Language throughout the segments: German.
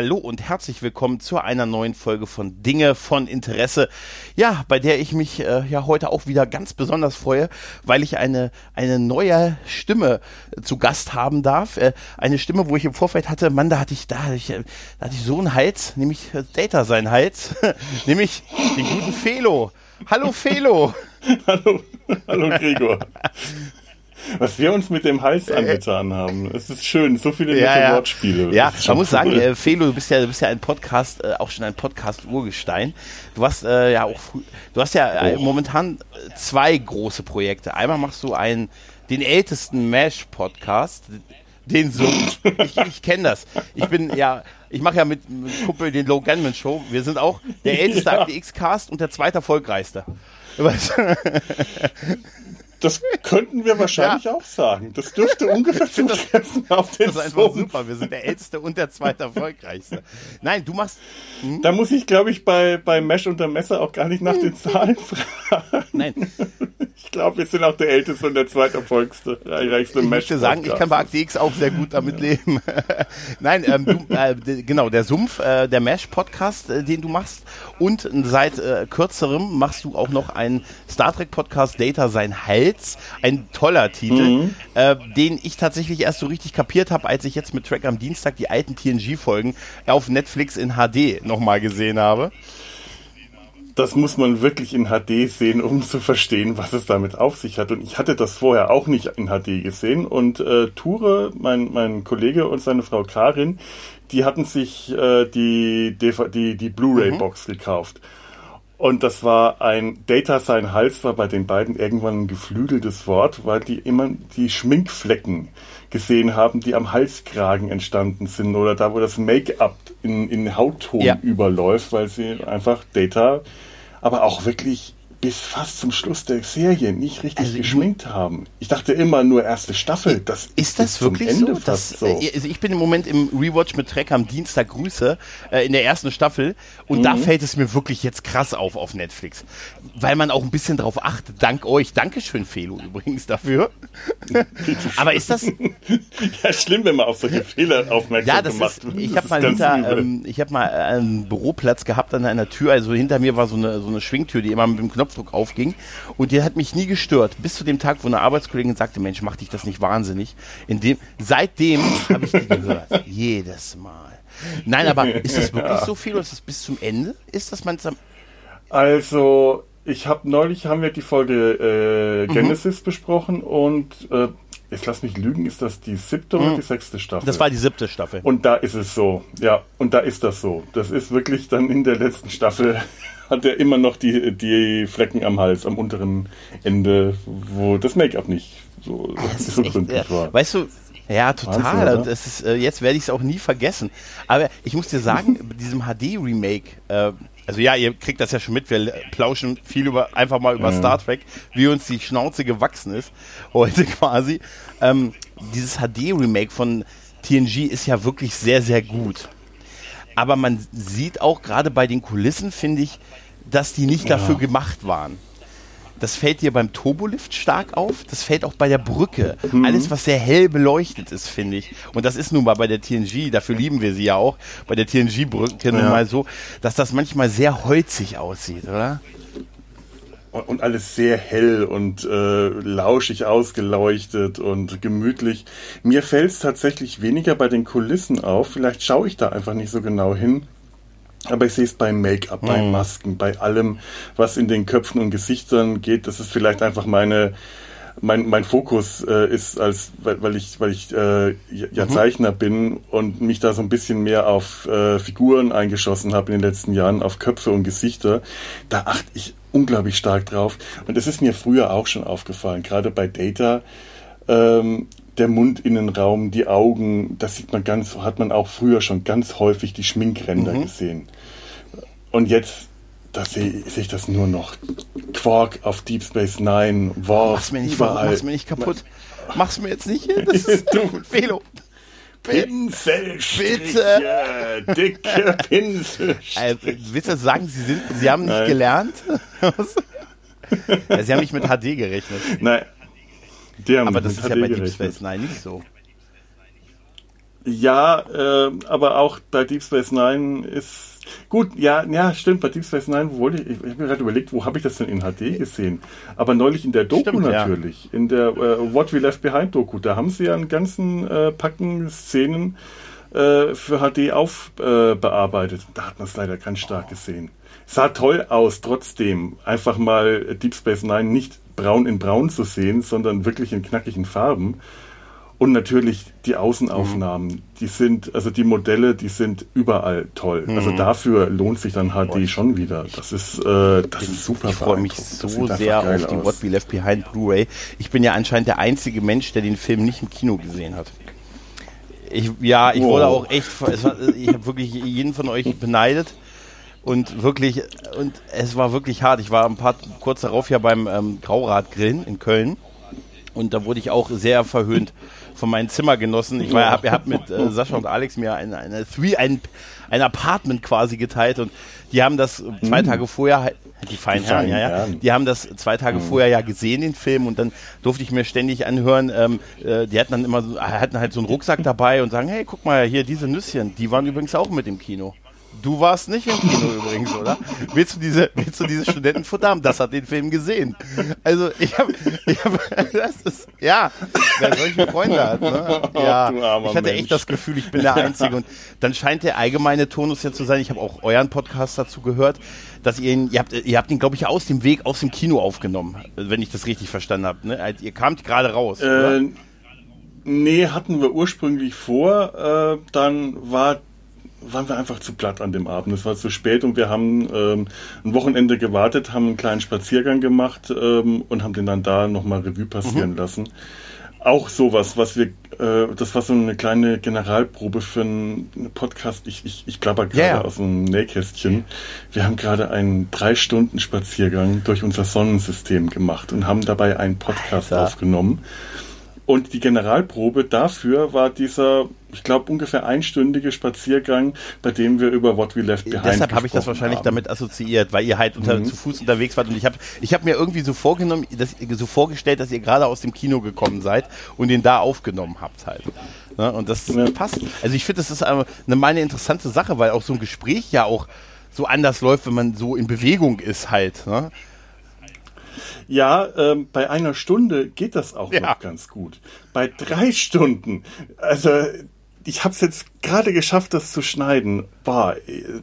Hallo und herzlich willkommen zu einer neuen Folge von Dinge von Interesse. Ja, bei der ich mich äh, ja heute auch wieder ganz besonders freue, weil ich eine, eine neue Stimme äh, zu Gast haben darf. Äh, eine Stimme, wo ich im Vorfeld hatte, Mann, da hatte ich, da hatte ich, äh, da hatte ich so einen Hals, nämlich äh, Data sein Hals, nämlich den guten Felo. Hallo Felo. hallo, hallo Gregor. Was wir uns mit dem Hals angetan haben. Es ist schön, so viele nette ja, ja. Wortspiele. Ja, man muss sagen, äh, Felo, du bist ja, du bist ja ein Podcast, äh, auch schon ein Podcast-Urgestein. Du hast äh, ja auch, du hast ja äh, Oh. momentan äh, zwei große Projekte. Einmal machst du einen, den ältesten Mash-Podcast, den so, ich, ich kenne das. Ich bin ja, ich mache ja mit, mit Kumpel den Low Gunman Show. Wir sind auch der älteste Ja. Akte X-Cast und der zweite erfolgreichste. Das könnten wir wahrscheinlich auch sagen. Das dürfte ungefähr zutreffen auf den Das ist einfach Song. super. Wir sind der älteste und der zweite erfolgreichste. Nein, du machst, Da muss ich, glaube ich, bei, bei Mesh unter Messer auch gar nicht nach den Zahlen fragen. nein, Ich glaube, wir sind auch der älteste und der zweiterfolgste, Ich möchte sagen, ich kann bei Akte X auch sehr gut damit leben. Nein, ähm, du, äh, genau, der Sumpf, äh, der Mesh-Podcast, äh, den du machst. Und seit äh, kürzerem machst du auch noch einen Star Trek-Podcast, Data sein Hals. Ein toller Titel, äh, den ich tatsächlich erst so richtig kapiert habe, als ich jetzt mit Track am Dienstag die alten TNG-Folgen auf Netflix in HD nochmal gesehen habe. Das muss man wirklich in HD sehen, um zu verstehen, was es damit auf sich hat. Und ich hatte das vorher auch nicht in HD gesehen. Und äh, Ture, mein, mein Kollege und seine Frau Karin, die hatten sich äh, die, die, die Blu-ray-Box gekauft. Und das war ein Data sein Hals war bei den beiden irgendwann ein geflügeltes Wort, weil die immer die Schminkflecken gesehen haben, die am Halskragen entstanden sind oder da, wo das Make-up in, in Hautton Ja. überläuft, weil sie einfach Data, aber auch wirklich bis fast zum Schluss der Serie nicht richtig Also, geschminkt haben. Ich dachte immer nur erste Staffel. Das Ist das wirklich so? Das, so. äh, also ich bin im Moment im Rewatch mit Trek am Dienstag Grüße äh, in der ersten Staffel und Mhm. da fällt es mir wirklich jetzt krass auf auf Netflix, weil man auch ein bisschen drauf achtet. Dank euch, Dankeschön Felo übrigens dafür. Aber ist das? ja, schlimm, wenn man auf solche Fehler aufmerksam Ja, das gemacht ist. wird. Ich habe mal hinter, ähm, ich habe mal einen Büroplatz gehabt an einer Tür. Also hinter mir war so eine so eine Schwingtür, die immer mit dem Knopfdruck aufging und die hat mich nie gestört. Bis zu dem Tag, wo eine Arbeitskollegin sagte, Mensch, mach dich das nicht wahnsinnig. In dem, seitdem habe ich die gehört. Jedes Mal. Nein, aber ist das wirklich so viel oder ist das bis zum Ende? Ist das manchmal? Also, ich habe neulich haben wir die Folge Mhm. äh, Genesis besprochen und äh, jetzt lass mich lügen, ist das die siebte oder die sechste Staffel? Mhm. Das war die siebte Staffel. und da ist es so, ja, und da ist das so. Das ist wirklich dann in der letzten Staffel hat er immer noch die, die Flecken am Hals, am unteren Ende, wo das Make-up nicht so, ist so echt, gründlich äh, war. Weißt du, ja, total. Wahnsinn, ist, äh, jetzt werde ich es auch nie vergessen. Aber ich muss dir sagen, bei diesem HD-Remake, äh, also ja, ihr kriegt das ja schon mit, wir plauschen viel über einfach mal über Star Trek, wie uns die Schnauze gewachsen ist, heute quasi. Ähm, dieses HD-Remake von TNG ist ja wirklich sehr, sehr gut. Aber man sieht auch gerade bei den Kulissen, finde ich, dass die nicht dafür gemacht waren. Das fällt dir beim Turbolift stark auf. Das fällt auch bei der Brücke. Alles, was sehr hell beleuchtet ist, finde ich. Und das ist nun mal bei der TNG, dafür lieben wir sie ja auch, bei der TNG-Brücke nun Ja. mal so, dass das manchmal sehr holzig aussieht, oder? Und, und alles sehr hell und äh, lauschig ausgeleuchtet und gemütlich. Mir fällt es tatsächlich weniger bei den Kulissen auf. Vielleicht schaue ich da einfach nicht so genau hin. Aber ich sehe es beim Make-up, bei Masken, bei allem, was in den Köpfen und Gesichtern geht. Das ist vielleicht einfach meine, mein, mein Fokus äh, ist, als weil, weil ich, weil ich äh, ja ja Zeichner bin und mich da so ein bisschen mehr auf äh, Figuren eingeschossen habe in den letzten Jahren, auf Köpfe und Gesichter. Da achte ich unglaublich stark drauf. Und das ist mir früher auch schon aufgefallen, gerade bei Data. Ähm, der Mundinnenraum, die Augen, das sieht man ganz, hat man auch früher schon ganz häufig die Schminkränder gesehen. Und jetzt, da sehe seh ich das nur noch. Quark auf Deep Space Nine, Worf, Mach's mir nicht, überall. mach's mir nicht kaputt. Mach's mir jetzt nicht. Das ist Du- Felo. Pinselstriche, dicke Pinselstriche. Also, willst du sagen, Sie, sind, Sie haben nicht Nein. gelernt? ja, Sie haben nicht mit HD gerechnet. Nein, haben Aber das ist ja bei Deep. Space Nine nicht so. Ja, äh, aber auch bei Deep Space Nine ist Gut, ja, ja, stimmt. Bei Deep Space Nine wollte ich, ich, habe mir gerade überlegt, wo habe ich das denn in HD gesehen? Aber neulich in der Doku stimmt, natürlich, ja. in der äh, What We Left Behind Doku. Da haben sie ja einen ganzen äh, Packen Szenen äh, für HD aufbearbeitet. da hat man es leider ganz stark oh. gesehen. Sah toll aus, trotzdem. Einfach mal Deep Space Nine nicht braun in braun zu sehen, sondern wirklich in knackigen Farben. Und natürlich die Außenaufnahmen, mhm. die sind, also die Modelle, die sind überall toll. Also mhm. Also dafür lohnt sich dann HD schon wieder. Das ist, äh, das ist super. Ich freue mich so sehr auf die aus. What We Left Behind Blu-ray. Ich bin ja anscheinend der einzige Mensch, der den Film nicht im Kino gesehen hat. Ich, ja, ich wow. wurde auch echt, war, ich habe wirklich jeden von euch beneidet und wirklich, und es war wirklich hart. Ich war ein paar kurz darauf ja beim ähm, Graurad Grillen in Köln und da wurde ich auch sehr verhöhnt von meinen Zimmergenossen. Ich war, habe hab mit äh, Sascha und Alex mir eine, eine Three, ein, ein Apartment quasi geteilt und die haben das zwei mhm. Tage vorher, die feinen Herren, ja, ja, die haben das zwei Tage mhm. vorher ja gesehen, den Film, und dann durfte ich mir ständig anhören, ähm, äh, die hatten dann immer, hatten halt so einen Rucksack dabei und sagen, hey, guck mal, hier diese Nüsschen, die waren übrigens auch mit im Kino. Du warst nicht im Kino übrigens, oder? Willst du diese, willst du diese Studentenfutter haben? Das hat den Film gesehen. Also ich habe, ich hab, das ist, ja, wer solche Freunde hat, ne? Ja, ich hatte echt das Gefühl, ich bin der Einzige. Und dann scheint der allgemeine Tonus ja zu sein. Ich habe auch euren Podcast dazu gehört, dass ihr ihn, ihr habt, ihr habt ihn, glaube ich, aus dem Weg aus dem Kino aufgenommen, wenn ich das richtig verstanden habe. Ne? Ihr kamt gerade raus. Äh, nee, hatten wir ursprünglich vor. Äh, dann war waren wir einfach zu platt an dem Abend. Es war zu spät und wir haben ähm, ein Wochenende gewartet, haben einen kleinen Spaziergang gemacht ähm, und haben den dann da nochmal Revue passieren mhm. lassen. Auch sowas, was wir, äh, das war so eine kleine Generalprobe für einen Podcast. Ich, ich, ich klapper gerade yeah. aus dem Nähkästchen. Wir haben gerade einen drei Stunden Spaziergang durch unser Sonnensystem gemacht und haben dabei einen Podcast Alter. aufgenommen. Und die Generalprobe dafür war dieser, ich glaube, ungefähr einstündige Spaziergang, bei dem wir über What We Left Behind Deshalb habe ich das wahrscheinlich haben. damit assoziiert, weil ihr halt unter, mhm. zu Fuß unterwegs wart. Und ich habe ich hab mir irgendwie so vorgenommen, dass, so vorgestellt, dass ihr gerade aus dem Kino gekommen seid und den da aufgenommen habt halt. Ne? Und das ja. passt. Also ich finde, das ist eine, meine interessante Sache, weil auch so ein Gespräch ja auch so anders läuft, wenn man so in Bewegung ist halt. Ne? Ja, ähm, bei einer Stunde geht das auch ja. noch ganz gut. Bei drei Stunden, also ich habe es jetzt gerade geschafft, das zu schneiden. Boah,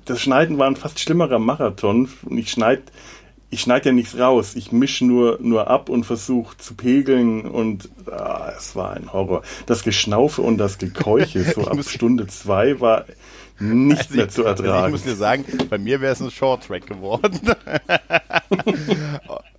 das Schneiden war ein fast schlimmerer Marathon. Und ich schneide ich schneid ja nichts raus. Ich mische nur, nur ab und versuche zu pegeln und ah, es war ein Horror. Das Geschnaufe und das Gekeuche so ab Stunde zwei war nicht also mehr zu ertragen. Also ich muss dir sagen, bei mir wäre es ein Short Track geworden.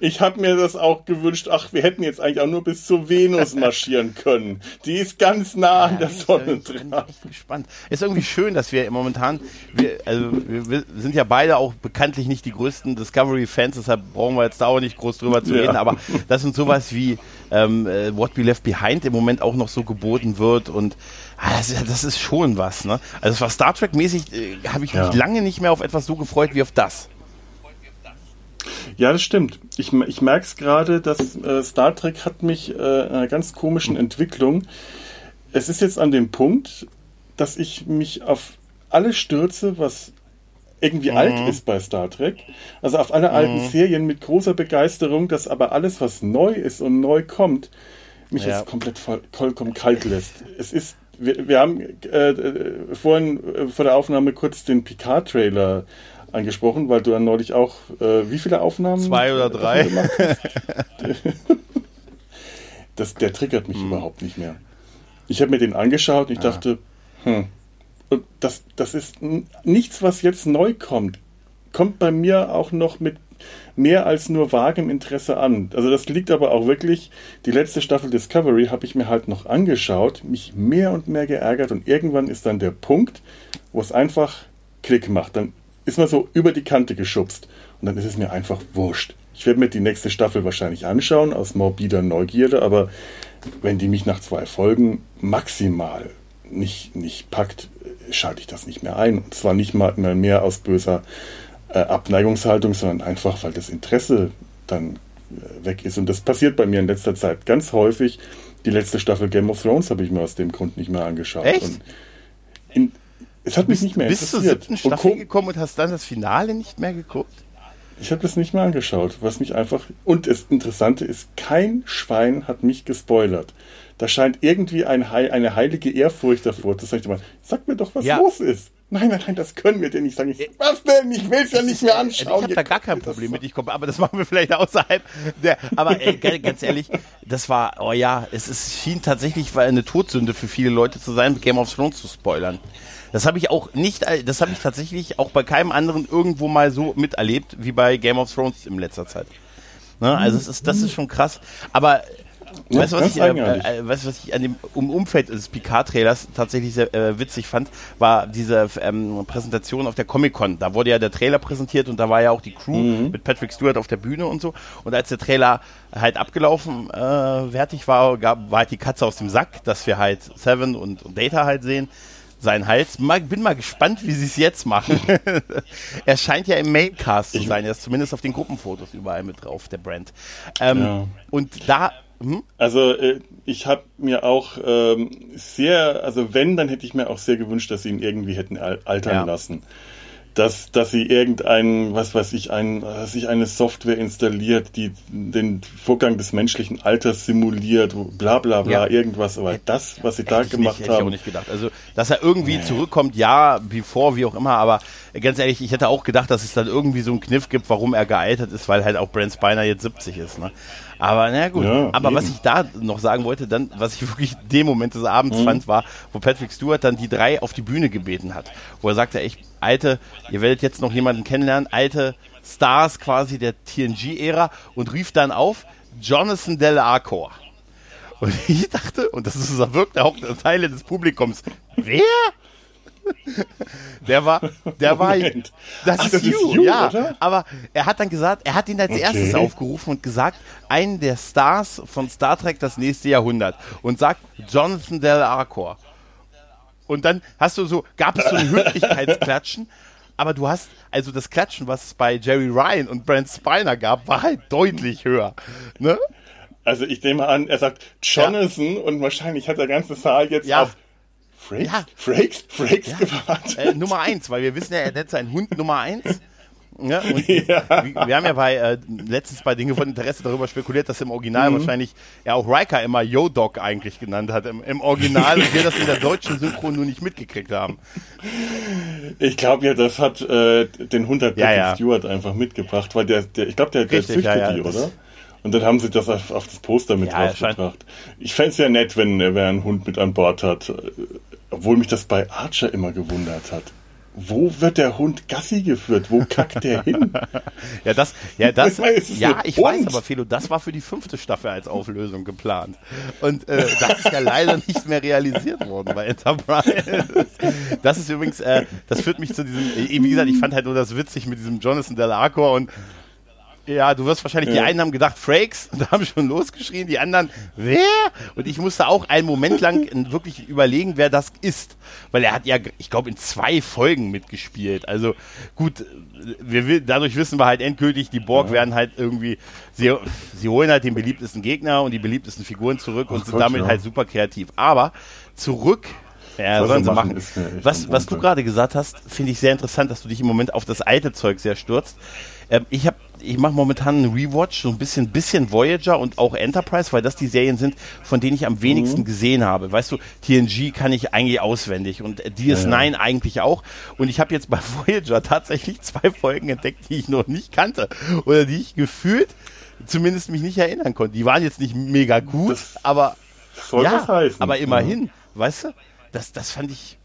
Ich habe mir das auch gewünscht. Ach, wir hätten jetzt eigentlich auch nur bis zur Venus marschieren können. Die ist ganz nah an der Sonne dran. Ich bin gespannt. Ist irgendwie schön, dass wir momentan, wir, also wir sind ja beide auch bekanntlich nicht die größten Discovery-Fans, deshalb brauchen wir jetzt da auch nicht groß drüber zu reden. Ja. Aber das sind sowas wie ähm, äh, What We Left Behind im Moment auch noch so geboten wird und ah, das, ist, das ist schon was. Ne? Also es war Star Trek-mäßig, äh, habe ich mich lange nicht mehr auf etwas so gefreut wie auf das. Ja, das stimmt. Ich, ich merke es gerade, dass äh, Star Trek hat mich äh, einer ganz komischen Entwicklung. Es ist jetzt an dem Punkt, dass ich mich auf alles stürze, was irgendwie mhm. alt ist bei Star Trek. Also auf alle mhm. alten Serien mit großer Begeisterung, dass aber alles, was neu ist und neu kommt, mich ja. jetzt komplett voll, vollkommen kalt lässt. Es ist, wir, wir haben äh, äh vorhin äh, vor der Aufnahme kurz den Picard-Trailer angesprochen, weil du dann neulich auch, äh, wie viele Aufnahmen? Zwei oder drei. das, der triggert mich hm. überhaupt nicht mehr. Ich habe mir den angeschaut und ich ah. dachte, hm, und das, das ist nichts, was jetzt neu kommt. Kommt bei mir auch noch mit mehr als nur vagem Interesse an. Also das liegt aber auch wirklich, die letzte Staffel Discovery habe ich mir halt noch angeschaut, mich mehr und mehr geärgert und irgendwann ist dann der Punkt, wo es einfach Klick macht. Dann ist man so über die Kante geschubst. Und dann ist es mir einfach wurscht. Ich werde mir die nächste Staffel wahrscheinlich anschauen, aus morbider Neugierde, aber wenn die mich nach zwei Folgen maximal nicht, nicht packt, schalte ich das nicht mehr ein. Und zwar nicht mal mehr aus böser äh, Abneigungshaltung, sondern einfach, weil das Interesse dann äh, weg ist. Und das passiert bei mir in letzter Zeit ganz häufig, die letzte Staffel Game of Thrones habe ich mir aus dem Grund nicht mehr angeschaut. Echt? In, es hat mich nicht mehr Bist interessiert. Bist du zur siebten Staffel gekommen und hast dann das Finale nicht mehr geguckt? Ich habe das nicht mehr angeschaut, was mich einfach. Und das Interessante ist, kein Schwein hat mich gespoilert. Da scheint irgendwie ein, eine heilige Ehrfurcht davor zu sein. Sag mir doch, was ja. los ist. Nein, nein, nein, das können wir dir nicht sagen. Ich, was denn? Ich will es ja nicht mehr anschauen. Ich habe da gar kein Problem mit. Ich komme, aber das machen wir vielleicht außerhalb der. Aber ey, ganz ehrlich, das war, oh ja, es ist, schien tatsächlich eine Todsünde für viele Leute zu sein, Game of Thrones zu spoilern. Das habe ich auch nicht, das habe ich tatsächlich auch bei keinem anderen irgendwo mal so miterlebt wie bei Game of Thrones in letzter Zeit. Ne? Also es ist, das ist schon krass. Aber ja, weißt du, was ich, äh, äh, weißt, was ich an dem um Umfeld des Picard-Trailers tatsächlich sehr äh, witzig fand, war diese ähm, Präsentation auf der Comic-Con. Da wurde ja der Trailer präsentiert und da war ja auch die Crew mhm. mit Patrick Stewart auf der Bühne und so. Und als der Trailer halt abgelaufen äh, fertig war, gab, war halt die Katze aus dem Sack, dass wir halt Seven und, und Data halt sehen sein Hals. Mal, bin mal gespannt, wie sie es jetzt machen. er scheint ja im Maincast zu sein. Er ist zumindest auf den Gruppenfotos überall mit drauf, der Brand. Ähm, ja. Und da Mhm. Also äh, ich habe mir auch ähm, sehr, also wenn, dann hätte ich mir auch sehr gewünscht, dass sie ihn irgendwie hätten altern ja. lassen. Dass, dass sie irgendein, was weiß ich, ein, sich eine Software installiert, die den Vorgang des menschlichen Alters simuliert, bla bla bla, ja. irgendwas. Aber das, was sie da gemacht nicht, haben. Hätte ich auch nicht gedacht. Also, dass er irgendwie nee. zurückkommt, ja, bevor, wie auch immer, aber ganz ehrlich, ich hätte auch gedacht, dass es dann irgendwie so einen Kniff gibt, warum er gealtert ist, weil halt auch Brent Spiner jetzt 70 ist. Ne? Aber na gut. Ja, aber eben. was ich da noch sagen wollte, dann, was ich wirklich dem Moment des Abends mhm. fand, war, wo Patrick Stewart dann die drei auf die Bühne gebeten hat. Wo er sagte, echt, alte, ihr werdet jetzt noch jemanden kennenlernen, alte Stars quasi der TNG-Ära und rief dann auf Jonathan Del Arcor. Und ich dachte, und das ist, wirkte auch Teile des Publikums, wer? Der war, der war, das, Ach, ist, das you, ist you, ja. Oder? Aber er hat dann gesagt, er hat ihn als okay. erstes aufgerufen und gesagt, einen der Stars von Star Trek das nächste Jahrhundert und sagt Jonathan Del Arcor. Und dann hast du so, gab es so ein Höflichkeitsklatschen, aber du hast, also das Klatschen, was es bei Jerry Ryan und Brent Spiner gab, war halt deutlich höher. Ne? Also ich nehme an, er sagt Jonathan ja. und wahrscheinlich hat der ganze Saal jetzt ja. auf Frakes? Ja. Frakes? Frakes ja. gewartet. Äh, Nummer eins, weil wir wissen ja, er nennt seinen Hund Nummer eins. Ja, und ja. Wir, wir, haben ja bei äh, letztens bei Dinge von Interesse darüber spekuliert, dass im Original mhm. wahrscheinlich er auch Riker immer Yo-Dog eigentlich genannt hat im, im Original und wir das in der deutschen Synchron nur nicht mitgekriegt haben. Ich glaube ja, das hat äh, den Hund hat ja, ja. Stewart einfach mitgebracht, weil der, der ich glaube, der, der Richtig, züchtet ja, die, oder? Und dann haben sie das auf, auf das Poster mit ja, draufgebracht. Ich fände es ja nett, wenn wer einen Hund mit an Bord hat. Obwohl mich das bei Archer immer gewundert hat. Wo wird der Hund Gassi geführt? Wo kackt der hin? ja, das, ja, das, ja, ich Hund? weiß, aber Felo, das war für die fünfte Staffel als Auflösung geplant. Und äh, das ist ja leider nicht mehr realisiert worden bei Enterprise. Das ist übrigens, äh, das führt mich zu diesem, wie gesagt, ich fand halt nur das witzig mit diesem Jonathan Delacroix und ja, du wirst wahrscheinlich, ja. die einen haben gedacht, Frakes, und haben schon losgeschrien, die anderen, wer? Und ich musste auch einen Moment lang wirklich überlegen, wer das ist. Weil er hat ja, ich glaube, in zwei Folgen mitgespielt. Also gut, wir, dadurch wissen wir halt endgültig, die Borg ja. werden halt irgendwie, sie, sie holen halt den beliebtesten Gegner und die beliebtesten Figuren zurück und Ach sind Gott, damit ja. halt super kreativ. Aber zurück ja, was sollen sie machen. machen. Was, was du gerade gesagt hast, finde ich sehr interessant, dass du dich im Moment auf das alte Zeug sehr stürzt. Ähm, ich habe ich mache momentan einen Rewatch, so ein bisschen, bisschen Voyager und auch Enterprise, weil das die Serien sind, von denen ich am wenigsten mhm. gesehen habe. Weißt du, TNG kann ich eigentlich auswendig und DS9 ja. eigentlich auch. Und ich habe jetzt bei Voyager tatsächlich zwei Folgen entdeckt, die ich noch nicht kannte oder die ich gefühlt zumindest mich nicht erinnern konnte. Die waren jetzt nicht mega gut, das aber ja, heißen. aber immerhin, ja. weißt du, das, das fand ich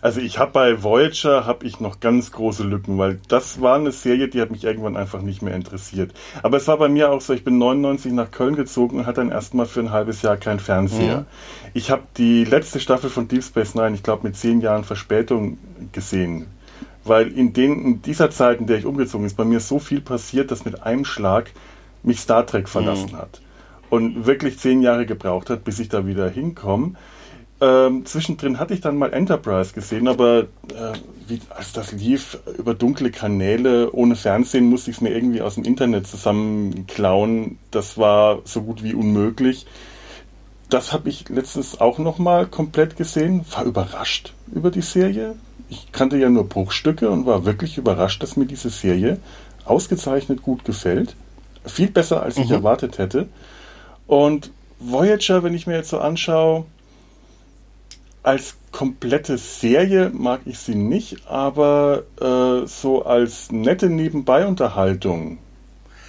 also ich habe bei Voyager habe ich noch ganz große Lücken, weil das war eine Serie, die hat mich irgendwann einfach nicht mehr interessiert. Aber es war bei mir auch so, ich bin 99 nach Köln gezogen und hatte dann erstmal für ein halbes Jahr keinen Fernseher. Mhm. Ich habe die letzte Staffel von Deep Space Nine, ich glaube mit zehn Jahren Verspätung gesehen. Weil in, den, in dieser Zeit, in der ich umgezogen ist, bei mir so viel passiert, dass mit einem Schlag mich Star Trek verlassen mhm. hat. Und wirklich zehn Jahre gebraucht hat, bis ich da wieder hinkomme. Ähm, zwischendrin hatte ich dann mal Enterprise gesehen, aber äh, wie, als das lief über dunkle Kanäle ohne Fernsehen, musste ich es mir irgendwie aus dem Internet zusammenklauen. Das war so gut wie unmöglich. das habe ich letztens auch nochmal komplett gesehen, war überrascht über die Serie. Ich kannte ja nur Bruchstücke und war wirklich überrascht, dass mir diese Serie ausgezeichnet gut gefällt. Viel besser, als ich mhm. erwartet hätte. Und Voyager, wenn ich mir jetzt so anschaue, als komplette Serie mag ich sie nicht, aber äh, so als nette Nebenbei-Unterhaltung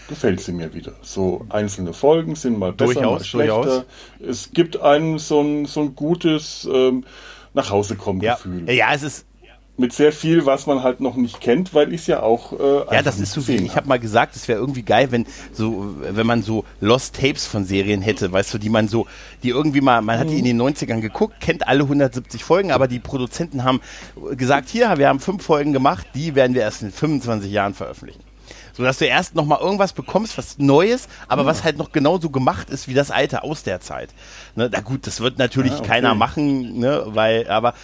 gefällt sie mir wieder. So einzelne Folgen sind mal besser, durchaus, mal schlechter. Durchaus. Es gibt einem so ein, so ein gutes ähm, nach Hause kommen Gefühl. Ja. ja, es ist mit sehr viel, was man halt noch nicht kennt, weil ich es ja auch äh, ja, das ist so viel. Ich habe mal gesagt, es wäre irgendwie geil, wenn so, wenn man so Lost Tapes von Serien hätte, weißt du, die man so, die irgendwie mal, man hat die in den 90ern geguckt, kennt alle 170 Folgen, aber die Produzenten haben gesagt, hier, wir haben fünf Folgen gemacht, die werden wir erst in 25 Jahren veröffentlichen so dass du erst noch mal irgendwas bekommst, was Neues, aber ja. was halt noch genauso gemacht ist wie das alte aus der Zeit. Ne, na gut, das wird natürlich ja, okay. keiner machen, ne, weil, aber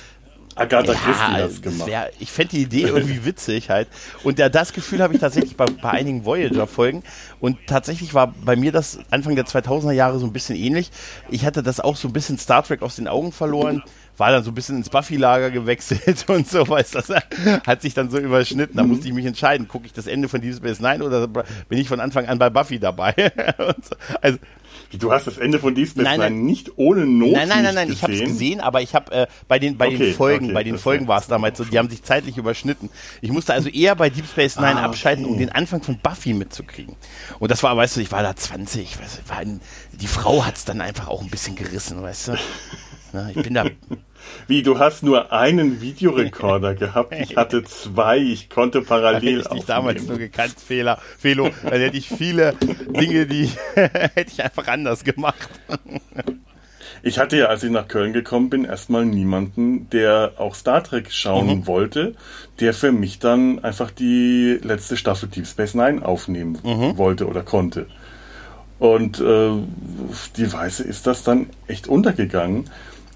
Agatha ja, Christie das gemacht. Wär, ich fände die Idee irgendwie witzig halt. Und ja, das Gefühl habe ich tatsächlich bei, bei einigen Voyager-Folgen. Und tatsächlich war bei mir das Anfang der 2000er Jahre so ein bisschen ähnlich. Ich hatte das auch so ein bisschen Star Trek aus den Augen verloren war dann so ein bisschen ins Buffy-Lager gewechselt und so, weißt das hat sich dann so überschnitten. Da musste ich mich entscheiden, gucke ich das Ende von Deep Space Nine oder bin ich von Anfang an bei Buffy dabei? so. also, Du hast das Ende von Deep Space nein, Nine nicht ohne Not Nein, nein, nein, nein, ich habe es gesehen, aber ich habe äh, bei den bei okay, den Folgen, okay, bei den Folgen war es damals so, die haben sich zeitlich überschnitten. Ich musste also eher bei Deep Space Nine ah, abschalten, okay. um den Anfang von Buffy mitzukriegen. Und das war, weißt du, ich war da 20, weißt du, ein, die Frau hat's dann einfach auch ein bisschen gerissen, weißt du. Na, ich bin da wie, du hast nur einen Videorekorder gehabt? Ich hatte zwei, ich konnte parallel aufnehmen. ich damals nur gekannt, Fehler, Fehler. Dann hätte ich viele Dinge, die hätte ich einfach anders gemacht. Ich hatte ja, als ich nach Köln gekommen bin, erstmal niemanden, der auch Star Trek schauen mhm. wollte, der für mich dann einfach die letzte Staffel Deep Space Nine aufnehmen mhm. wollte oder konnte. Und äh, die Weise ist das dann echt untergegangen.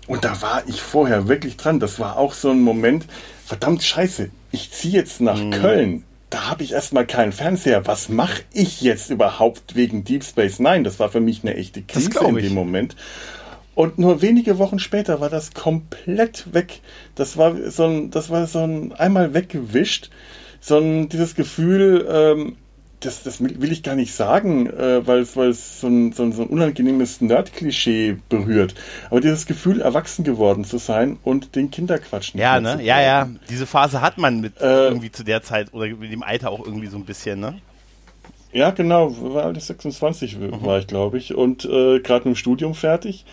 Und da war ich vorher wirklich dran. Das war auch so ein Moment, verdammt scheiße, ich ziehe jetzt nach mhm. Köln. Da habe ich erstmal keinen Fernseher. Was mache ich jetzt überhaupt wegen Deep Space Nine? Das war für mich eine echte Krise in dem Moment. Und nur wenige Wochen später war das komplett weg. Das war so ein, das war so ein einmal weggewischt. So ein, dieses Gefühl, ähm, das, das will ich gar nicht sagen, äh, weil es so ein, so, ein, so ein unangenehmes Nerd-Klischee berührt. Aber dieses Gefühl, erwachsen geworden zu sein und den Kinderquatsch nicht Ja, ne? Ja, ja. Diese Phase hat man mit äh, irgendwie zu der Zeit oder mit dem Alter auch irgendwie so ein bisschen, ne? Ja, genau. War alles 26 mhm. war ich, glaube ich. Und äh, gerade mit dem Studium fertig.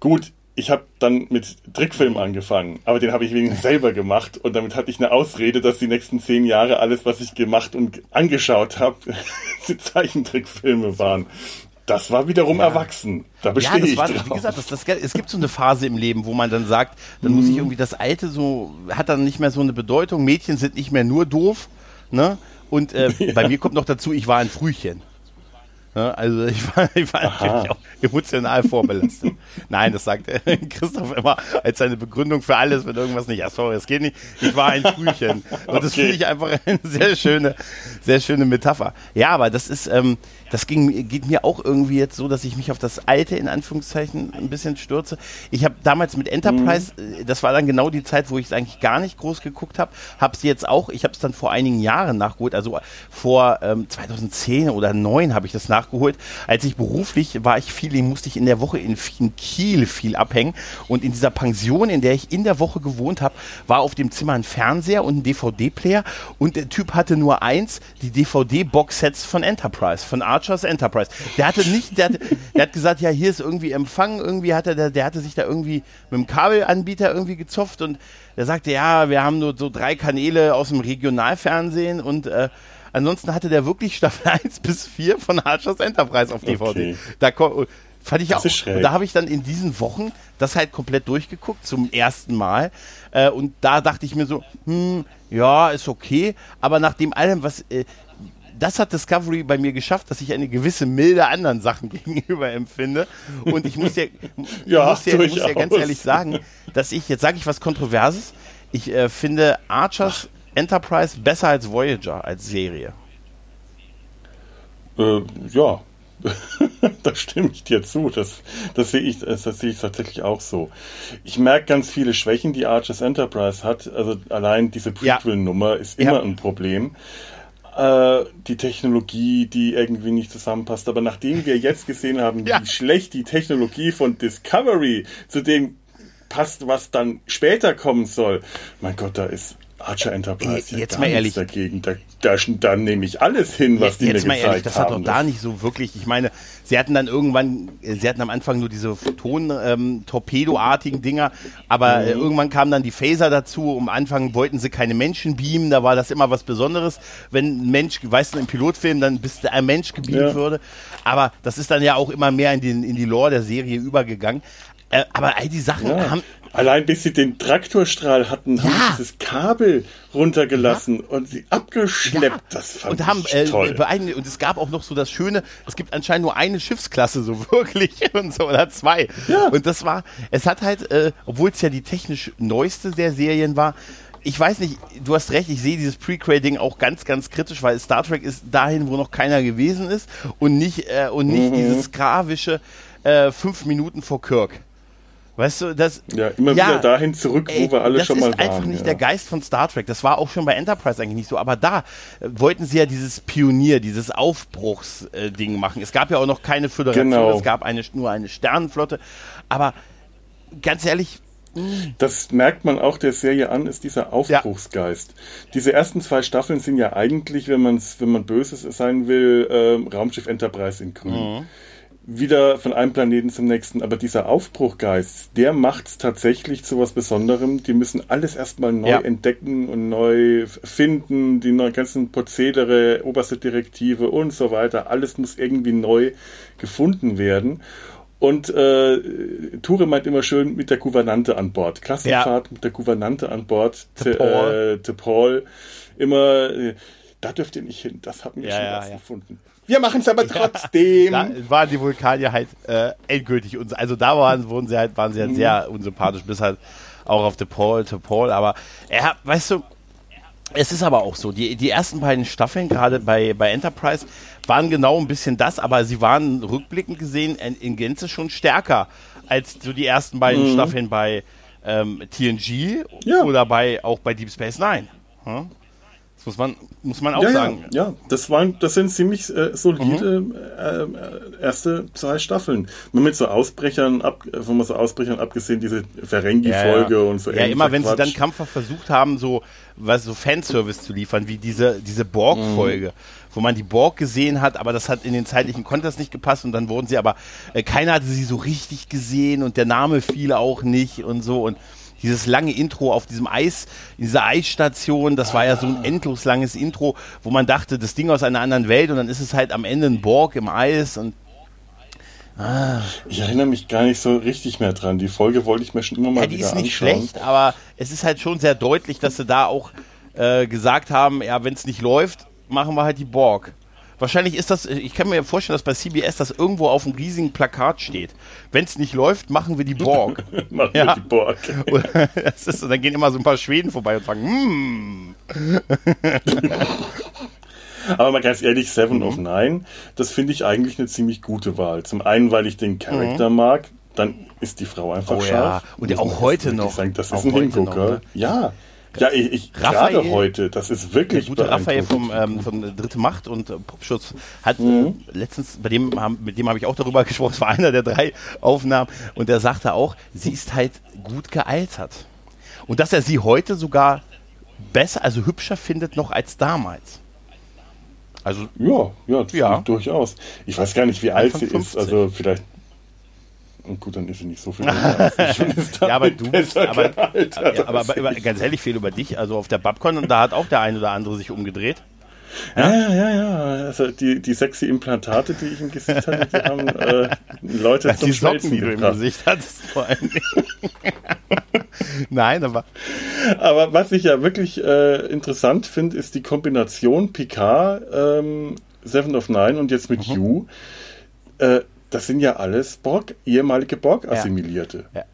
Gut, ich habe dann mit Trickfilm angefangen, aber den habe ich wenigstens selber gemacht und damit hatte ich eine Ausrede, dass die nächsten zehn Jahre alles, was ich gemacht und angeschaut habe, Zeichentrickfilme waren. Das war wiederum ja. erwachsen. Da bestehe ja, das ich war, drauf. Wie gesagt, das, das, es gibt so eine Phase im Leben, wo man dann sagt, dann mhm. muss ich irgendwie das Alte so, hat dann nicht mehr so eine Bedeutung. Mädchen sind nicht mehr nur doof, ne? Und äh, ja. bei mir kommt noch dazu, ich war ein Frühchen. Ne? Also ich war, ich war natürlich auch emotional vorbelastet. Nein, das sagt Christoph immer als seine Begründung für alles, wenn irgendwas nicht, ja sorry, es geht nicht, ich war ein Frühchen. Und okay. das finde ich einfach eine sehr schöne, sehr schöne Metapher. Ja, aber das ist, ähm, das ging, geht mir auch irgendwie jetzt so, dass ich mich auf das Alte in Anführungszeichen ein bisschen stürze. Ich habe damals mit Enterprise, mhm. das war dann genau die Zeit, wo ich es eigentlich gar nicht groß geguckt habe, habe es jetzt auch, ich habe es dann vor einigen Jahren nachgeholt, also vor ähm, 2010 oder 2009 habe ich das nachgeholt. Als ich beruflich war ich viel, musste ich in der Woche in, Kiel viel abhängen. Und in dieser Pension, in der ich in der Woche gewohnt habe, war auf dem Zimmer ein Fernseher und ein DVD-Player und der Typ hatte nur eins, die DVD-Box-Sets von Enterprise, von Archers Enterprise. Der hatte nicht, der, hatte, der hat gesagt, ja, hier ist irgendwie Empfang, irgendwie hatte der, der hatte sich da irgendwie mit dem Kabelanbieter irgendwie gezopft. Und der sagte, ja, wir haben nur so drei Kanäle aus dem Regionalfernsehen und äh, ansonsten hatte der wirklich Staffel 1 bis 4 von Archers Enterprise auf DVD. Okay. Da fand ich auch. Und da habe ich dann in diesen Wochen das halt komplett durchgeguckt zum ersten Mal äh, und da dachte ich mir so, hm, ja, ist okay, aber nach dem allem, was äh, das hat Discovery bei mir geschafft, dass ich eine gewisse Milde anderen Sachen gegenüber empfinde. Und ich muss dir, ja, muss dir, muss dir ganz ehrlich sagen, dass ich, jetzt sage ich was Kontroverses, ich äh, finde Archers. Enterprise besser als Voyager als Serie. Äh, ja, da stimme ich dir zu. Das, das, sehe ich, das, sehe ich tatsächlich auch so. Ich merke ganz viele Schwächen, die Arches Enterprise hat. Also allein diese Prequel-Nummer ist immer ja. ein Problem. Äh, die Technologie, die irgendwie nicht zusammenpasst. Aber nachdem wir jetzt gesehen haben, ja. wie schlecht die Technologie von Discovery zu dem passt, was dann später kommen soll, mein Gott, da ist Archer Enterprise jetzt ja mal ehrlich dagegen. Da, da, da nehme ich alles hin, was jetzt, die jetzt mir mal gezeigt ehrlich, das hat doch da nicht so wirklich. Ich meine, sie hatten dann irgendwann, sie hatten am Anfang nur diese Photon-Torpedo-artigen ähm, Dinger, aber äh, mhm. irgendwann kamen dann die Phaser dazu. Am Anfang wollten sie keine Menschen beamen, da war das immer was Besonderes. Wenn ein Mensch, weißt du, im Pilotfilm, dann bis ein Mensch gebeamt ja. würde. Aber das ist dann ja auch immer mehr in, den, in die Lore der Serie übergegangen. Äh, aber all die Sachen ja. haben. Allein bis sie den Traktorstrahl hatten, ja. haben sie dieses Kabel runtergelassen ja. und sie abgeschleppt. Das fand und haben, ich äh, toll. und es gab auch noch so das Schöne, es gibt anscheinend nur eine Schiffsklasse, so wirklich, und so, oder zwei. Ja. Und das war, es hat halt, äh, obwohl es ja die technisch neueste der Serien war, ich weiß nicht, du hast recht, ich sehe dieses Pre-Creating auch ganz, ganz kritisch, weil Star Trek ist dahin, wo noch keiner gewesen ist und nicht, äh, und nicht mhm. dieses gravische äh, fünf Minuten vor Kirk. Weißt du, das. Ja, immer ja, wieder dahin zurück, wo ey, wir alle schon mal waren. Das ist einfach nicht ja. der Geist von Star Trek. Das war auch schon bei Enterprise eigentlich nicht so. Aber da äh, wollten sie ja dieses Pionier, dieses Aufbruchsding machen. Es gab ja auch noch keine Föderation, genau. es gab eine, nur eine Sternenflotte. Aber ganz ehrlich, hm. das merkt man auch der Serie an, ist dieser Aufbruchsgeist. Ja. Diese ersten zwei Staffeln sind ja eigentlich, wenn man wenn man böses sein will, äh, Raumschiff Enterprise in Grün. Mhm wieder von einem Planeten zum nächsten. Aber dieser Aufbruchgeist, der macht es tatsächlich zu was Besonderem. Die müssen alles erstmal neu ja. entdecken und neu finden, die neuen ganzen Prozedere, oberste Direktive und so weiter. Alles muss irgendwie neu gefunden werden. Und äh, Ture meint immer schön mit der Gouvernante an Bord. Klassenfahrt ja. mit der Gouvernante an Bord. Te, Paul. Äh, Paul. Immer, äh, da dürft ihr nicht hin, das haben wir ja, schon ja, was gefunden. Wir machen es aber trotzdem. da waren die Vulkanier halt äh, endgültig uns. Also da waren, wurden sie halt, waren sie halt mhm. sehr unsympathisch, bis halt auch auf The Paul to Paul. Aber er, weißt du, es ist aber auch so, die, die ersten beiden Staffeln, gerade bei, bei Enterprise, waren genau ein bisschen das, aber sie waren rückblickend gesehen in, in Gänze schon stärker als so die ersten beiden mhm. Staffeln bei ähm, TNG ja. oder bei auch bei Deep Space Nine. Hm? Das muss man, muss man auch ja, sagen. Ja, ja, das, waren, das sind ziemlich äh, solide mhm. äh, erste zwei Staffeln. Nur mit so Ausbrechern, ab, von so Ausbrechern abgesehen, diese Ferengi-Folge ja, und so Ja, immer wenn Quatsch. sie dann Kampfer versucht haben, so, was, so Fanservice zu liefern, wie diese, diese Borg-Folge. Mhm. Wo man die Borg gesehen hat, aber das hat in den zeitlichen Kontrast nicht gepasst und dann wurden sie aber, äh, keiner hatte sie so richtig gesehen und der Name fiel auch nicht und so und dieses lange Intro auf diesem Eis, dieser Eisstation, das war ja so ein endlos langes Intro, wo man dachte, das Ding aus einer anderen Welt und dann ist es halt am Ende ein Borg im Eis und Ah. Ich erinnere mich gar nicht so richtig mehr dran. Die Folge wollte ich mir schon immer mal ja, die wieder anschauen. Die ist nicht schlecht, aber es ist halt schon sehr deutlich, dass sie da auch äh, gesagt haben, ja, wenn es nicht läuft, machen wir halt die Borg. Wahrscheinlich ist das, ich kann mir vorstellen, dass bei CBS das irgendwo auf einem riesigen Plakat steht. Wenn es nicht läuft, machen wir die Borg. machen ja. wir die Borg. das ist, dann gehen immer so ein paar Schweden vorbei und sagen, hm. Aber mal ganz ehrlich, Seven mhm. of Nine, das finde ich eigentlich eine ziemlich gute Wahl. Zum einen, weil ich den Charakter mhm. mag, dann ist die Frau einfach oh, scharf. Ja. Und auch heute noch. Sagen, das ist ein Hingucker. Ne? Ja. Ja, ich, ich gerade heute, das ist wirklich der gute Raphael vom, ähm, von Dritte Macht und äh, Popschutz hat äh, mhm. äh, letztens, bei dem haben, mit dem habe ich auch darüber gesprochen, es war einer der drei Aufnahmen und der sagte auch, sie ist halt gut gealtert. Und dass er sie heute sogar besser, also hübscher findet noch als damals. Also ja, ja, ja. durchaus. Ich weiß gar nicht, wie alt sie ist. Also vielleicht und gut, dann ist sie nicht so viel älter ja, aber du bist, aber, ja, aber, aber, ganz ehrlich, viel über dich. Also auf der Babcon und da hat auch der eine oder andere sich umgedreht. Ja, ja, ja. ja. Also die, die sexy Implantate, die ich im Gesicht hatte, die haben äh, Leute zum die Socken, die du im Gesicht hattest, vor allem. Nein, aber. Aber was ich ja wirklich äh, interessant finde, ist die Kombination Picard, ähm, Seven of Nine und jetzt mit mhm. You. Äh, das sind ja alles Borg, ehemalige Borg-Assimilierte. Ja. Ja.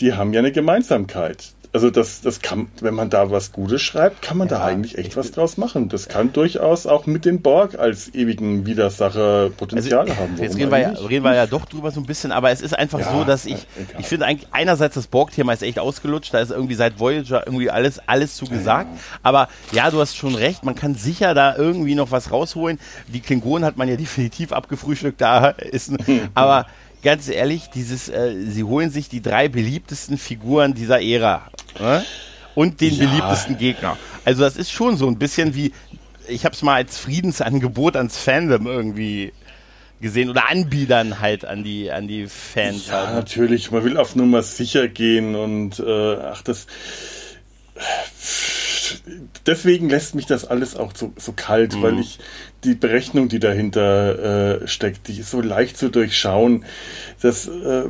Die haben ja eine Gemeinsamkeit. Also das, das kann, wenn man da was Gutes schreibt, kann man ja, da eigentlich echt was draus machen. Das kann durchaus auch mit den Borg als ewigen Widersacher Potenzial also, haben. Jetzt reden wir, ja, reden wir ja doch drüber so ein bisschen, aber es ist einfach ja, so, dass ich, ich finde eigentlich einerseits das Borg-Thema ist echt ausgelutscht, da ist irgendwie seit Voyager irgendwie alles, alles zu gesagt. Aber ja, du hast schon recht, man kann sicher da irgendwie noch was rausholen. Die Klingonen hat man ja definitiv abgefrühstückt, da ist, ein, aber ganz ehrlich, dieses, äh, sie holen sich die drei beliebtesten Figuren dieser Ära ne? und den ja. beliebtesten Gegner. Also das ist schon so ein bisschen wie, ich habe es mal als Friedensangebot ans Fandom irgendwie gesehen oder Anbietern halt an die an die Fans. Ja, halt. natürlich. Man will auf Nummer sicher gehen und äh, ach das deswegen lässt mich das alles auch so, so kalt, mhm. weil ich die Berechnung, die dahinter äh, steckt, die ist so leicht zu durchschauen, dass äh,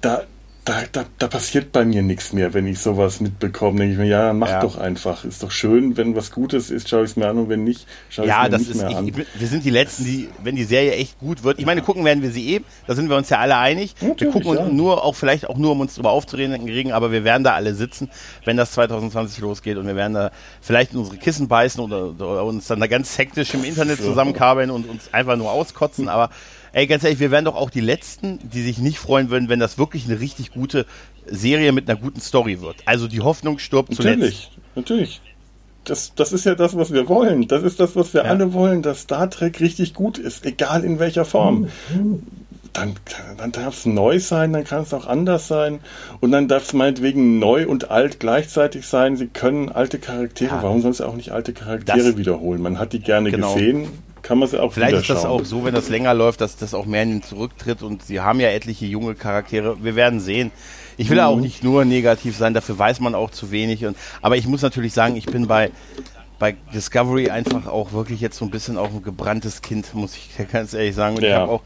da, da, da, da passiert bei mir nichts mehr, wenn ich sowas mitbekomme. Denke ich mir, ja, mach ja. doch einfach. Ist doch schön, wenn was Gutes ist, schaue ich es mir an und wenn nicht, schaue ich es mir nicht ist, mehr ich, an. Wir sind die Letzten, die, wenn die Serie echt gut wird, ich meine, gucken werden wir sie eh, da sind wir uns ja alle einig. Natürlich, wir gucken ja. nur, auch vielleicht auch nur, um uns darüber aufzuregen, aber wir werden da alle sitzen, wenn das 2020 losgeht und wir werden da vielleicht in unsere Kissen beißen oder, oder uns dann da ganz hektisch im Internet zusammenkabeln und uns einfach nur auskotzen, aber Ey, ganz ehrlich, wir wären doch auch die Letzten, die sich nicht freuen würden, wenn das wirklich eine richtig gute Serie mit einer guten Story wird. Also die Hoffnung stirbt zuletzt. Natürlich, natürlich. Das, das ist ja das, was wir wollen. Das ist das, was wir ja. alle wollen, dass Star Trek richtig gut ist, egal in welcher Form. Dann, dann darf es neu sein, dann kann es auch anders sein. Und dann darf es meinetwegen neu und alt gleichzeitig sein. Sie können alte Charaktere, ja. warum sonst auch nicht alte Charaktere das, wiederholen? Man hat die gerne genau. gesehen, kann man sie auch Vielleicht ist das auch so, wenn das länger läuft, dass das auch mehr in den zurücktritt und sie haben ja etliche junge Charaktere. Wir werden sehen. Ich will mhm. auch nicht nur negativ sein, dafür weiß man auch zu wenig. Und, aber ich muss natürlich sagen, ich bin bei, bei Discovery einfach auch wirklich jetzt so ein bisschen auch ein gebranntes Kind, muss ich ganz ehrlich sagen. Und ja. ich habe auch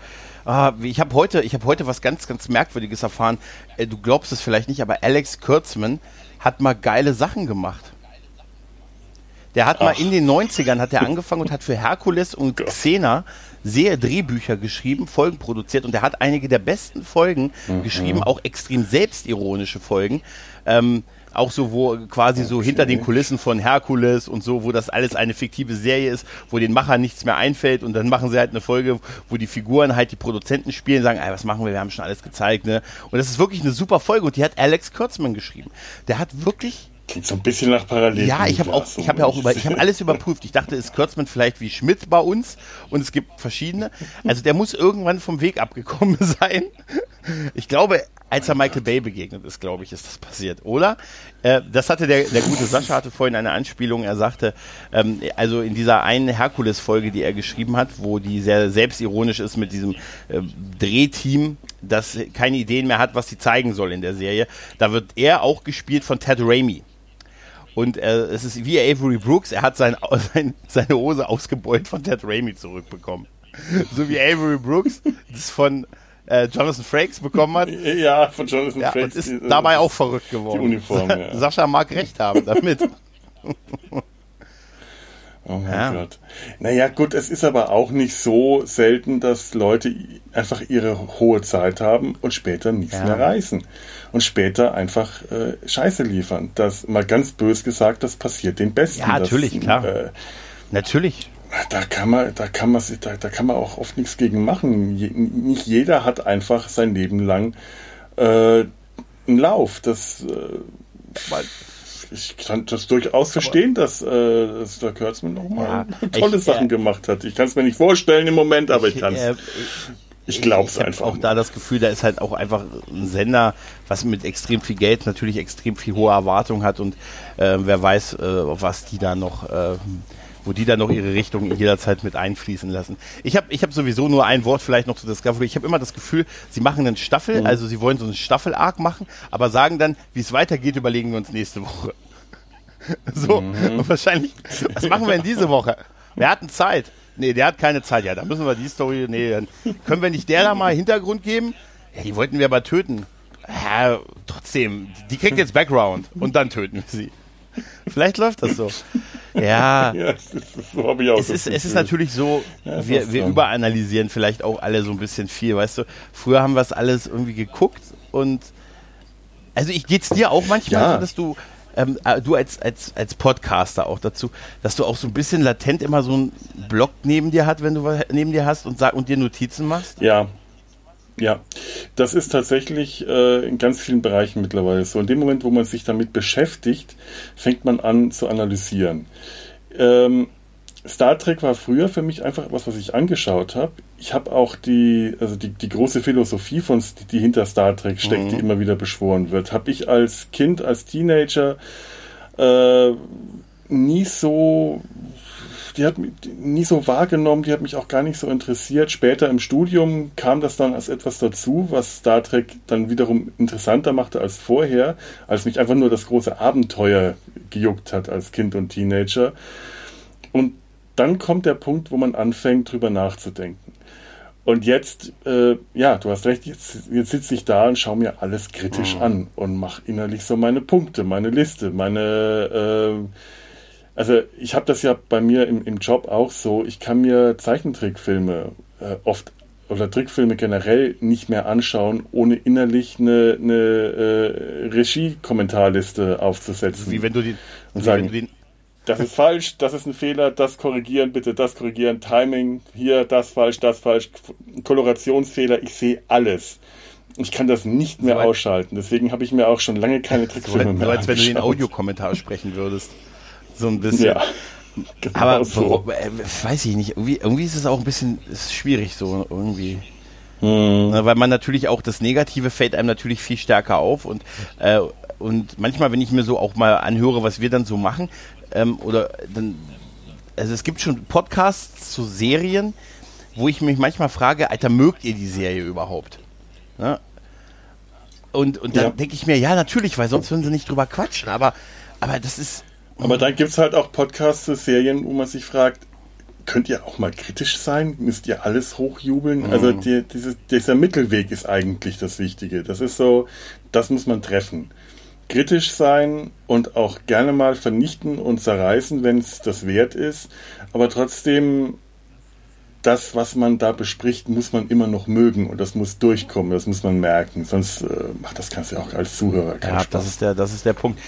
Ah, ich habe heute, ich habe heute was ganz, ganz Merkwürdiges erfahren. Äh, du glaubst es vielleicht nicht, aber Alex Kurtzman hat mal geile Sachen gemacht. Der hat Ach. mal in den 90ern hat er angefangen und hat für Herkules und Xena sehr Drehbücher geschrieben, Folgen produziert und er hat einige der besten Folgen mhm. geschrieben, auch extrem selbstironische Folgen. Ähm, auch so, wo quasi okay. so hinter den Kulissen von Herkules und so, wo das alles eine fiktive Serie ist, wo den Machern nichts mehr einfällt und dann machen sie halt eine Folge, wo die Figuren halt die Produzenten spielen, sagen, ey, was machen wir, wir haben schon alles gezeigt, ne? Und das ist wirklich eine super Folge und die hat Alex Kurtzman geschrieben. Der hat wirklich Klingt so ein bisschen nach Parallel. Ja, ich habe auch, ich habe ja auch über, ich habe alles überprüft. Ich dachte, ist Kürzmann vielleicht wie Schmidt bei uns und es gibt verschiedene. Also der muss irgendwann vom Weg abgekommen sein. Ich glaube, als er Michael Bay begegnet ist, glaube ich, ist das passiert, oder? Äh, das hatte der, der gute Sascha hatte vorhin eine Anspielung. Er sagte, ähm, also in dieser einen Herkules-Folge, die er geschrieben hat, wo die sehr selbstironisch ist mit diesem äh, Drehteam, das keine Ideen mehr hat, was sie zeigen soll in der Serie, da wird er auch gespielt von Ted Raimi. Und äh, es ist wie Avery Brooks, er hat sein, sein, seine Hose ausgebeult von Ted Raimi zurückbekommen. So wie Avery Brooks das von äh, Jonathan Frakes bekommen hat. Ja, von Jonathan ja, Frakes. Und ist die, dabei auch verrückt geworden. Die Uniform, ja. Sascha mag recht haben damit. Oh mein ja. Gott. Naja, gut, es ist aber auch nicht so selten, dass Leute einfach ihre hohe Zeit haben und später nichts ja. mehr reißen. Und später einfach äh, Scheiße liefern. Das mal ganz bös gesagt, das passiert den Besten. Ja, natürlich, das, klar. Äh, natürlich. Da kann man, da kann man, da, da kann man auch oft nichts gegen machen. Je, nicht jeder hat einfach sein Leben lang äh, einen Lauf. Das, äh, ich kann das durchaus verstehen, dass, äh, dass der Kurtzman nochmal ja, tolle ich, Sachen äh, gemacht hat. Ich kann es mir nicht vorstellen im Moment, aber ich, ich kann es. Äh, ich glaube es einfach. auch da das Gefühl, da ist halt auch einfach ein Sender, was mit extrem viel Geld natürlich extrem viel hohe Erwartung hat und äh, wer weiß, äh, was die da noch, äh, wo die da noch ihre Richtung jederzeit mit einfließen lassen. Ich habe ich hab sowieso nur ein Wort vielleicht noch zu Discovery. Ich habe immer das Gefühl, sie machen eine Staffel, mhm. also sie wollen so einen Staffel-Arc machen, aber sagen dann, wie es weitergeht, überlegen wir uns nächste Woche. So, mhm. und wahrscheinlich, was machen wir in diese Woche? Wir hatten Zeit. Nee, der hat keine Zeit. Ja, da müssen wir die Story, nee, dann können wir nicht der da mal Hintergrund geben? Ja, die wollten wir aber töten. Ja, trotzdem, die kriegt jetzt Background und dann töten wir sie. Vielleicht läuft das so. Ja, ja das ist, so habe ich auch es, ist, es ist natürlich so, ja, wir, wir überanalysieren vielleicht auch alle so ein bisschen viel, weißt du. Früher haben wir es alles irgendwie geguckt und Also ich geht's dir auch manchmal Ja. so, dass du ähm, äh, du als, als, als Podcaster auch dazu, dass du auch so ein bisschen latent immer so einen Blog neben dir hat, wenn du was neben dir hast und sag und dir Notizen machst? Ja. Ja, das ist tatsächlich äh, in ganz vielen Bereichen mittlerweile so. In dem Moment, wo man sich damit beschäftigt, fängt man an zu analysieren. Ähm, Star Trek war früher für mich einfach was, was ich angeschaut habe. Ich habe auch die, also die, die große Philosophie von, die, hinter Star Trek steckt, die immer wieder beschworen wird, habe ich als Kind, als Teenager äh, nie so die hat mich nie so wahrgenommen, die hat mich auch gar nicht so interessiert. Später im Studium kam das dann als etwas dazu, was Star Trek dann wiederum interessanter machte als vorher, als mich einfach nur das große Abenteuer gejuckt hat als Kind und Teenager. Und dann kommt der Punkt, wo man anfängt, drüber nachzudenken. Und jetzt, äh, ja, du hast recht, jetzt, jetzt sitze ich da und schaue mir alles kritisch an und mache innerlich so meine Punkte, meine Liste, meine, äh, also ich habe das ja bei mir im, im Job auch so, ich kann mir Zeichentrickfilme äh, oft oder Trickfilme generell nicht mehr anschauen, ohne innerlich eine, eine äh, Regie-Kommentarliste aufzusetzen. Wie wenn du den, wie sagen, wenn du den das ist falsch, das ist ein Fehler, das korrigieren, bitte das korrigieren, Timing, hier, das falsch, das falsch, Kolorationsfehler, ich sehe alles. Ich kann das nicht mehr So ausschalten, deswegen habe ich mir auch schon lange keine so, Trickfilme so mehr als wenn du den. Audiokommentar sprechen würdest. So ein bisschen. Ja, genau Aber so. äh, weiß ich nicht, irgendwie, irgendwie ist es auch ein bisschen schwierig so irgendwie. Hm. Weil man natürlich auch das Negative fällt einem natürlich viel stärker auf und äh, und manchmal, wenn ich mir so auch mal anhöre, was wir dann so machen, ähm, oder dann, also es gibt schon Podcasts zu Serien, wo ich mich manchmal frage, Alter, mögt ihr die Serie überhaupt? Ne? Und, und dann Ja. denke ich mir, ja, natürlich, weil sonst würden sie nicht drüber quatschen, aber, aber das ist, Aber dann gibt's halt auch Podcasts zu Serien, wo man sich fragt, könnt ihr auch mal kritisch sein? Müsst ihr alles hochjubeln? Also die, diese, dieser Mittelweg ist eigentlich das Wichtige. Das ist so, das muss man treffen. Kritisch sein und auch gerne mal vernichten und zerreißen, wenn es das wert ist. Aber trotzdem, das, was man da bespricht, muss man immer noch mögen und das muss durchkommen, das muss man merken. Sonst äh, macht das Ganze auch als Zuhörer keinen ja, Spaß. das ist der, das ist der Punkt.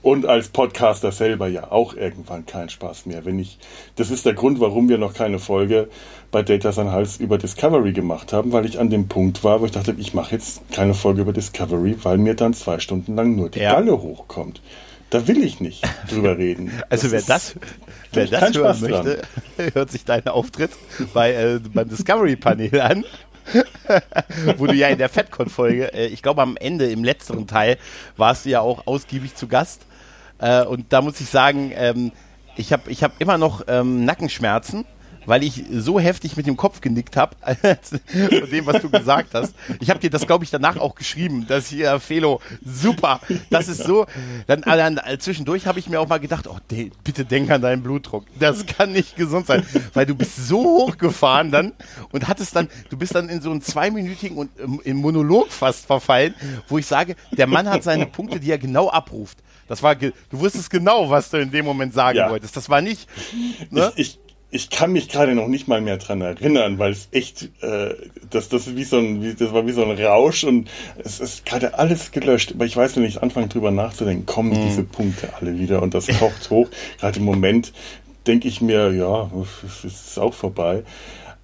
Und als Podcaster selber ja auch irgendwann keinen Spaß mehr. Wenn ich, das ist der Grund, warum wir noch keine Folge bei Data San Hals über Discovery gemacht haben, weil ich an dem Punkt war, wo ich dachte, ich mache jetzt keine Folge über Discovery, weil mir dann zwei Stunden lang nur die Ja. Galle hochkommt. Da will ich nicht drüber reden. Also wer ist- das, wer das hören Spaß möchte, hört sich deinen Auftritt bei, äh, beim Discovery-Panel an. wo du ja in der FedCon-Folge, äh, ich glaube am Ende, im letzteren Teil, warst du ja auch ausgiebig zu Gast. Äh, und da muss ich sagen, ähm, ich habe ich hab immer noch ähm, Nackenschmerzen, weil ich so heftig mit dem Kopf genickt habe, von dem, was du gesagt hast. Ich habe dir das, glaube ich, danach auch geschrieben, dass hier, Felo, super, das ist so. Dann, äh, dann äh, zwischendurch habe ich mir auch mal gedacht, oh, de, bitte denk an deinen Blutdruck. Das kann nicht gesund sein, weil du bist so hochgefahren dann und hattest dann, du bist dann in so einen zweiminütigen und ähm, in Monolog fast verfallen, wo ich sage, der Mann hat seine Punkte, die er genau abruft. Das war, du wusstest genau, was du in dem Moment sagen Ja. wolltest. Das war nicht, ne? Ich, ich, ich kann mich gerade noch nicht mal mehr dran erinnern, weil es echt, äh, das, das, ist wie so ein, wie, das war wie so ein Rausch und es ist gerade alles gelöscht. Aber ich weiß, wenn ich anfange drüber nachzudenken, kommen Mhm. diese Punkte alle wieder und das kocht hoch. Gerade im Moment denke ich mir, ja, es ist auch vorbei.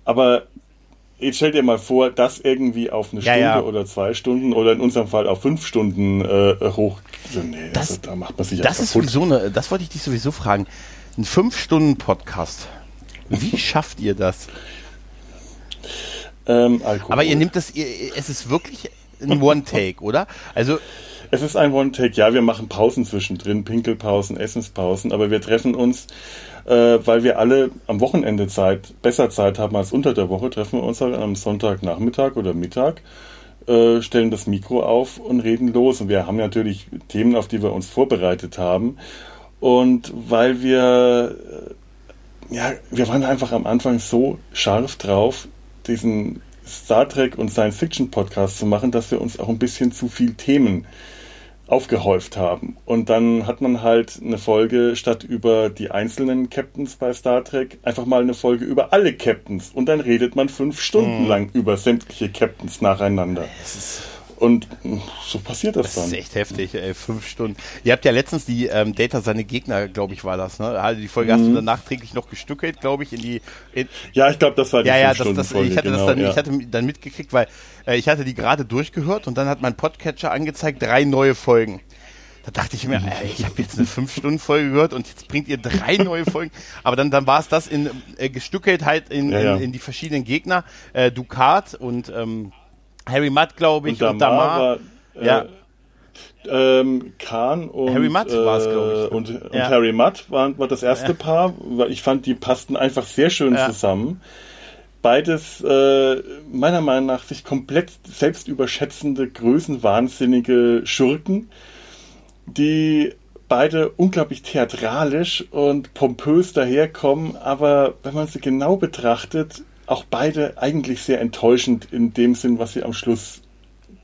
Aber jetzt stell dir mal vor, das irgendwie auf eine Ja, Stunde ja. oder zwei Stunden oder in unserem Fall auf fünf Stunden äh, hoch. So, nee, Das- also, da macht man sich Das ist sowieso eine, das wollte ich dich sowieso fragen. Ein Fünf-Stunden-Podcast. Wie schafft ihr das? Ähm. Aber ihr nehmt das, ihr, es ist wirklich ein One-Take, oder? Also, Es ist ein One-Take, ja, wir machen Pausen zwischendrin, Pinkelpausen, Essenspausen, aber wir treffen uns, äh, weil wir alle am Wochenende Zeit, besser Zeit haben als unter der Woche, treffen wir uns halt am Sonntagnachmittag oder Mittag, äh, stellen das Mikro auf und reden los. Und wir haben natürlich Themen, auf die wir uns vorbereitet haben. Und weil wir, ja, wir waren einfach am Anfang so scharf drauf, diesen Star Trek und Science Fiction Podcast zu machen, dass wir uns auch ein bisschen zu viel Themen aufgehäuft haben. Und dann hat man halt eine Folge statt über die einzelnen Captains bei Star Trek einfach mal eine Folge über alle Captains. Und dann redet man fünf Stunden lang über sämtliche Captains nacheinander. es ist, und so passiert das, Das dann. ist echt heftig, ey, fünf Stunden. Ihr habt ja letztens die ähm, Data seine Gegner, glaube ich, war das, ne? Also die Folge hast du dann nachträglich noch gestückelt, glaube ich, in die. In, Ja, ich glaube, das war die ja, ja, das, das, Fünf-Stunden-Folge, ich hatte genau, das dann, ja. ich hatte dann mitgekriegt, weil äh, ich hatte die gerade durchgehört und dann hat mein Podcatcher angezeigt drei neue Folgen. Da dachte ich mir, Mhm. ey, ich habe jetzt eine fünf Stunden Folge gehört und jetzt bringt ihr drei neue Folgen. Aber dann, dann war es das in äh, gestückelt halt in, ja. in, in die verschiedenen Gegner, äh, Ducat und ähm, Harry Mudd, glaube ich, und Damar, war, äh, Ja. ähm, Khan und, Harry Mudd war's, glaub ich. äh, und, und Ja. Harry Mudd war, war das erste Paar, weil ich fand, die passten einfach sehr schön Ja. zusammen. Beides äh, meiner Meinung nach sich komplett selbst überschätzende, größenwahnsinnige Schurken, die beide unglaublich theatralisch und pompös daherkommen, aber wenn man sie genau betrachtet, auch beide eigentlich sehr enttäuschend in dem Sinn, was sie am Schluss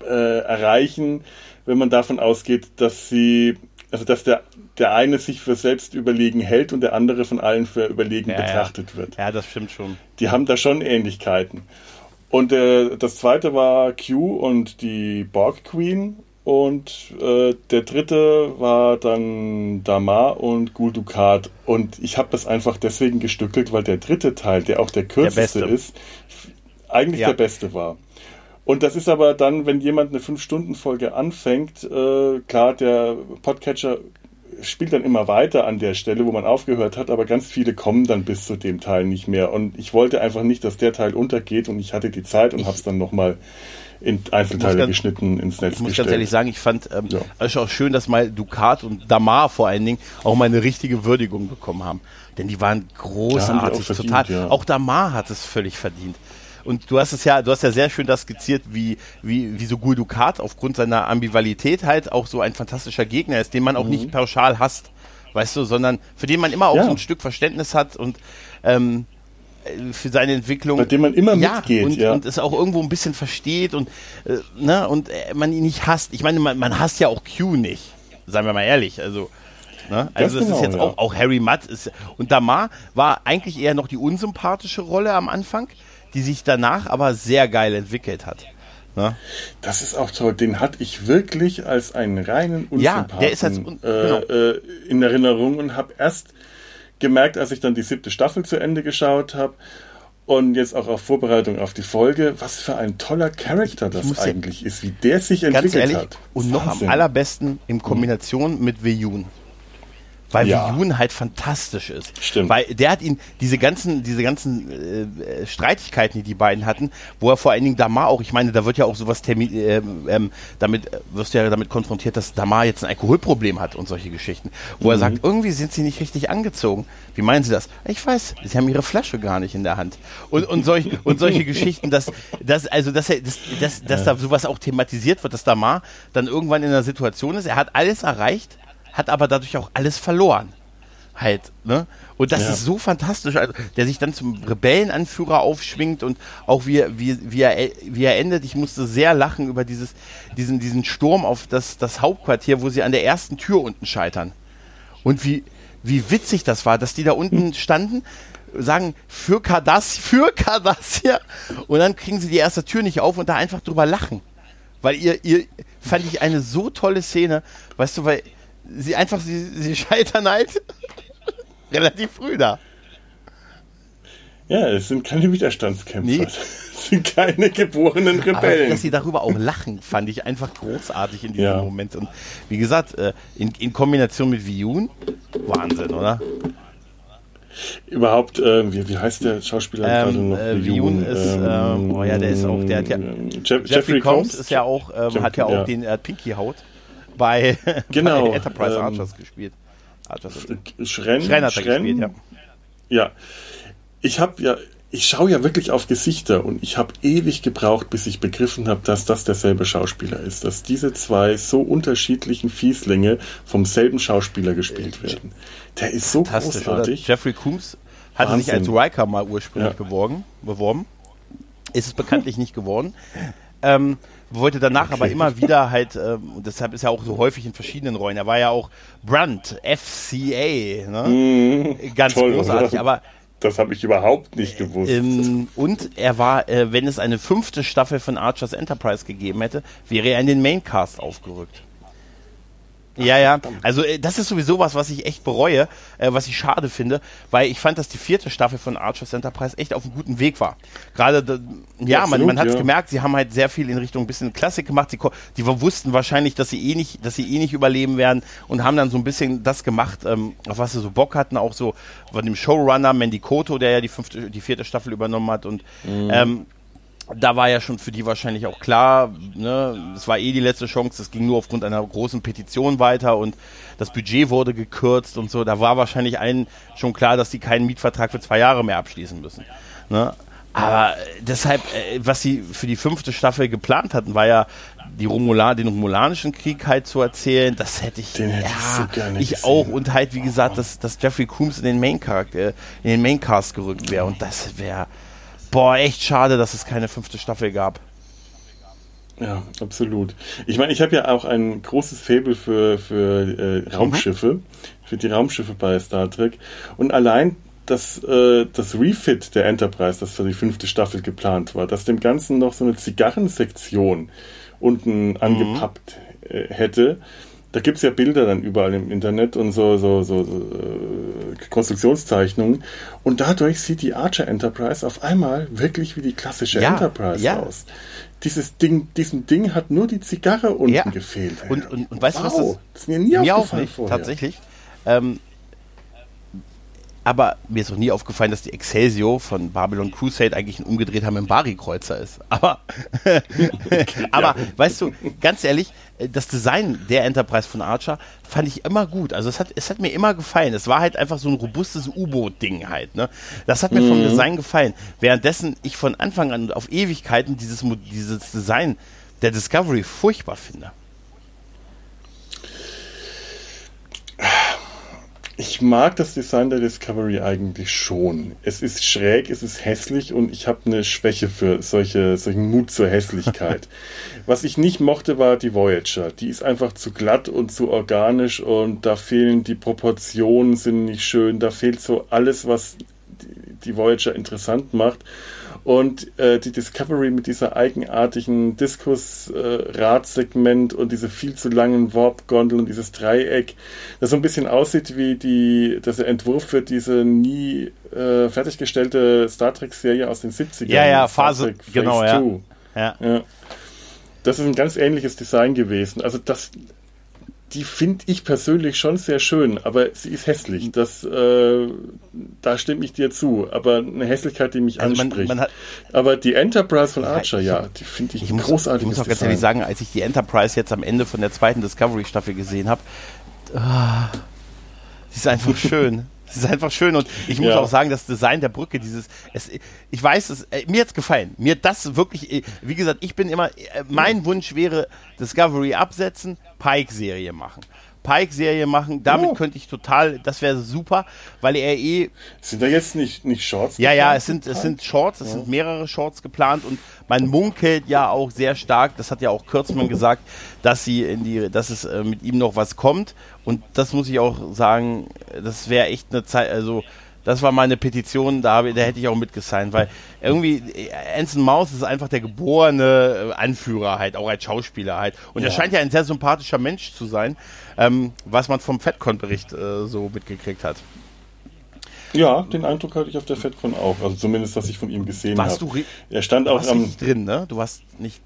äh, erreichen, wenn man davon ausgeht, dass sie, also dass der, der eine sich für selbst überlegen hält und der andere von allen für überlegen Ja, ja. betrachtet wird. Ja, das stimmt schon. Die haben da schon Ähnlichkeiten. Und äh, das zweite war Q und die Borg Queen. Und äh, der dritte war dann Damar und Gul Dukat. Und ich habe das einfach deswegen gestückelt, weil der dritte Teil, der auch der kürzeste beste. ist, eigentlich Ja. der beste war. Und das ist aber dann, wenn jemand eine 5-Stunden-Folge anfängt, äh, klar, der Podcatcher spielt dann immer weiter an der Stelle, wo man aufgehört hat, aber ganz viele kommen dann bis zu dem Teil nicht mehr. Und ich wollte einfach nicht, dass der Teil untergeht und ich hatte die Zeit und habe es dann nochmal in Einzelteile ganz- geschnitten ins Netz Ich muss gestellt. ganz ehrlich sagen, ich fand ähm, Ja. es auch schön, dass mal Ducat und Damar vor allen Dingen auch mal eine richtige Würdigung bekommen haben. Denn die waren großartig, verdient, total. ja. Auch Damar hat es völlig verdient. Und du hast es ja, du hast ja sehr schön das skizziert, wie, wie, wie so Gul Dukat aufgrund seiner Ambigualität halt auch so ein fantastischer Gegner ist, den man auch Mhm. nicht pauschal hasst, weißt du, sondern für den man immer auch Ja. so ein Stück Verständnis hat und ähm, äh, für seine Entwicklung. Bei dem man immer ja, mitgeht, und, ja. Und es auch irgendwo ein bisschen versteht und, äh, ne, und äh, man ihn nicht hasst. Ich meine, man, man hasst ja auch Q nicht, seien wir mal ehrlich. Also, ne? also das genau, ist jetzt ja. auch, auch Harry Mudd. Ist, und Damar war eigentlich eher noch die unsympathische Rolle am Anfang, die sich danach aber sehr geil entwickelt hat. Ne? Das ist auch toll. Den hatte ich wirklich als einen reinen Ja, Unsympathen der ist als un- äh, genau. äh, in Erinnerung und habe erst gemerkt, als ich dann die siebte Staffel zu Ende geschaut habe und jetzt auch auf Vorbereitung auf die Folge, was für ein toller Charakter das muss ja- eigentlich ist, wie der sich entwickelt ehrlich, hat. und noch am Wahnsinn. allerbesten in Kombination mit Veyun. Weil Ja. Veyun halt fantastisch ist. Stimmt. Weil der hat ihn, diese ganzen, diese ganzen äh, äh, Streitigkeiten, die die beiden hatten, wo er vor allen Dingen Damar auch, ich meine, da wird ja auch sowas termi- ähm, ähm, damit, äh, wirst du ja damit konfrontiert, dass Damar jetzt ein Alkoholproblem hat und solche Geschichten. Wo er Mhm. sagt, irgendwie sind sie nicht richtig angezogen. Wie meinen sie das? Ich weiß, sie haben ihre Flasche gar nicht in der Hand. Und, und, solch, und solche Geschichten, dass, dass, also, dass, er, dass, dass, dass da sowas auch thematisiert wird, dass Damar dann irgendwann in einer Situation ist, er hat alles erreicht, hat aber dadurch auch alles verloren. Halt, ne? Und das Ja. ist so fantastisch, also, der sich dann zum Rebellenanführer aufschwingt und auch wie, er- wie, wie, er, wie er endet. Ich musste sehr lachen über dieses, diesen, diesen Sturm auf das, das Hauptquartier, wo sie an der ersten Tür unten scheitern. Und wie, wie witzig das war, dass die da unten standen, sagen, für Kardass, für Cardassia, und dann kriegen sie die erste Tür nicht auf und da einfach drüber lachen. Weil ihr, ihr, fand ich eine so tolle Szene, weißt du, weil sie einfach, sie, sie scheitern halt relativ früh da. Ja, es sind keine Widerstandskämpfer. Nee. Es sind keine geborenen Aber Rebellen. dass sie darüber auch lachen, fand ich einfach großartig in diesem Ja. Moment. Und wie gesagt, äh, in, in Kombination mit Viyun, Wahnsinn, oder? Überhaupt, äh, wie, wie heißt der Schauspieler gerade Ähm, noch? äh, Viyun ist, ähm, oh ja, der ist auch, der hat ja, Jeff, Jeffrey, Combs ist ja auch, ähm, Jeff- hat ja auch ja. den äh, Pinky Haut bei, Genau, bei Enterprise ähm, Archers gespielt. Archers. Schrenn, Schrein hat er Schrenn, gespielt, ja. Ja, ich habe ja, ich schaue ja wirklich auf Gesichter und ich habe ewig gebraucht, bis ich begriffen habe, dass das derselbe Schauspieler ist, dass diese zwei so unterschiedlichen Fieslinge vom selben Schauspieler gespielt werden. Der ist so oder? großartig. Jeffrey Combs hatte sich als. Riker mal ursprünglich Ja. beworben, beworben. Ist es bekanntlich nicht geworden. Ähm, wollte danach aber immer wieder halt, ähm, und deshalb ist er auch so häufig in verschiedenen Rollen. Er war ja auch Brunt, FCA, ne? Ganz Mhm. toll, großartig. oder? Aber Das habe ich überhaupt nicht gewusst. Ähm, und er war, äh, wenn es eine fünfte Staffel von Archers Enterprise gegeben hätte, wäre er in den Maincast aufgerückt. Ja, ja. Also äh, das ist sowieso was, was ich echt bereue, äh, was ich schade finde, weil ich fand, dass die vierte Staffel von Archer's Enterprise echt auf einem guten Weg war. Gerade, ja, Absolut, man, man hat es ja. gemerkt, sie haben halt sehr viel in Richtung ein bisschen Klassik gemacht. Sie, die wussten wahrscheinlich, dass sie eh nicht, dass sie eh nicht überleben werden und haben dann so ein bisschen das gemacht, ähm, auf was sie so Bock hatten, auch so von dem Showrunner Mandy Koto, der ja die fünfte, die vierte Staffel übernommen hat und mhm. ähm, da war ja schon für die wahrscheinlich auch klar, ne, es war eh die letzte Chance, es ging nur aufgrund einer großen Petition weiter und das Budget wurde gekürzt und so. Da war wahrscheinlich allen schon klar, dass die keinen Mietvertrag für zwei Jahre mehr abschließen müssen. Ne? Aber deshalb, äh, was sie für die fünfte Staffel geplant hatten, war ja die Romula den Romulanischen Krieg halt zu erzählen. Das hätte ich, den hätte ja, ich, so gerne ich gesehen. auch. Und halt, wie gesagt, dass, dass Jeffrey Coombs in den Main äh, in den Maincast gerückt wäre. Und das wäre boah, echt schade, dass es keine fünfte Staffel gab. Ja, absolut. Ich meine, ich habe ja auch ein großes Faible für, für äh, Raumschiffe, mhm. für die Raumschiffe bei Star Trek. Und allein das, äh, das Refit der Enterprise, das für die fünfte Staffel geplant war, dass dem Ganzen noch so eine Zigarrensektion unten mhm. angepappt äh, hätte, da gibt es ja Bilder dann überall im Internet und so, so, so, so äh, Konstruktionszeichnungen. Und dadurch sieht die Archer Enterprise auf einmal wirklich wie die klassische ja, Enterprise ja. aus. Dieses Ding, diesem Ding hat nur die Zigarre unten ja. gefehlt. Und, und, und weißt du, was das, das ist mir nie mir aufgefallen nicht, vorher. Tatsächlich. Ähm, aber mir ist auch nie aufgefallen, dass die Excelsior von Babylon Crusade eigentlich ein umgedrehter Membari-Kreuzer ist. Aber, aber weißt du, ganz ehrlich, das Design der Enterprise von Archer fand ich immer gut. Also es hat, es hat mir immer gefallen. Es war halt einfach so ein robustes U-Boot-Ding halt. Ne? Das hat mir mhm. vom Design gefallen. Währenddessen ich von Anfang an auf Ewigkeiten dieses, dieses Design der Discovery furchtbar finde. Ich mag das Design der Discovery eigentlich schon. Es ist schräg, es ist hässlich und ich habe eine Schwäche für solche, solchen Mut zur Hässlichkeit. Was ich nicht mochte, war die Voyager. Die ist einfach zu glatt und zu organisch und da fehlen die Proportionen, sind nicht schön. Da fehlt so alles, was die Voyager interessant macht. Und äh, die Discovery mit dieser eigenartigen Diskus-Radsegment äh, und diese viel zu langen Warp-Gondeln und dieses Dreieck, das so ein bisschen aussieht wie die, das Entwurf für diese nie äh, fertiggestellte Star Trek-Serie aus den 70ern. Ja, ja, Phase, genau, ja. ja. ja. Das ist ein ganz ähnliches Design gewesen. Also das, die finde ich persönlich schon sehr schön, aber sie ist hässlich. Das, äh, da stimme ich dir zu. Aber eine Hässlichkeit, die mich also anspricht. Man, man hat, aber die Enterprise von Archer, ja, die finde ich, ich muss, großartig. Ich muss auch ganz ehrlich sagen, als ich die Enterprise jetzt am Ende von der zweiten Discovery-Staffel gesehen habe, ah, sie ist einfach schön. Es ist einfach schön und ich muss ja. auch sagen, das Design der Brücke, dieses, es, ich weiß, es, äh, mir hat's gefallen. Mir das wirklich, äh, wie gesagt, ich bin immer, äh, mein Wunsch wäre Discovery absetzen, Pike-Serie machen. Pike-Serie machen. Damit oh. könnte ich total, das wäre super, weil er eh. Sind da jetzt nicht, nicht Shorts? Ja, ja, es sind, es sind Shorts, es ja. sind mehrere Shorts geplant und man munkelt ja auch sehr stark, das hat ja auch Kürzmann gesagt, dass sie in die, dass es äh, mit ihm noch was kommt. Und das muss ich auch sagen, das wäre echt eine Zeit, also das war meine Petition, da, da hätte ich auch mitgesigned, weil irgendwie Anson Maus ist einfach der geborene äh, Anführer halt, auch als Schauspieler halt. Und ja. er scheint ja ein sehr sympathischer Mensch zu sein, ähm, was man vom FedCon-Bericht äh, so mitgekriegt hat. Ja, den Eindruck hatte ich auf der FedCon auch. Also zumindest, was ich von ihm gesehen habe. Warst hab. du Er stand auch am drin, ne? Du warst nicht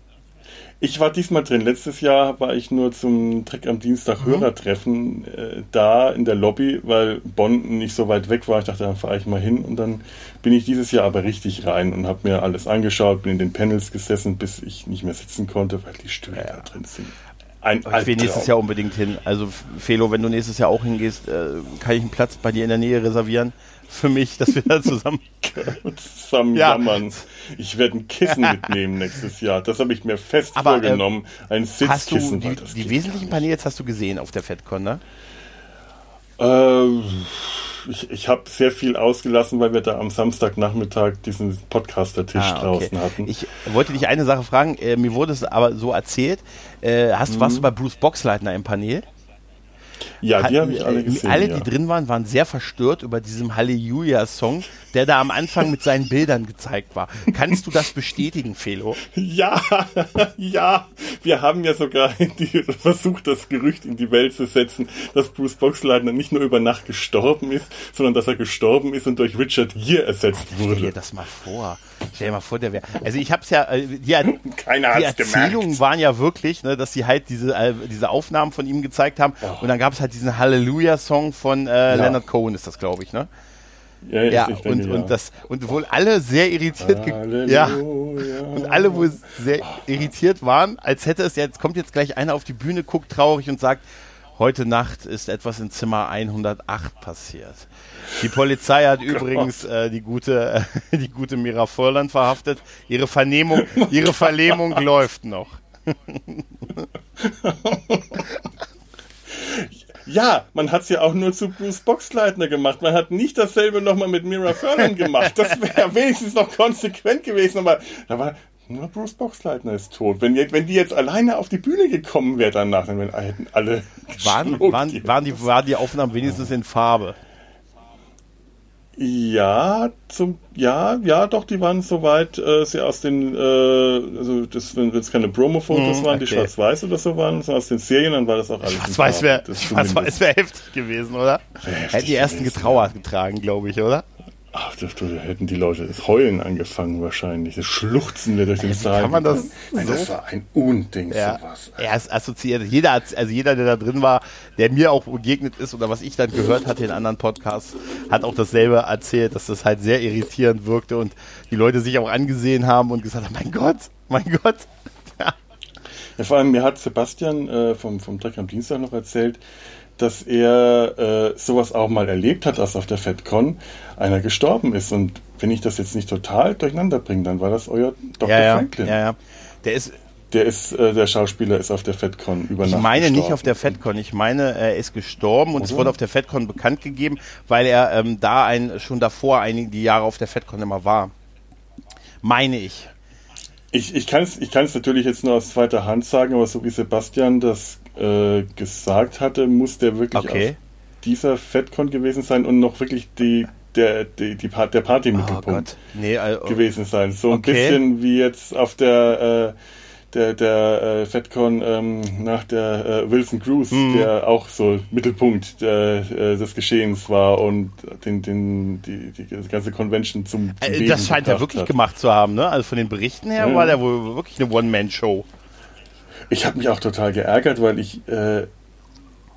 ich war diesmal drin. Letztes Jahr war ich nur zum Trick am Dienstag mhm. Hörertreffen äh, da in der Lobby, weil Bonn nicht so weit weg war. Ich dachte, dann fahre ich mal hin und dann bin ich dieses Jahr aber richtig rein und habe mir alles angeschaut, bin in den Panels gesessen, bis ich nicht mehr sitzen konnte, weil die Stühle ja. da drin sind. Ein ich will nächstes Jahr unbedingt hin. Also Felo, wenn du nächstes Jahr auch hingehst, äh, kann ich einen Platz bei dir in der Nähe reservieren für mich, dass wir da zusammen zusammen ja. jammern. Ich werde ein Kissen mitnehmen nächstes Jahr. Das habe ich mir fest Aber, äh, vorgenommen. ein Sitzkissen. die, die wesentlichen Panels hast du gesehen auf der FedCon, ne? Äh, ich, ich habe sehr viel ausgelassen, weil wir da am Samstagnachmittag diesen Podcaster-Tisch ah, okay. draußen hatten. Ich wollte dich eine Sache fragen. Äh, mir wurde es aber so erzählt. Äh, hast, mhm. Warst du bei Bruce Boxleitner im Panel? Ja, die habe ich alle gesehen. Alle, ja. die drin waren, waren sehr verstört über diesem Halleluja-Song, der da am Anfang mit seinen Bildern gezeigt war. Kannst du das bestätigen, Felo? Ja, ja. Wir haben ja sogar die, versucht, das Gerücht in die Welt zu setzen, dass Bruce Boxleitner nicht nur über Nacht gestorben ist, sondern dass er gestorben ist und durch Richard Gere ersetzt Stell wurde. dir das mal vor. Stell dir mal vor, der wäre. Also ich hab's ja, äh, die, Keiner die Erzählungen gemerkt. waren ja wirklich, ne, dass sie halt diese, äh, diese Aufnahmen von ihm gezeigt haben. Und dann gab es halt diesen Hallelujah-Song von äh, Leonard Cohen, ist das, glaube ich, ne? Ja, ich- Ja, ich denke, und, ja. und das und wohl alle sehr irritiert, ja, und alle wohl sehr irritiert waren, als hätte es jetzt kommt jetzt gleich einer auf die Bühne, guckt traurig und sagt, heute Nacht ist etwas in Zimmer 108 passiert. Die Polizei hat übrigens äh, die gute äh, die gute Mira Vorland verhaftet. Ihre Vernehmung, ihre Verlähmung läuft noch. Ja, man hat's ja auch nur zu Bruce Boxleitner gemacht. Man hat nicht dasselbe nochmal mit Mira Furlan gemacht. Das wäre wenigstens noch konsequent gewesen, aber da war nur Bruce Boxleitner ist tot. Wenn, die- wenn die jetzt alleine auf die Bühne gekommen wäre danach, dann hätten alle Waren, waren, waren, die, waren die Aufnahmen wenigstens in Farbe? Ja, zum ja, ja, doch, die waren soweit äh, sie aus den, äh, also das, wenn es keine Promo-Fotos Mhm, waren, die okay. schwarz-weiß oder so waren, so aus den Serien, dann war das auch alles. Schwarz-Weiß wäre Das Schwarz wär heftig gewesen, oder? Hätten die ersten getrauert getragen, glaube ich, oder? Ach, da, hätten die Leute das Heulen angefangen wahrscheinlich. Das Schluchzen wir durch den Saal. kann man das gegangen. Das war ein Unding, Ja, sowas. er ist assoziiert. Jeder, also jeder, der da drin war, der mir auch begegnet ist oder was ich dann gehört hatte in anderen Podcasts, hat auch dasselbe erzählt, dass das halt sehr irritierend wirkte und die Leute sich auch angesehen haben und gesagt haben, mein Gott, mein Gott. Ja. Ja, vor allem, mir hat Sebastian äh, vom, vom Dreck am Dienstag noch erzählt, dass er äh, sowas auch mal erlebt hat, dass auf der FedCon einer gestorben ist. Und wenn ich das jetzt nicht total durcheinander bringe, dann war das euer Dr. Ja, ja, Franklin. ja, ja. Der ist, Der ist, äh, der Schauspieler ist auf der FedCon über ich meine nicht gestorben. auf der FedCon, ich meine, er ist gestorben und es Oder? wurde auf der FedCon bekannt gegeben, weil er ähm, da ein, schon davor einige Jahre auf der FedCon immer war. Meine ich. Ich, ich kann es ich kann's natürlich jetzt nur aus zweiter Hand sagen, aber so wie Sebastian das äh, gesagt hatte, muss der wirklich Okay. auf dieser FedCon gewesen sein und noch wirklich die, der, die, die, der Oh Party-Mittelpunkt Gott. Nee, also, gewesen sein. So ein Okay. bisschen wie jetzt auf der, äh, der, der äh, FedCon ähm, nach der äh, Wilson Cruise, Mhm. der auch so Mittelpunkt der, äh, des Geschehens war und den, den, die, die ganze Convention zum, zum Äh, das scheint er wirklich hat. gemacht zu haben, ne? Also von den Berichten her Ja. war der wohl wirklich eine One-Man-Show. Ich habe mich auch total geärgert, weil ich äh,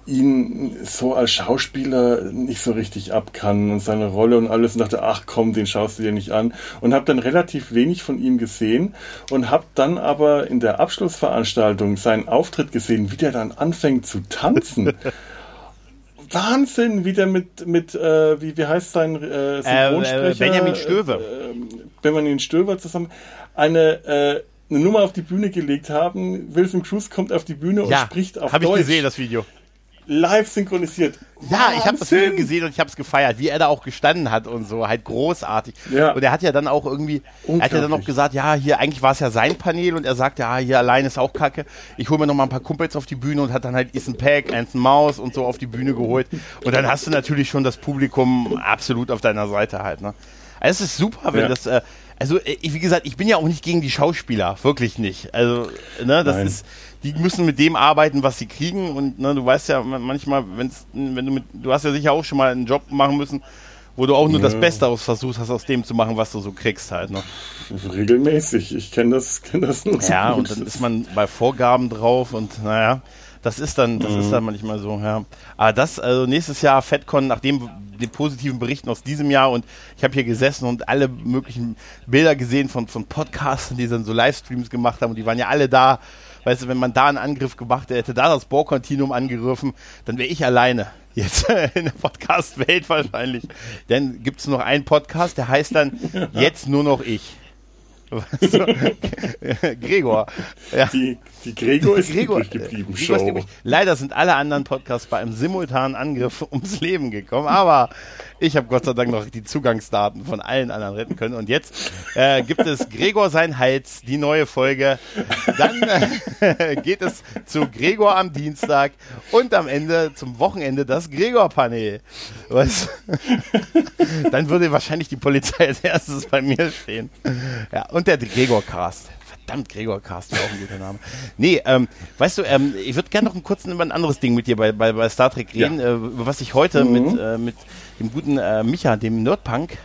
ihn so als Schauspieler nicht so richtig abkann und seine Rolle und alles und dachte, ach komm, den schaust du dir nicht an und habe dann relativ wenig von ihm gesehen und habe dann aber in der Abschlussveranstaltung seinen Auftritt gesehen, wie der dann anfängt zu tanzen. Wahnsinn, wie der mit, mit äh, wie, wie heißt sein äh, Synchronsprecher? äh, Benjamin Stöver. Äh, Benjamin Stöver zusammen eine, äh, eine Nummer auf die Bühne gelegt haben. Wilson Cruz kommt auf die Bühne und Ja, spricht auf habe ich Deutsch. gesehen, das Video. Live synchronisiert. Ja, ich habe das Video gesehen und ich habe es gefeiert, wie er da auch gestanden hat und so, halt großartig. Ja. Und er hat ja dann auch irgendwie, er hat ja dann noch Unglaublich. gesagt, ja, hier, eigentlich war es ja sein Panel und er sagt, ja, hier allein ist auch kacke. Ich hole mir noch mal ein paar Kumpels auf die Bühne und hat dann halt Ethan Peck, Anson Maus und so auf die Bühne geholt. Und dann hast du natürlich schon das Publikum absolut auf deiner Seite halt, ne? Also es ist super, wenn Ja. das, äh, also äh, ich- wie gesagt, ich bin ja auch nicht gegen die Schauspieler, wirklich nicht. Also, ne, das Nein. ist, die müssen mit dem arbeiten, was sie kriegen und ne, du weißt ja man- manchmal, wenn's, wenn du mit, du hast ja sicher auch schon mal einen Job machen müssen, wo du auch nur das Ja. Beste aus versucht hast, aus dem zu machen, was du so kriegst halt. Ne? Regelmäßig. Ich kenne das, kenn das nur so Ja, gut. und dann ist man bei Vorgaben drauf und naja, das ist dann, das ist dann manchmal so, ja. Aber das, also nächstes Jahr FedCon, nach dem den positiven Berichten aus diesem Jahr und ich habe hier gesessen und alle möglichen Bilder gesehen von, von Podcastern, die dann so Livestreams gemacht haben und die waren ja alle da. Weißt du, wenn man da einen Angriff gemacht hätte, da das Bohr-Kontinuum angegriffen, dann wäre ich alleine. Jetzt in der Podcast-Welt wahrscheinlich. Dann gibt es noch einen Podcast, der heißt dann Jetzt nur noch ich. Weißt du? Gregor. Ja. die, Die Gregor ist Gregor, übrig geblieben äh, Show. Übrig. Leider sind alle anderen Podcasts bei einem simultanen Angriff ums Leben gekommen, aber ich habe Gott sei Dank noch die Zugangsdaten von allen anderen retten können. Und jetzt äh, gibt es Gregor sein Hals, die neue Folge. Dann äh, geht es zu Gregor am Dienstag und am Ende zum Wochenende das Gregor-Panel. Dann würde wahrscheinlich die Polizei als erstes bei mir stehen. Ja, und der Gregor-Cast. Verdammt, Gregor Cast wäre auch ein guter Name. Nee, ähm, weißt du, ähm, ich würde gerne noch einen kurzen über ein anderes Ding mit dir bei, bei, bei Star Trek reden, ja. äh, über was ich heute mhm. mit, äh, mit dem guten äh, Micha, dem Nerdpunk,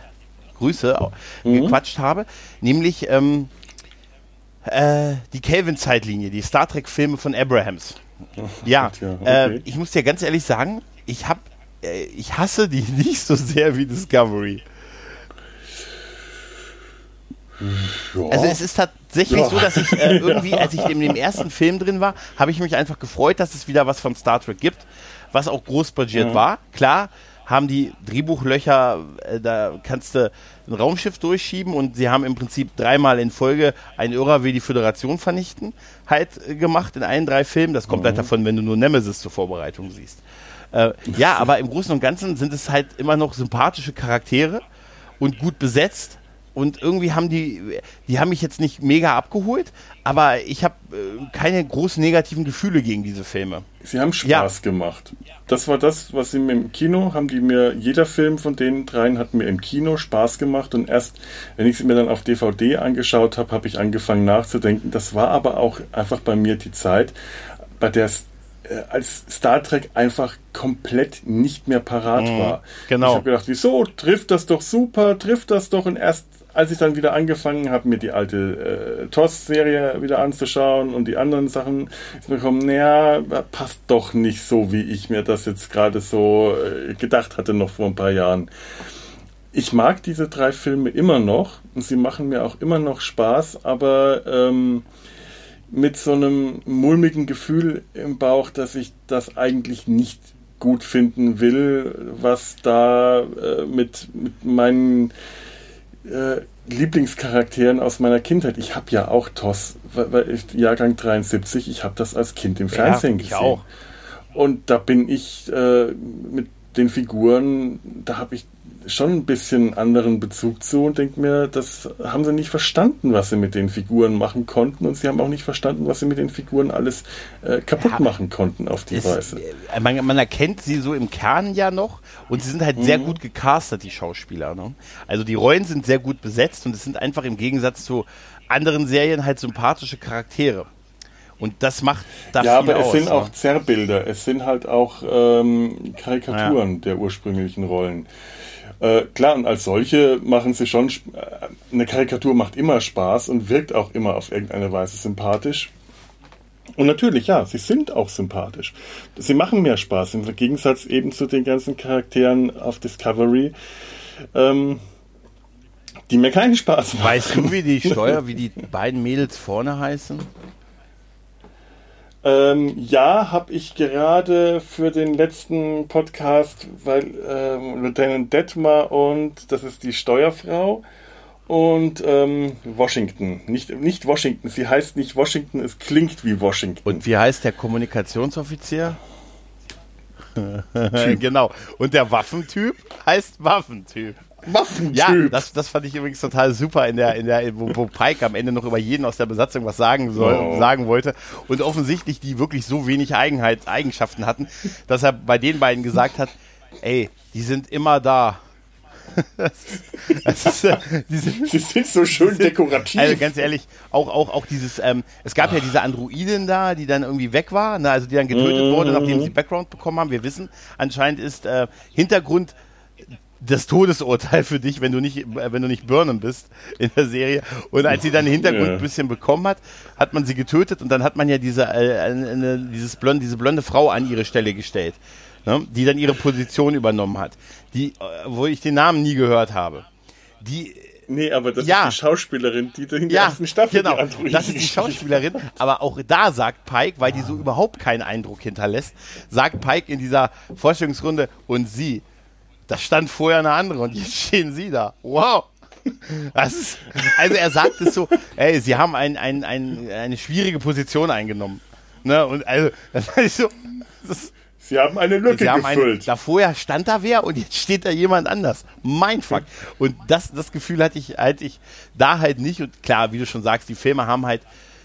Grüße, mhm. gequatscht habe. Nämlich ähm, äh, die Kelvin-Zeitlinie, die Star Trek-Filme von Abrahams. ja, ja äh, okay. ich muss dir ganz ehrlich sagen, ich habe äh, ich hasse die nicht so sehr wie Discovery. Ja. Also es ist tatsächlich ja. so, dass ich äh, irgendwie, als ich in dem ersten Film drin war, habe ich mich einfach gefreut, dass es wieder was von Star Trek gibt, was auch großbudget ja. war. Klar haben die Drehbuchlöcher, äh, da kannst du ein Raumschiff durchschieben und sie haben im Prinzip dreimal in Folge ein Irrer wie die Föderation vernichten halt äh, gemacht in allen drei Filmen. Das kommt mhm. halt davon, wenn du nur Nemesis zur Vorbereitung siehst. Äh, ja, aber im Großen und Ganzen sind es halt immer noch sympathische Charaktere und gut besetzt und irgendwie haben die, die haben mich jetzt nicht mega abgeholt, aber ich habe äh, keine großen negativen Gefühle gegen diese Filme. Sie haben Spaß ja. gemacht. Das war das, was sie mir im Kino haben die mir, jeder Film von den dreien hat mir im Kino Spaß gemacht und erst, wenn ich sie mir dann auf DVD angeschaut habe, habe ich angefangen nachzudenken. Das war aber auch einfach bei mir die Zeit, bei der es äh, als Star Trek einfach komplett nicht mehr parat mhm, war. Genau. Ich habe gedacht, wieso trifft das doch super, trifft das doch und erst als ich dann wieder angefangen habe, mir die alte äh, TOS-Serie wieder anzuschauen und die anderen Sachen, ist mir gekommen, naja, passt doch nicht so, wie ich mir das jetzt gerade so äh, gedacht hatte, noch vor ein paar Jahren. Ich mag diese drei Filme immer noch und sie machen mir auch immer noch Spaß, aber ähm, mit so einem mulmigen Gefühl im Bauch, dass ich das eigentlich nicht gut finden will, was da äh, mit, mit meinen äh, Lieblingscharakteren aus meiner Kindheit. Ich habe ja auch TOS, weil ich, Jahrgang 73, ich habe das als Kind im Fernsehen ja, gesehen. Auch. Und da bin ich äh, mit den Figuren, da habe ich schon ein bisschen anderen Bezug zu und denke mir, das haben sie nicht verstanden, was sie mit den Figuren machen konnten und sie haben auch nicht verstanden, was sie mit den Figuren alles äh, kaputt ja, machen konnten auf die Weise. Äh, man, man, erkennt sie so im Kern ja noch und sie sind halt mhm. sehr gut gecastet, die Schauspieler. Ne? Also die Rollen sind sehr gut besetzt und es sind einfach im Gegensatz zu anderen Serien halt sympathische Charaktere. Und das macht da Ja, aber es aus, sind ne? auch Zerrbilder, es sind halt auch ähm, Karikaturen ja. der ursprünglichen Rollen. Äh, klar, und als solche machen sie schon, äh, eine Karikatur macht immer Spaß und wirkt auch immer auf irgendeine Weise sympathisch. Und natürlich, ja, sie sind auch sympathisch. Sie machen mehr Spaß im Gegensatz eben zu den ganzen Charakteren auf Discovery, ähm, die mir keinen Spaß machen. Weißt du, wie die Steuer, wie die beiden Mädels vorne heißen? Ähm, ja, habe ich gerade für den letzten Podcast, weil ähm, Lieutenant Detmar und das ist die Steuerfrau und ähm, Washington. Nicht, nicht Washington, sie heißt nicht Washington, es klingt wie Washington. Und wie heißt der Kommunikationsoffizier? genau. Und der Waffentyp heißt Waffentyp. Waffentyp. Ja, das, das fand ich übrigens total super in der, in der, wo, wo Pike am Ende noch über jeden aus der Besatzung was sagen soll, oh. sagen wollte. Und offensichtlich die wirklich so wenig Eigenheit, Eigenschaften hatten, dass er bei den beiden gesagt hat, ey, die sind immer da. das ist, die sind, Sie sind so schön dekorativ. Also ganz ehrlich, auch, auch, auch dieses, ähm, es gab ja diese Androidin da, die dann irgendwie weg war, ne, also die dann getötet mhm. wurde, nachdem sie Background bekommen haben. Wir wissen, anscheinend ist äh, Hintergrund das Todesurteil für dich, wenn du nicht, wenn du nicht Burnham bist in der Serie. Und als sie dann den Hintergrund ja. ein bisschen bekommen hat, hat man sie getötet und dann hat man ja diese, äh, eine, dieses blonde, diese blonde Frau an ihre Stelle gestellt, ne, die dann ihre Position übernommen hat, die, äh, wo ich den Namen nie gehört habe. Die Nee, aber das ja. ist die Schauspielerin, die in der ja, ersten Staffel genau. die Das ist die Schauspielerin, aber auch da sagt Pike, weil die so überhaupt keinen Eindruck hinterlässt, sagt Pike in dieser Vorstellungsrunde und sie da stand vorher eine andere und jetzt stehen sie da. Wow. Ist, also er sagt es so, ey, sie haben ein, ein, ein, eine schwierige Position eingenommen. Ne? Und also, das ist so. Das, Sie haben eine Lücke haben gefüllt. Ein, da vorher stand da wer und jetzt steht da jemand anders. Mein Fuck. Und das, das Gefühl hatte ich, hatte ich da halt nicht. Und klar, wie du schon sagst, die Filme haben halt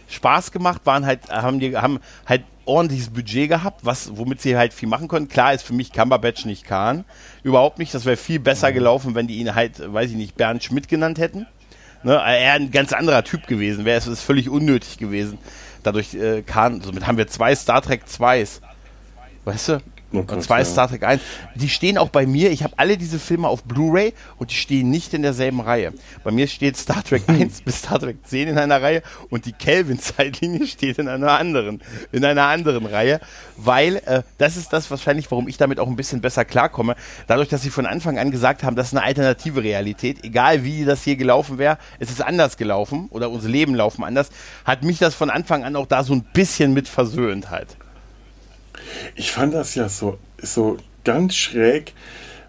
Spaß gemacht, waren halt, haben die, haben halt ordentliches Budget gehabt, was, womit sie halt viel machen konnten. Klar ist für mich Cumberbatch nicht Kahn. Überhaupt nicht. Das wäre viel besser mhm. gelaufen, wenn die ihn halt, weiß ich nicht, Bernd Schmidt genannt hätten. Ne, er ein ganz anderer Typ gewesen wäre. Es ist völlig unnötig gewesen. Dadurch äh, Kahn, somit haben wir zwei Star Trek 2s. Weißt du? Oh und zwei ja. Star Trek 1. Die stehen auch bei mir, ich habe alle diese Filme auf Blu-ray und die stehen nicht in derselben Reihe. Bei mir steht Star Trek 1 bis Star Trek 10 in einer Reihe und die Kelvin-Zeitlinie steht in einer anderen, in einer anderen Reihe, weil äh, das ist das wahrscheinlich, warum ich damit auch ein bisschen besser klarkomme. Dadurch, dass sie von Anfang an gesagt haben, das ist eine alternative Realität, egal wie das hier gelaufen wäre, es ist anders gelaufen oder unsere Leben laufen anders, hat mich das von Anfang an auch da so ein bisschen mit versöhnt halt. Ich fand das ja so, so ganz schräg,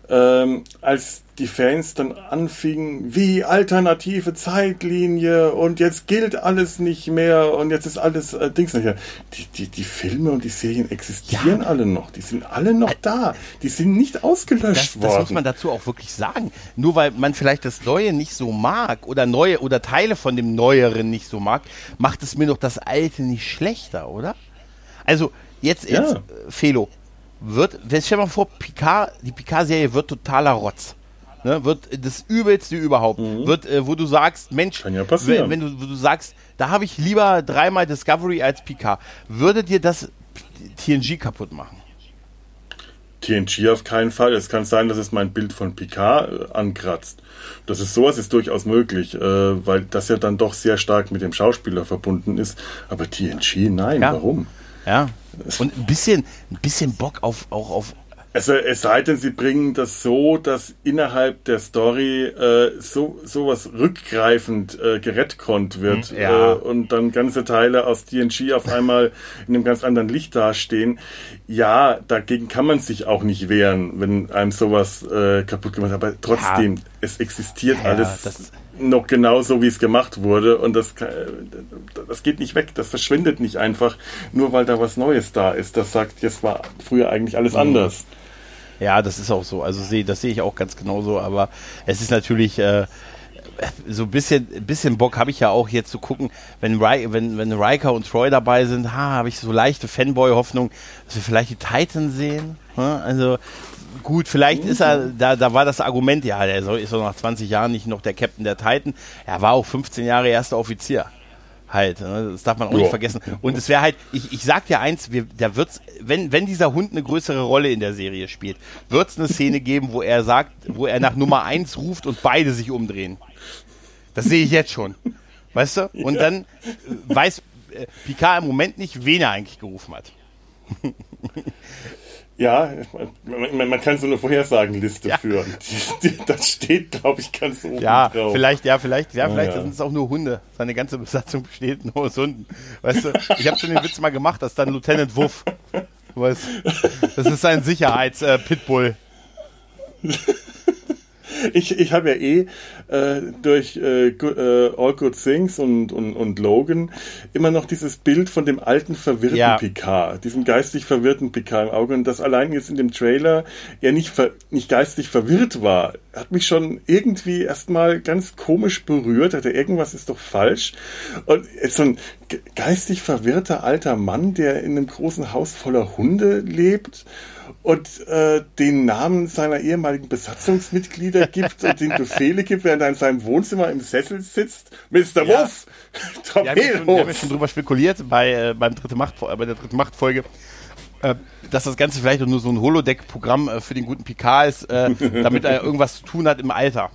ähm, als die Fans dann anfingen, wie alternative Zeitlinie und jetzt gilt alles nicht mehr und jetzt ist alles äh, Dings nicht mehr. Die, die, die Filme und die Serien existieren ja. alle noch. Die sind alle noch da. Die sind nicht ausgelöscht das, worden. Das muss man dazu auch wirklich sagen. Nur weil man vielleicht das Neue nicht so mag oder neue oder Teile von dem Neueren nicht so mag, macht es mir doch das Alte nicht schlechter, oder? Also, Jetzt, jetzt äh, Felo, wird, stell dir mal vor, Picard, die Picard-Serie wird totaler Rotz. Ne, wird das übelste überhaupt. Mhm. Wird, äh, wo du sagst, Mensch, ja wenn, wenn du, du sagst, da habe ich lieber dreimal Discovery als Picard. Würde dir das TNG kaputt machen? TNG auf keinen Fall. Es kann sein, dass es mein Bild von Picard äh, ankratzt. Das ist sowas ist durchaus möglich, äh, weil das ja dann doch sehr stark mit dem Schauspieler verbunden ist. Aber TNG, nein, ja. warum? Ja. Und ein bisschen, ein bisschen Bock auf, auch auf also es sei denn, sie bringen das so, dass innerhalb der Story äh, so sowas rückgreifend äh, gerettet wird hm, ja. äh, und dann ganze Teile aus TNG auf einmal in einem ganz anderen Licht dastehen. Ja, dagegen kann man sich auch nicht wehren, wenn einem sowas äh, kaputt gemacht wird. Aber trotzdem, ja. es existiert ja, alles noch genauso, wie es gemacht wurde. Und das, das geht nicht weg, das verschwindet nicht einfach, nur weil da was Neues da ist. Das sagt, jetzt war früher eigentlich alles mhm. anders. Ja, das ist auch so. Also seh, das sehe ich auch ganz genauso. Aber es ist natürlich äh, so ein bisschen, bisschen Bock habe ich ja auch hier zu gucken, wenn, wenn, wenn Riker und Troy dabei sind, ha, habe ich so leichte Fanboy-Hoffnung, dass wir vielleicht die Titan sehen. Ha? Also gut, vielleicht ist er, da, da war das Argument, ja, der ist doch nach 20 Jahren nicht noch der Captain der Titan. Er war auch 15 Jahre erster Offizier. Halt, ne? das darf man auch ja. nicht vergessen. Und es wäre halt, ich, ich sag dir eins, wir, da wird's, wenn, wenn dieser Hund eine größere Rolle in der Serie spielt, wird es eine Szene geben, wo er sagt, wo er nach Nummer 1 ruft und beide sich umdrehen. Das sehe ich jetzt schon. Weißt du? Und ja. dann äh, weiß äh, Picard im Moment nicht, wen er eigentlich gerufen hat. Ja, man, man, kann so eine Vorhersagenliste ja. führen. Die, die, das steht, glaube ich, ganz oben ja, drauf. Vielleicht, ja, vielleicht, ja, vielleicht ja. sind es auch nur Hunde. Seine ganze Besatzung besteht nur aus Hunden. Weißt du, ich habe schon den Witz mal gemacht, dass dann Lieutenant Wuff, weißt, das ist sein Sicherheits-Pitbull. Ich, ich habe ja eh äh, durch äh, äh, All Good Things und, und, und Logan immer noch dieses Bild von dem alten verwirrten ja. Picard, diesem geistig verwirrten Picard im Auge. Und das allein jetzt in dem Trailer er nicht, ver nicht geistig verwirrt war, hat mich schon irgendwie erstmal ganz komisch berührt. Hatte irgendwas ist doch falsch. Und jetzt so ein geistig verwirrter alter Mann, der in einem großen Haus voller Hunde lebt und äh, den Namen seiner ehemaligen Besatzungsmitglieder gibt und den Befehle gibt, während er in seinem Wohnzimmer im Sessel sitzt. Mr. Ja. Wuff! Wir haben, ja schon, wir haben ja schon drüber spekuliert bei, äh, beim dritte Macht, bei der dritten Machtfolge, äh, dass das Ganze vielleicht nur so ein Holodeck-Programm äh, für den guten Picard ist, äh, damit er irgendwas zu tun hat im Alter.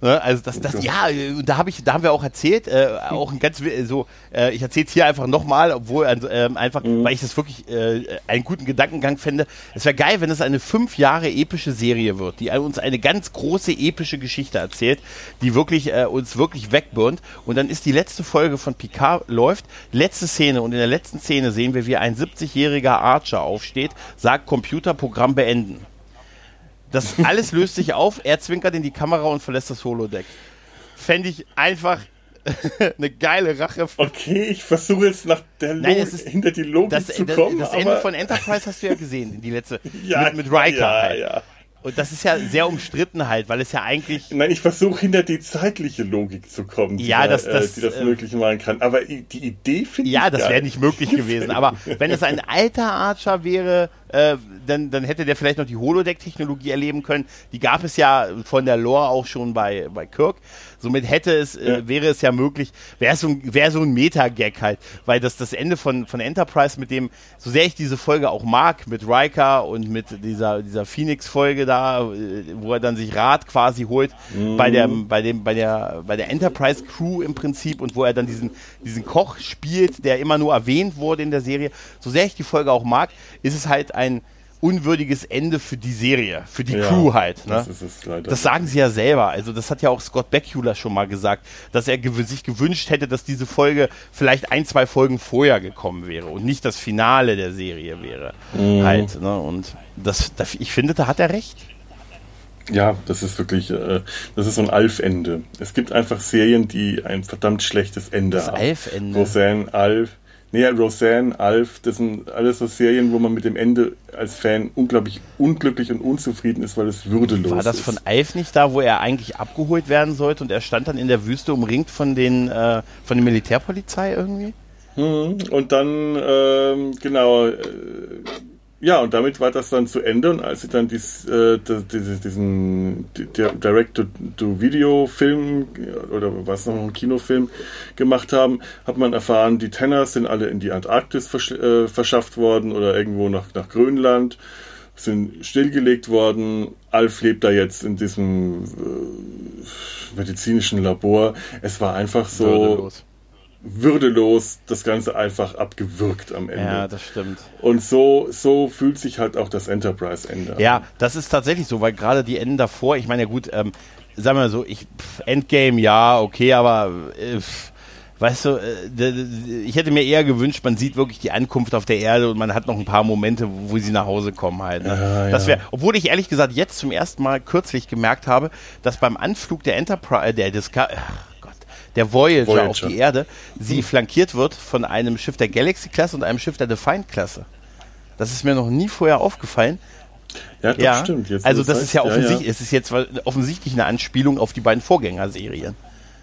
Ne? Also das, das, ja, da habe ich, da haben wir auch erzählt, äh, auch ein ganz so, äh, ich erzähle es hier einfach nochmal, obwohl äh, einfach, mhm. weil ich das wirklich äh, einen guten Gedankengang fände. Es wäre geil, wenn es eine fünf Jahre epische Serie wird, die uns eine ganz große epische Geschichte erzählt, die wirklich äh, uns wirklich wegburnt. Und dann ist die letzte Folge von Picard läuft, letzte Szene und in der letzten Szene sehen wir, wie ein 70-jähriger Archer aufsteht, sagt Computerprogramm beenden Das alles löst sich auf, er zwinkert in die Kamera und verlässt das Holodeck. Fände ich einfach eine geile Rache. Okay, ich versuche jetzt nach der Nein, Logik, es ist- hinter die Logik Das, zu das, kommen. das Ende aber von Enterprise hast du ja gesehen, die letzte. ja, mit, mit Riker ja, halt. ja. Und das ist ja sehr umstritten halt, weil es ja eigentlich. Nein, ich versuche hinter die zeitliche Logik zu kommen, die, Ja, da, das- das, äh, die das äh, möglich machen kann. Aber die Idee finde ich Ja, das wäre nicht möglich gewesen. Aber wenn es ein alter Archer wäre, äh, dann, dann hätte der vielleicht noch die Holodeck-Technologie erleben können. Die gab es ja von der Lore auch schon bei, bei Kirk. Somit hätte es, äh, wäre es ja möglich, wäre so ein, wäre so ein Meta-Gag halt. Weil das, das Ende von, von Enterprise mit dem, so sehr ich diese Folge auch mag, mit Riker und mit dieser, dieser Phoenix-Folge da, äh, wo er dann sich Rat quasi holt bei der, bei dem, bei der, bei der Enterprise-Crew im Prinzip und wo er dann diesen, diesen Koch spielt, der immer nur erwähnt wurde in der Serie. So sehr ich die Folge auch mag, ist es halt ein unwürdiges Ende für die Serie, für die Ja, Crew halt. Ne? Das. Das sagen sie ja selber. Also das hat ja auch Scott Bakula schon mal gesagt, dass er gew sich gewünscht hätte, dass diese Folge vielleicht ein, zwei Folgen vorher gekommen wäre und nicht das Finale der Serie wäre. Mhm. Halt, ne? Und das, das, ich finde, da hat er recht. Ja, das ist wirklich, äh, das ist so ein Alf-Ende. Es gibt einfach Serien, die ein verdammt schlechtes Ende Das haben. Alf-Ende? Roseanne, Alf. Nee, Roseanne, Alf, das sind alles so Serien, wo man mit dem Ende als Fan unglaublich unglücklich und unzufrieden ist, weil es würdelos War das ist. von Alf nicht da, wo er eigentlich abgeholt werden sollte und er stand dann in der Wüste umringt von den äh, von der Militärpolizei irgendwie? Mhm. Und dann, ähm, genau, äh, ja, und damit war das dann zu Ende. Und als sie dann dies, äh, diesen Direct-to-Video-Film oder was noch ein Kinofilm gemacht haben, hat man erfahren, die Tenners sind alle in die Antarktis versch äh, verschafft worden oder irgendwo nach, nach Grönland, sind stillgelegt worden. Alf lebt da jetzt in diesem äh, medizinischen Labor. Es war einfach so Würdelos. Würdelos das Ganze einfach abgewürgt am Ende. Ja, das stimmt. Und so, so fühlt sich halt auch das Enterprise-Ende. Ja, das ist tatsächlich so, weil gerade die Enden davor, ich meine, ja gut, ähm, sagen wir mal so, ich, pff, Endgame, ja, okay, aber äh, pff, weißt du, äh, ich hätte mir eher gewünscht, man sieht wirklich die Ankunft auf der Erde und man hat noch ein paar Momente, wo sie nach Hause kommen halt. Ne? Ja, das ja. wäre, obwohl ich ehrlich gesagt jetzt zum ersten Mal kürzlich gemerkt habe, dass beim Anflug der Enterprise, äh, der Discover, Gott, der Voyager, Voyager. auf die Erde, sie flankiert wird von einem Schiff der Galaxy-Klasse und einem Schiff der Defiant-Klasse. Das ist mir noch nie vorher aufgefallen. Ja, doch, Ja, stimmt. Jetzt, also das ist ja offensichtlich, es ist jetzt offensichtlich eine Anspielung auf die beiden Vorgängerserien.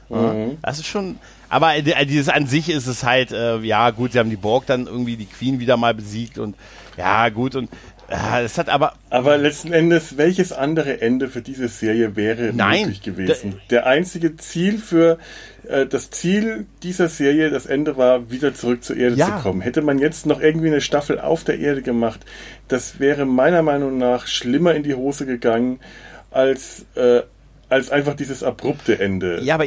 Ja, Das ist schon, aber äh, dieses an sich ist es halt, äh, ja gut, sie haben die Borg dann irgendwie die Queen wieder mal besiegt und ja gut und äh, es hat aber Aber letzten Endes, welches andere Ende für diese Serie wäre Nein. möglich gewesen? Der einzige Ziel für äh, das Ziel dieser Serie, das Ende war, wieder zurück zur Erde Ja. zu kommen. Hätte man jetzt noch irgendwie eine Staffel auf der Erde gemacht, das wäre meiner Meinung nach schlimmer in die Hose gegangen als äh, als einfach dieses abrupte Ende. ja, aber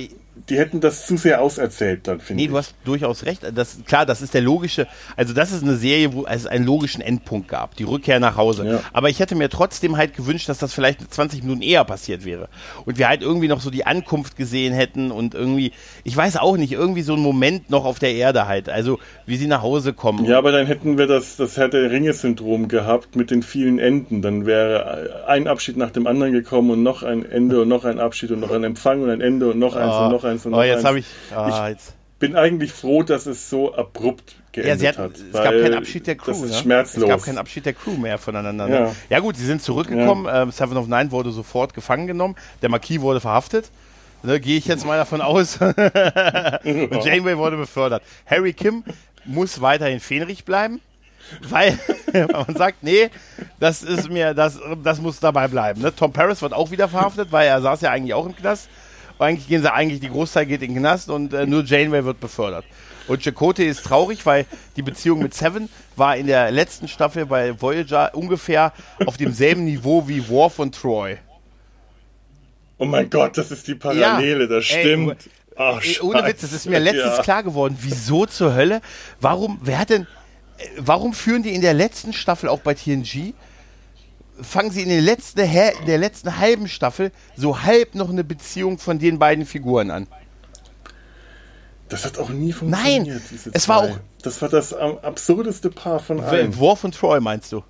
Die hätten das zu sehr auserzählt dann, finde Nee, ich. du hast durchaus recht. Das, klar, das ist der logische, also das ist eine Serie, wo es einen logischen Endpunkt gab, die Rückkehr nach Hause. Ja. Aber ich hätte mir trotzdem halt gewünscht, dass das vielleicht 20 Minuten eher passiert wäre. Und wir halt irgendwie noch so die Ankunft gesehen hätten und irgendwie, ich weiß auch nicht, irgendwie so einen Moment noch auf der Erde halt. Also, wie sie nach Hause kommen. Ja, aber dann hätten wir das, das Herr der Ringe-Syndrom gehabt mit den vielen Enden. Dann wäre ein Abschied nach dem anderen gekommen und noch ein Ende und noch ein Abschied und noch ein Empfang und ein Ende und noch eins und noch eins und noch oh, jetzt eins. habe ich, ah, jetzt. bin eigentlich froh, dass es so abrupt geendet Ja, sie hat, hat. es gab keinen Abschied der Crew. Das ist ne? schmerzlos. Es gab keinen Abschied der Crew mehr voneinander. Ne? Ja. Ja. gut, sie sind zurückgekommen. Ähm, Seven of Nine wurde sofort gefangen genommen. Der Marquis wurde verhaftet. Ne, Gehe ich jetzt mal davon aus. Und Janeway wurde befördert. Harry Kim muss weiterhin Fähnrich bleiben. Weil man sagt, nee, das ist mir, das, das muss dabei bleiben. Ne? Tom Paris wird auch wieder verhaftet, weil er saß ja eigentlich auch im Knast. Eigentlich gehen sie eigentlich, die Großteil geht in den Knast und äh, nur Janeway wird befördert. Und Chakotay ist traurig, weil die Beziehung mit Seven war in der letzten Staffel bei Voyager ungefähr auf demselben Niveau wie Worf und Troy. Oh mein Gott, das ist die Parallele, das Ey, stimmt. Ach, Ey, ohne Witz, das ist mir letztens ja. klar geworden. Wieso zur Hölle? Warum, wer hat denn, äh, warum führen die in der letzten Staffel auch bei TNG, fangen sie in der letzten, in der letzten halben Staffel so halb noch eine Beziehung von den beiden Figuren an? Das hat auch nie funktioniert. Nein, diese es war zwei. auch- Das war das absurdeste Paar von allen. Worf und Troy meinst du?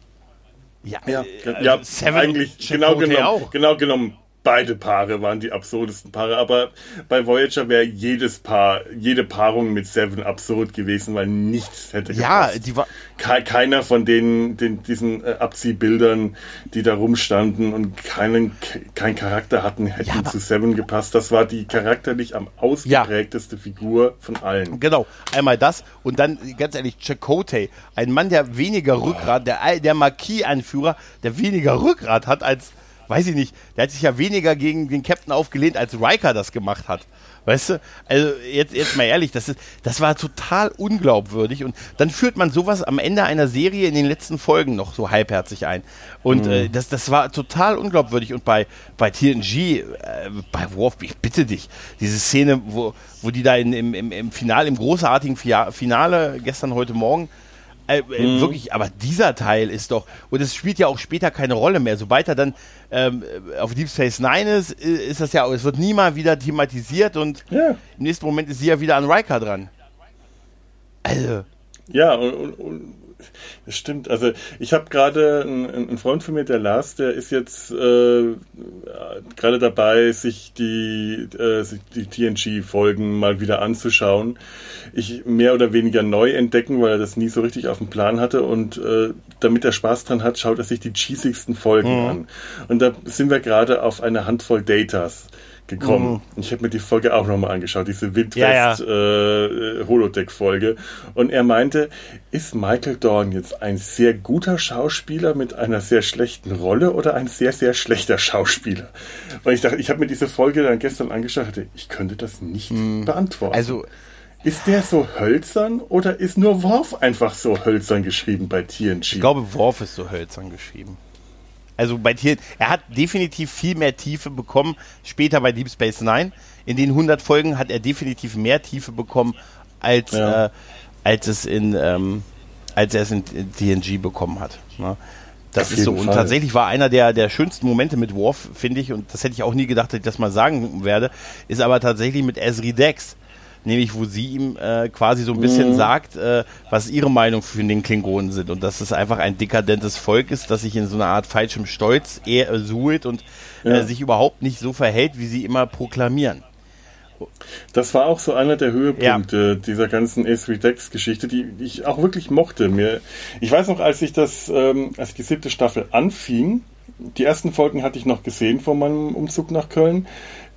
Ja, ja, äh, ja eigentlich genau genommen, genau genommen beide Paare waren die absurdesten Paare, aber bei Voyager wäre jedes Paar, jede Paarung mit Seven absurd gewesen, weil nichts hätte gepasst. Ja, die war keiner von denen, den, diesen äh, Abziehbildern, die da rumstanden und keinen, kein Charakter hatten, hätten ja, zu Seven gepasst. Das war die charakterlich am ausgeprägteste ja. Figur von allen. Genau, einmal das und dann ganz ehrlich Chakotay, ein Mann, der weniger. Rückgrat, der, der Marquis-Anführer, der weniger Rückgrat hat als weiß ich nicht, der hat sich ja weniger gegen den Captain aufgelehnt, als Riker das gemacht hat. Weißt du? Also jetzt, jetzt mal ehrlich, das, ist, das war total unglaubwürdig und dann führt man sowas am Ende einer Serie in den letzten Folgen noch so halbherzig ein. Und mhm. äh, das, das war total unglaubwürdig. Und bei, bei TNG, äh, bei Worf, ich bitte dich, diese Szene, wo, wo die da in, im, im, im Finale, im großartigen Finale, gestern, heute Morgen, äh, äh, mhm. Wirklich, aber dieser Teil ist doch, und es spielt ja auch später keine Rolle mehr. Sobald er dann ähm, auf Deep Space Nine ist, ist das ja, es wird nie mal wieder thematisiert und ja. im nächsten Moment ist sie ja wieder an Riker dran. Also. Ja, und, und, und das stimmt. Also ich habe gerade einen, einen, Freund von mir, der Lars, der ist jetzt äh, gerade dabei, sich die, äh, die TNG-Folgen mal wieder anzuschauen. Ich mehr oder weniger neu entdecken, weil er das nie so richtig auf dem Plan hatte. Und äh, damit er Spaß dran hat, schaut er sich die cheesigsten Folgen mhm. an. Und da sind wir gerade auf eine Handvoll Datas gekommen. Mhm. Ich habe mir die Folge auch nochmal angeschaut, diese Wildwest ja, ja. äh, Holodeck-Folge. Und er meinte, ist Michael Dorn jetzt ein sehr guter Schauspieler mit einer sehr schlechten Rolle oder ein sehr, sehr schlechter Schauspieler? Weil ich dachte, ich habe mir diese Folge dann gestern angeschaut, hatte, ich könnte das nicht mhm. beantworten. Also ist der so hölzern oder ist nur Worf einfach so hölzern geschrieben bei TNG? Ich glaube, Worf ist so hölzern geschrieben. Also bei Tier, er hat definitiv viel mehr Tiefe bekommen, später bei Deep Space Nine. In den 100 Folgen hat er definitiv mehr Tiefe bekommen, als, ja. äh, als, es in, ähm, als er es in, TNG bekommen hat. Ne? Das Auf ist so. Und tatsächlich war einer der, der schönsten Momente mit Worf, finde ich, und das hätte ich auch nie gedacht, dass ich das mal sagen werde, ist aber tatsächlich mit Esri Dex nämlich wo sie ihm äh, quasi so ein bisschen mhm. sagt, äh, was ihre Meinung für den Klingonen sind und dass es einfach ein dekadentes Volk ist, das sich in so einer Art falschem Stolz eher äh, suhlt und ja. sich überhaupt nicht so verhält, wie sie immer proklamieren. Das war auch so einer der Höhepunkte ja. dieser ganzen S3-Dex-Geschichte, die ich auch wirklich mochte. Mir, ich weiß noch, als ich das, ähm, als die siebte Staffel anfing, die ersten Folgen hatte ich noch gesehen vor meinem Umzug nach Köln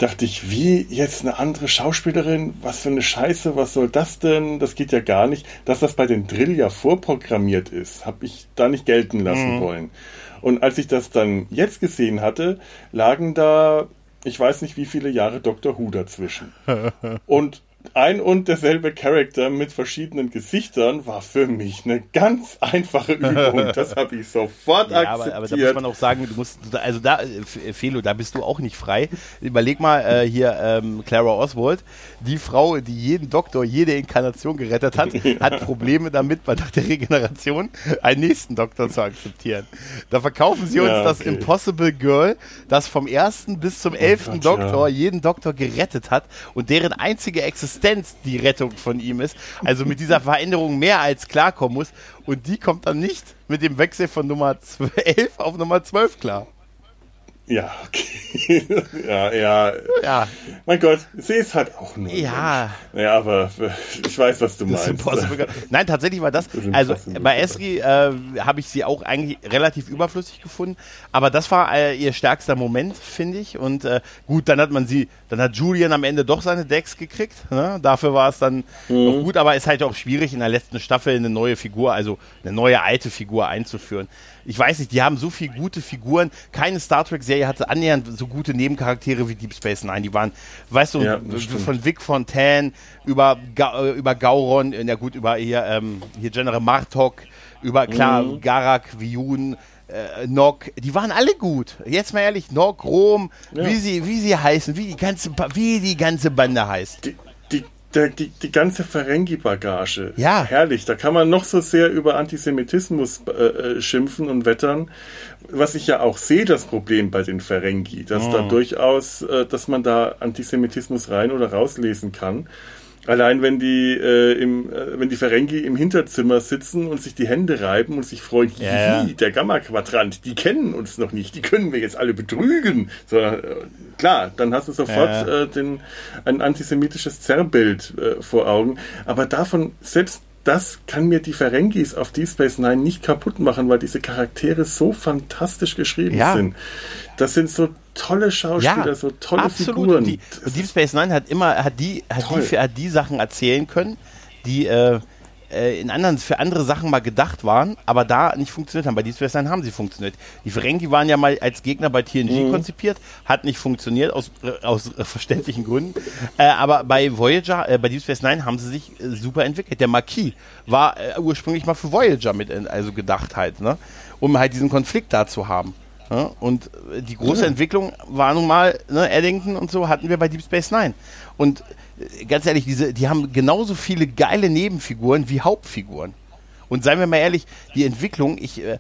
dachte ich, wie jetzt eine andere Schauspielerin? Was für eine Scheiße, was soll das denn? Das geht ja gar nicht. Dass das bei den Drill ja vorprogrammiert ist, habe ich da nicht gelten lassen mhm. wollen. Und als ich das dann jetzt gesehen hatte, lagen da, ich weiß nicht wie viele Jahre Dr. Who dazwischen. Und ein und derselbe Charakter mit verschiedenen Gesichtern war für mich eine ganz einfache Übung. Das habe ich sofort ja, akzeptiert. Aber, aber, da muss man auch sagen, du musst, also da, Felo, da bist du auch nicht frei. Überleg mal äh, hier ähm, Clara Oswald, die Frau, die jeden Doktor, jede Inkarnation gerettet hat, ja. hat Probleme damit, bei der Regeneration einen nächsten Doktor zu akzeptieren. Da verkaufen sie uns ja, okay. das Impossible Girl, das vom ersten bis zum oh elften oh Doktor jeden Doktor gerettet hat und deren einzige Existenz Existenz die Rettung von ihm ist. Also mit dieser Veränderung mehr als klarkommen muss. Und die kommt dann nicht mit dem Wechsel von Nummer 11 auf Nummer 12 klar. Ja, okay. ja, ja. Ja. Mein Gott, sie ist halt auch nur. Ja. Ja, aber ich weiß, was du meinst. Nein, tatsächlich war das. Also bei Esri äh, habe ich sie auch eigentlich relativ überflüssig gefunden. Aber das war äh, ihr stärkster Moment, finde ich. Und äh, gut, dann hat man sie, dann hat Julian am Ende doch seine Decks gekriegt. Ne? Dafür war es dann mhm. noch gut, aber ist halt auch schwierig in der letzten Staffel eine neue Figur, also eine neue alte Figur einzuführen ich weiß nicht, die haben so viele gute Figuren. Keine Star Trek-Serie hatte annähernd so gute Nebencharaktere wie Deep Space Nine. Die waren, weißt du, ja, von Vic Fontaine über, Ga äh, über Gauron, ja gut, über hier, ähm, hier General Martok, über, klar, mhm. Garak, Viun, äh, Nock, die waren alle gut. Jetzt mal ehrlich, Nock, Rom, ja. wie sie, wie sie heißen, wie die ganze, wie die ganze Bande heißt. Die, der, die, die ganze Ferengi-Bagage. Ja. Herrlich. Da kann man noch so sehr über Antisemitismus äh, äh, schimpfen und wettern. Was ich ja auch sehe, das Problem bei den Ferengi, dass mm. da durchaus, äh, dass man da Antisemitismus rein oder rauslesen kann. Allein wenn die äh, im, äh, wenn die Ferengi im Hinterzimmer sitzen und sich die Hände reiben und sich freuen, ja, ja. der Gamma-Quadrant, die kennen uns noch nicht, die können wir jetzt alle betrügen. So, äh, klar, dann hast du sofort äh, den, ein antisemitisches Zerrbild äh, vor Augen. Aber davon, selbst das kann mir die Ferengis auf Deep Space Nine nicht kaputt machen, weil diese Charaktere so fantastisch geschrieben ja. sind. Das sind so tolle Schauspieler, ja, so tolle absolut. Figuren. Die, Deep Space Nine hat immer, hat die, hat die, hat die Sachen erzählen können, die äh, äh, in anderen, für andere Sachen mal gedacht waren, aber da nicht funktioniert haben. Bei Deep Space Nine haben sie funktioniert. Die Ferengi waren ja mal als Gegner bei TNG mhm. konzipiert, hat nicht funktioniert, aus, äh, aus äh, verständlichen Gründen. Äh, aber bei Voyager, äh, bei Deep Space Nine haben sie sich äh, super entwickelt. Der Marquis war ursprünglich mal für Voyager mit, also gedacht halt, ne? um halt diesen Konflikt da zu haben. Ja, und die große Entwicklung war nun mal, ne, Eddington und so hatten wir bei Deep Space Nine. Und ganz ehrlich, diese, die haben genauso viele geile Nebenfiguren wie Hauptfiguren. Und seien wir mal ehrlich, die Entwicklung, ich, äh,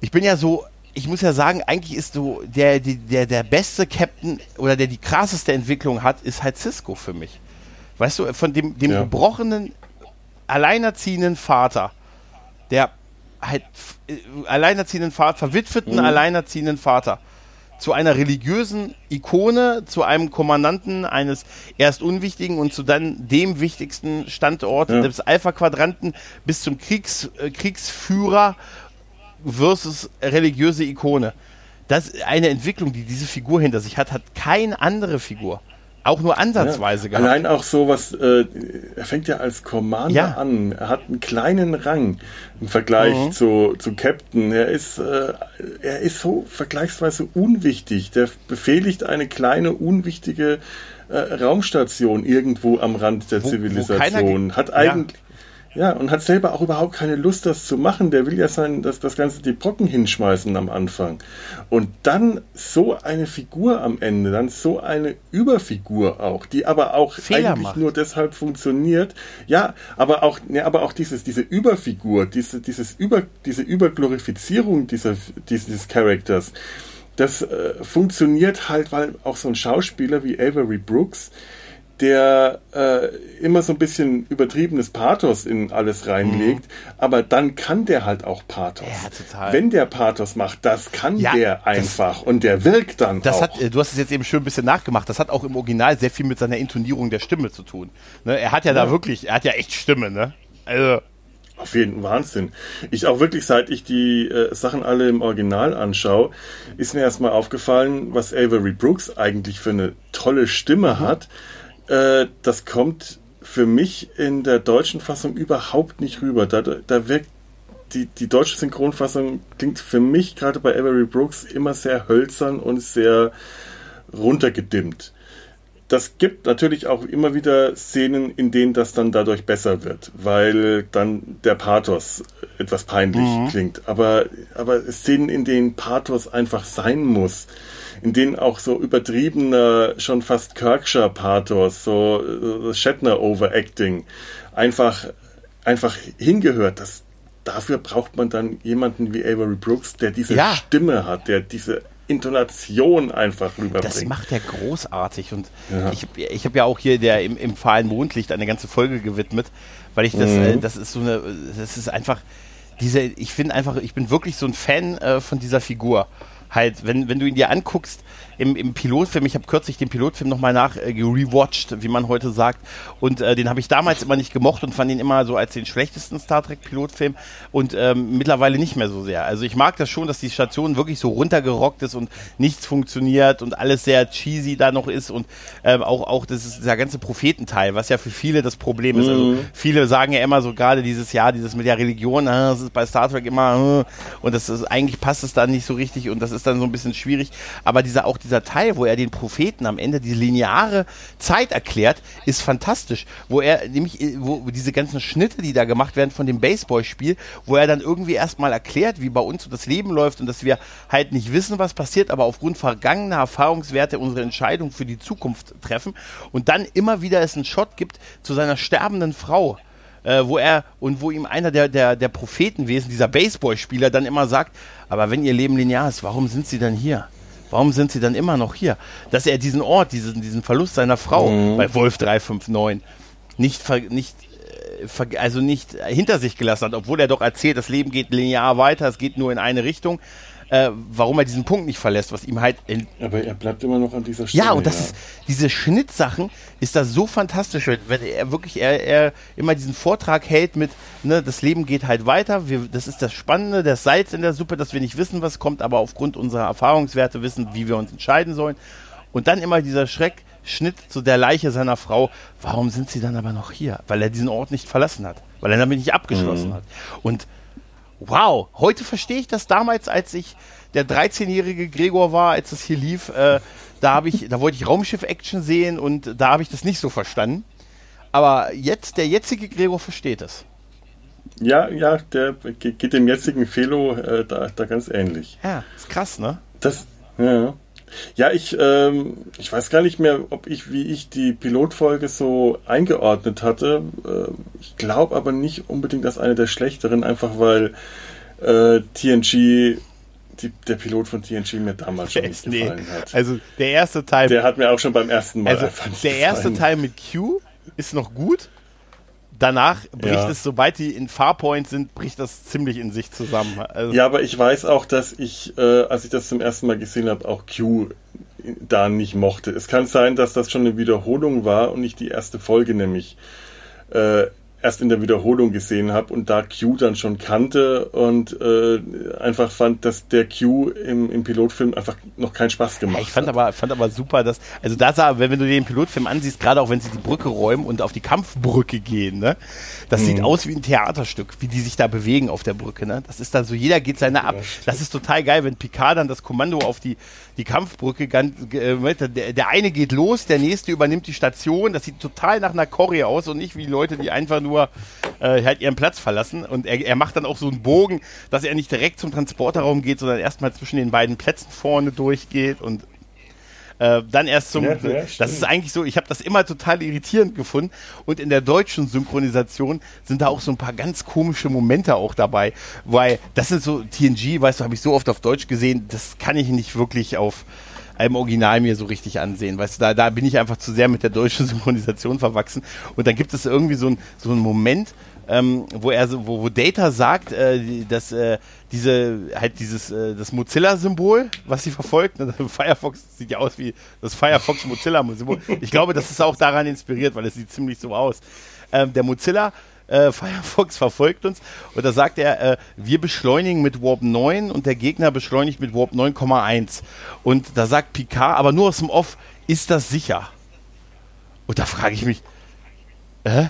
ich bin ja so, ich muss ja sagen, eigentlich ist so der, der, der beste Captain oder der die krasseste Entwicklung hat, ist halt Cisco für mich. Weißt du, von dem, dem ja. gebrochenen, alleinerziehenden Vater, der halt äh, alleinerziehenden Vater, verwitweten mhm. alleinerziehenden Vater zu einer religiösen Ikone, zu einem Kommandanten eines erst unwichtigen und zu dann dem wichtigsten Standort ja. des Alpha-Quadranten bis zum Kriegs, äh, Kriegsführer versus religiöse Ikone. Das ist eine Entwicklung, die diese Figur hinter sich hat, hat keine andere Figur auch nur ansatzweise ja, gehabt. Allein auch so was, äh, er fängt ja als Commander ja. an. Er hat einen kleinen Rang im Vergleich mhm. zu, zu Captain. Er ist, äh, er ist so vergleichsweise unwichtig. Der befehligt eine kleine, unwichtige äh, Raumstation irgendwo am Rand der wo, Zivilisation. Wo hat eigentlich. Ja, und hat selber auch überhaupt keine Lust, das zu machen. Der will ja sein, dass das Ganze die Brocken hinschmeißen am Anfang. Und dann so eine Figur am Ende, dann so eine Überfigur auch, die aber auch Fehler eigentlich macht. nur deshalb funktioniert. Ja, aber auch, ja, aber auch dieses, diese Überfigur, diese, dieses Über, diese Überglorifizierung dieser, dieses Charakters, das äh, funktioniert halt, weil auch so ein Schauspieler wie Avery Brooks, der äh, immer so ein bisschen übertriebenes Pathos in alles reinlegt, mhm. aber dann kann der halt auch Pathos. Ja, total. Wenn der Pathos macht, das kann ja, der einfach das, und der wirkt dann das auch. Hat, äh, du hast es jetzt eben schön ein bisschen nachgemacht. Das hat auch im Original sehr viel mit seiner Intonierung der Stimme zu tun. Ne? Er hat ja, ja, da wirklich, er hat ja echt Stimme, ne? Also auf jeden Wahnsinn. Ich auch wirklich, seit ich die äh, Sachen alle im Original anschaue, ist mir erstmal aufgefallen, was Avery Brooks eigentlich für eine tolle Stimme mhm. hat. Äh, das kommt für mich in der deutschen Fassung überhaupt nicht rüber. Da, da wirkt die, die deutsche Synchronfassung klingt für mich gerade bei Avery Brooks immer sehr hölzern und sehr runtergedimmt. Das gibt natürlich auch immer wieder Szenen, in denen das dann dadurch besser wird, weil dann der Pathos etwas peinlich mhm. klingt. Aber, aber Szenen, in denen Pathos einfach sein muss, in denen auch so übertriebener, schon fast Kirkscher Pathos, so äh, Shatner Overacting einfach, einfach hingehört. Das, dafür braucht man dann jemanden wie Avery Brooks, der diese ja. Stimme hat, der diese Intonation einfach rüberbringt. Das macht er großartig und ja. ich, ich habe ja auch hier der im, im fahlen Mondlicht eine ganze Folge gewidmet, weil ich das, mhm. äh, das ist so eine, das ist einfach diese, ich finde einfach, ich bin wirklich so ein Fan äh, von dieser Figur halt, wenn, wenn du ihn dir anguckst, im, im Pilotfilm, ich habe kürzlich den Pilotfilm nochmal nach äh, wie man heute sagt, und äh, den habe ich damals immer nicht gemocht und fand ihn immer so als den schlechtesten Star Trek Pilotfilm und ähm, mittlerweile nicht mehr so sehr. Also ich mag das schon, dass die Station wirklich so runtergerockt ist und nichts funktioniert und alles sehr cheesy da noch ist und ähm, auch, auch das ist der ganze Prophetenteil, was ja für viele das Problem ist. Also mhm. Also viele sagen ja immer so gerade dieses Jahr, dieses mit der Religion, äh, das ist bei Star Trek immer äh, und das ist eigentlich passt es da nicht so richtig und das ist dann so ein bisschen schwierig. Aber dieser auch dieser Teil, wo er den Propheten am Ende diese lineare Zeit erklärt, ist fantastisch. Wo er nämlich, äh, wo diese ganzen Schnitte, die da gemacht werden von dem Baseballspiel, wo er dann irgendwie erstmal erklärt, wie bei uns das Leben läuft und dass wir halt nicht wissen, was passiert, aber aufgrund vergangener Erfahrungswerte unsere Entscheidung für die Zukunft treffen und dann immer wieder es einen Shot gibt zu seiner sterbenden Frau äh, wo er und wo ihm einer der, der, der Prophetenwesen, dieser Baseballspieler, dann immer sagt, aber wenn ihr Leben linear ist, warum sind sie dann hier? Warum sind sie dann immer noch hier? Dass er diesen Ort, diesen, diesen Verlust seiner Frau mhm. bei Wolf 359 nicht, nicht also nicht hinter sich gelassen hat, obwohl er doch erzählt, das Leben geht linear weiter, es geht nur in eine Richtung äh, warum er diesen Punkt nicht verlässt, was ihm halt. Aber er bleibt immer noch an dieser Stelle. Ja, und das ja. ist, diese Schnittsachen ist da so fantastisch, wenn er wirklich, er, er immer diesen Vortrag hält mit, ne, das Leben geht halt weiter, wir, das ist das Spannende, das Salz in der Suppe, dass wir nicht wissen, was kommt, aber aufgrund unserer Erfahrungswerte wissen, wie wir uns entscheiden sollen. Und dann immer dieser Schreck, Schnitt zu der Leiche seiner Frau. Warum sind sie dann aber noch hier? Weil er diesen Ort nicht verlassen hat. Weil er damit nicht abgeschlossen mhm. hat. Und wow, heute verstehe ich das damals, als ich der 13-jährige Gregor war, als das hier lief, äh, da habe ich, da wollte ich Raumschiff-Action sehen und da habe ich das nicht so verstanden. Aber jetzt, der jetzige Gregor versteht es. Ja, ja, der geht dem jetzigen Felo äh, da, da ganz ähnlich. Ja, ist krass, ne? Das, ja. Ja, ich, ähm, ich weiß gar nicht mehr, ob ich, wie ich die Pilotfolge so eingeordnet hatte. Äh, ich glaube aber nicht unbedingt als eine der schlechteren, einfach weil äh, TNG, die, der Pilot von TNG mir damals schon nicht nee. gefallen hat. Also der erste Teil. Der hat mir auch schon beim ersten Mal also Der erste Teil mit Q ist noch gut danach bricht ja. es, sobald die in Farpoint sind, bricht das ziemlich in sich zusammen. Also ja, aber ich weiß auch, dass ich, äh, als ich das zum ersten Mal gesehen habe, auch Q da nicht mochte. Es kann sein, dass das schon eine Wiederholung war und nicht die erste Folge nämlich äh, erst in der Wiederholung gesehen habe und da Q dann schon kannte und äh, einfach fand, dass der Q im, im Pilotfilm einfach noch keinen Spaß gemacht ich fand hat. Aber, fand aber super, dass, also da sah, wenn, wenn du den Pilotfilm ansiehst, gerade auch wenn sie die Brücke räumen und auf die Kampfbrücke gehen, ne, das mhm. sieht aus wie ein Theaterstück, wie die sich da bewegen auf der Brücke, ne, das ist dann so, jeder geht seine ab. Das ist total geil, wenn Picard dann das Kommando auf die, die Kampfbrücke, ganz, äh, der, der eine geht los, der nächste übernimmt die Station, das sieht total nach einer Choreo aus und nicht wie Leute, die einfach nur nur äh, halt ihren Platz verlassen. Und er, er macht dann auch so einen Bogen, dass er nicht direkt zum Transporterraum geht, sondern erstmal zwischen den beiden Plätzen vorne durchgeht und äh, dann erst zum. Ja, ja, das ist eigentlich so, ich habe das immer total irritierend gefunden. Und in der deutschen Synchronisation sind da auch so ein paar ganz komische Momente auch dabei. Weil das sind so, TNG, weißt du, habe ich so oft auf Deutsch gesehen, das kann ich nicht wirklich auf einem Original mir so richtig ansehen. Weißt du, da, da bin ich einfach zu sehr mit der deutschen Synchronisation verwachsen. Und dann gibt es irgendwie so, ein, so einen Moment, ähm, wo er so, wo, wo Data sagt, äh, dass äh, diese halt dieses äh, das Mozilla-Symbol, was sie verfolgt, ne, Firefox sieht ja aus wie das Firefox Mozilla-Symbol. Ich glaube, das ist auch daran inspiriert, weil es sieht ziemlich so aus. Ähm, der Mozilla äh, Firefox verfolgt uns und da sagt er, äh, wir beschleunigen mit Warp 9 und der Gegner beschleunigt mit Warp 9,1. Und da sagt Picard, aber nur aus dem Off, ist das sicher? Und da frage ich mich, äh?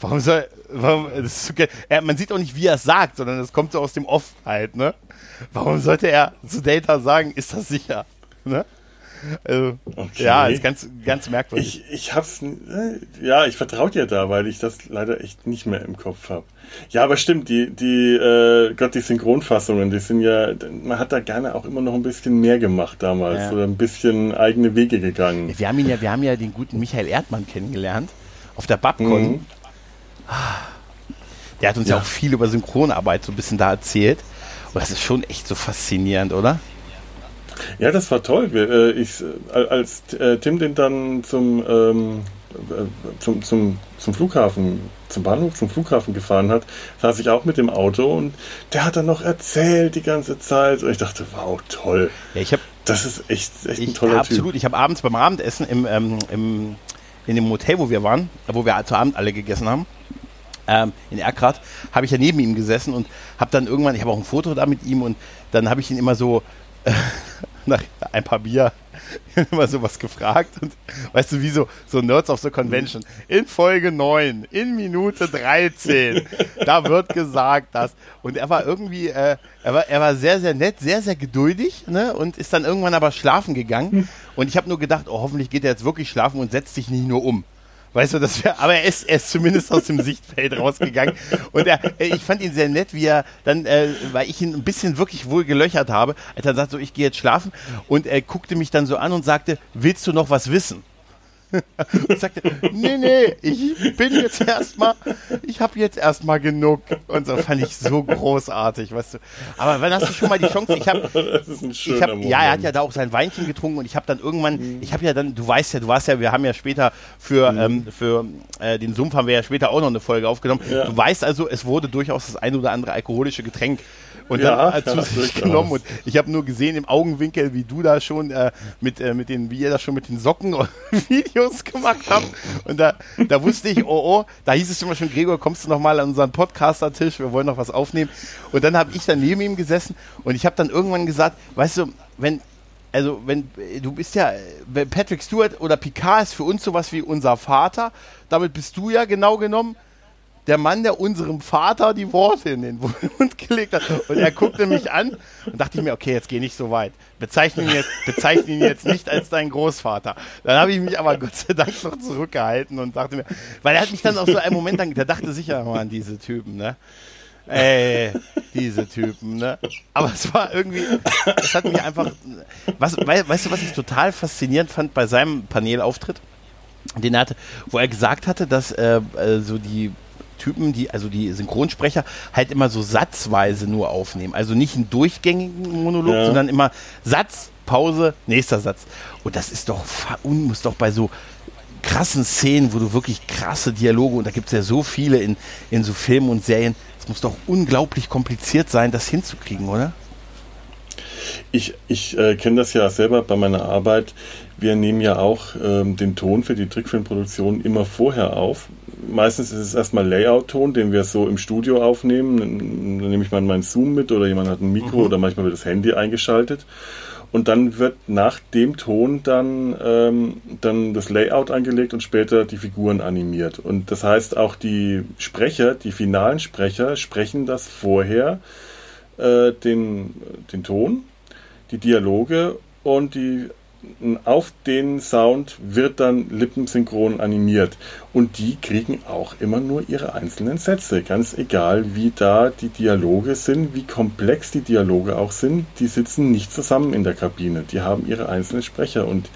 Warum soll, warum, okay. er, man sieht auch nicht, wie er es sagt, sondern es kommt so aus dem Off halt, ne? Warum sollte er zu Data sagen, ist das sicher? Ne? Also, okay. Ja, ist ganz, ganz merkwürdig. Ich, ich hab's, äh, ja, ich vertraue dir da, weil ich das leider echt nicht mehr im Kopf habe. Ja, aber stimmt, die, die, äh, Gott, die Synchronfassungen, die sind ja, man hat da gerne auch immer noch ein bisschen mehr gemacht damals, ja. oder ein bisschen eigene Wege gegangen. Wir haben ihn ja, wir haben ja den guten Michael Erdmann kennengelernt, auf der Babcon. Mhm. Der hat uns ja. ja auch viel über Synchronarbeit so ein bisschen da erzählt. Und das ist schon echt so faszinierend, oder? Ja, das war toll. Äh, ich, äh, als äh, Tim den dann zum, ähm, zum, zum, zum Flughafen, zum Bahnhof, zum Flughafen gefahren hat, saß ich auch mit dem Auto und der hat dann noch erzählt die ganze Zeit. Und ich dachte, wow, toll. Ja, ich hab, das ist echt, echt ein toller absolut. Typ. Absolut. Ich habe abends beim Abendessen im, ähm, im, in dem Hotel, wo wir waren, wo wir zu Abend alle gegessen haben, ähm, in Erkrath, habe ich ja neben ihm gesessen und habe dann irgendwann, ich habe auch ein Foto da mit ihm und dann habe ich ihn immer so nach ein paar Bier immer sowas gefragt und weißt du, wie so, so Nerds of the Convention. In Folge 9, in Minute 13, da wird gesagt, dass. Und er war irgendwie, äh, er, war, er war sehr, sehr nett, sehr, sehr geduldig ne? und ist dann irgendwann aber schlafen gegangen. Und ich habe nur gedacht, oh, hoffentlich geht er jetzt wirklich schlafen und setzt sich nicht nur um. Weißt du, das wär, aber er ist, er ist zumindest aus dem Sichtfeld rausgegangen. Und er, ich fand ihn sehr nett, wie er dann, äh, weil ich ihn ein bisschen wirklich wohl gelöchert habe, als er sagt, so, ich gehe jetzt schlafen. Und er guckte mich dann so an und sagte, willst du noch was wissen? und sagte, nee, nee, ich bin jetzt erstmal, ich habe jetzt erstmal genug. Und so fand ich so großartig, weißt du. Aber wann hast du schon mal die Chance? Ich habe, ich hab, ja, er hat ja da auch sein Weinchen getrunken und ich habe dann irgendwann, mhm. ich habe ja dann, du weißt ja, du warst ja, wir haben ja später für, mhm. ähm, für äh, den Sumpf haben wir ja später auch noch eine Folge aufgenommen. Ja. Du weißt also, es wurde durchaus das ein oder andere alkoholische Getränk und dann ja, zu sich genommen. Und ich habe nur gesehen im Augenwinkel, wie du da schon äh, mit, äh, mit den, wie ihr da schon mit den Socken Videos gemacht habt. Und da, da wusste ich, oh oh, da hieß es immer schon, Gregor, kommst du noch mal an unseren Podcaster-Tisch, wir wollen noch was aufnehmen. Und dann habe ich da neben ihm gesessen und ich habe dann irgendwann gesagt, weißt du, wenn also wenn du bist ja Patrick Stewart oder Picard ist für uns sowas wie unser Vater, damit bist du ja genau genommen der Mann, der unserem Vater die Worte in den Mund gelegt hat. Und er guckte mich an und dachte ich mir, okay, jetzt geh nicht so weit. Bezeichne ihn jetzt, bezeichne ihn jetzt nicht als dein Großvater. Dann habe ich mich aber Gott sei Dank noch zurückgehalten und dachte mir, weil er hat mich dann auf so einen Moment lang, der dachte sicher mal an diese Typen, ne? Ey, diese Typen, ne? Aber es war irgendwie, es hat mich einfach, was, weißt du, was ich total faszinierend fand bei seinem Panelauftritt? Den er hatte, wo er gesagt hatte, dass äh, äh so die Typen, die, also die Synchronsprecher, halt immer so satzweise nur aufnehmen. Also nicht einen durchgängigen Monolog, ja. sondern immer Satz, Pause, nächster Satz. Und das ist doch, muss doch bei so krassen Szenen, wo du wirklich krasse Dialoge, und da gibt es ja so viele in, in so Filmen und Serien, es muss doch unglaublich kompliziert sein, das hinzukriegen, oder? Ich, ich äh, kenne das ja selber bei meiner Arbeit. Wir nehmen ja auch ähm, den Ton für die Trickfilmproduktion immer vorher auf. Meistens ist es erstmal Layout-Ton, den wir so im Studio aufnehmen. Dann nehme ich mal meinen Zoom mit oder jemand hat ein Mikro mhm. oder manchmal wird das Handy eingeschaltet. Und dann wird nach dem Ton dann, ähm, dann das Layout angelegt und später die Figuren animiert. Und das heißt, auch die Sprecher, die finalen Sprecher, sprechen das vorher, äh, den, den Ton, die Dialoge und die auf den Sound wird dann lippensynchron animiert. Und die kriegen auch immer nur ihre einzelnen Sätze. Ganz egal, wie da die Dialoge sind, wie komplex die Dialoge auch sind. Die sitzen nicht zusammen in der Kabine. Die haben ihre einzelnen Sprecher. Und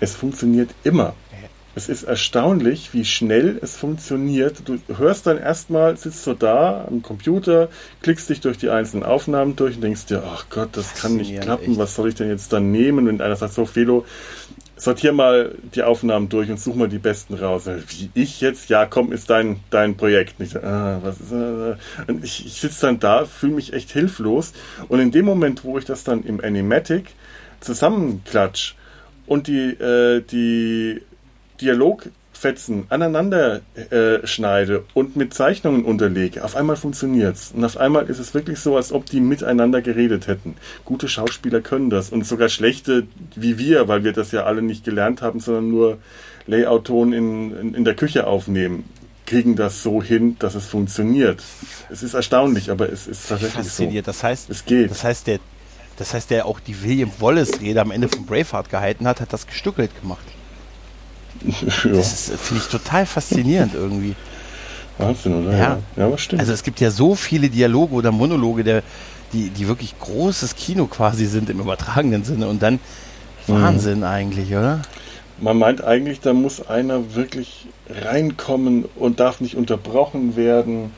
es funktioniert immer. Es ist erstaunlich, wie schnell es funktioniert. Du hörst dann erstmal, sitzt so da am Computer, klickst dich durch die einzelnen Aufnahmen durch und denkst dir, ach Gott, das kann nicht klappen, echt. was soll ich denn jetzt dann nehmen? Und einer sagt so, Felo, sortier mal die Aufnahmen durch und such mal die besten raus. Wie ich jetzt? Ja, komm, ist dein, dein Projekt. Und ich, ah, was ist, äh, und ich, ich sitze dann da, fühle mich echt hilflos. Und in dem Moment, wo ich das dann im Animatic zusammenklatsch und die, äh, die Dialogfetzen aneinander äh, schneide und mit Zeichnungen unterlege, auf einmal funktioniert's. Und auf einmal ist es wirklich so, als ob die miteinander geredet hätten. Gute Schauspieler können das und sogar schlechte wie wir, weil wir das ja alle nicht gelernt haben, sondern nur Layout-Ton in, in, in der Küche aufnehmen kriegen das so hin, dass es funktioniert. Es ist erstaunlich, aber es ist tatsächlich Fasziniert. so. Das heißt, es geht. Das heißt, der, das heißt, der auch die William Wallace-Rede am Ende von Braveheart gehalten hat, hat das gestückelt gemacht. Das finde ich total faszinierend irgendwie. Wahnsinn, oder? Ja. ja, was stimmt. Also es gibt ja so viele Dialoge oder Monologe, der, die, die wirklich großes Kino quasi sind im übertragenen Sinne und dann mhm. Wahnsinn mhm. eigentlich, oder? Man meint eigentlich, da muss einer wirklich reinkommen und darf nicht unterbrochen werden.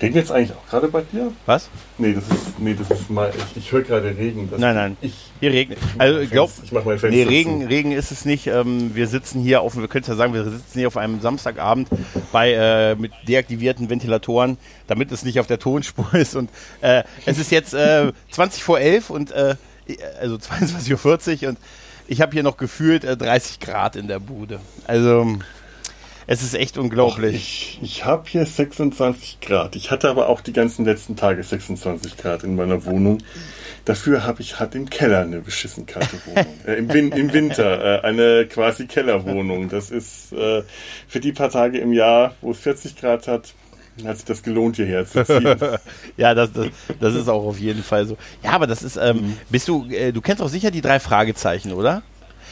Regnet es eigentlich auch gerade bei dir? Was? Nee, das ist, nee, das ist mal, ich, ich höre gerade Regen. nein, nein, ich, hier regnet. Also ich glaube, ich mach mein Fenster nee, Regen, zu. Regen ist es nicht. Ähm, wir sitzen hier auf, wir können ja sagen, wir sitzen hier auf einem Samstagabend bei äh, mit deaktivierten Ventilatoren, damit es nicht auf der Tonspur ist. Und äh, es ist jetzt äh, 20 vor 11 und äh, also 22.40 Uhr und ich habe hier noch gefühlt 30 äh, Grad in der Bude. Also es ist echt unglaublich. Och, ich ich habe hier 26 Grad. Ich hatte aber auch die ganzen letzten Tage 26 Grad in meiner Wohnung. Dafür habe ich halt im Keller eine beschissen kalte Wohnung. äh, im, Win Im Winter äh, eine quasi Kellerwohnung. Das ist äh, für die paar Tage im Jahr, wo es 40 Grad hat, hat sich das gelohnt, hierher zu ziehen. ja, das, das, das, ist auch auf jeden Fall so. Ja, aber das ist, ähm, mhm. bist du, äh, du kennst auch sicher die drei Fragezeichen, oder?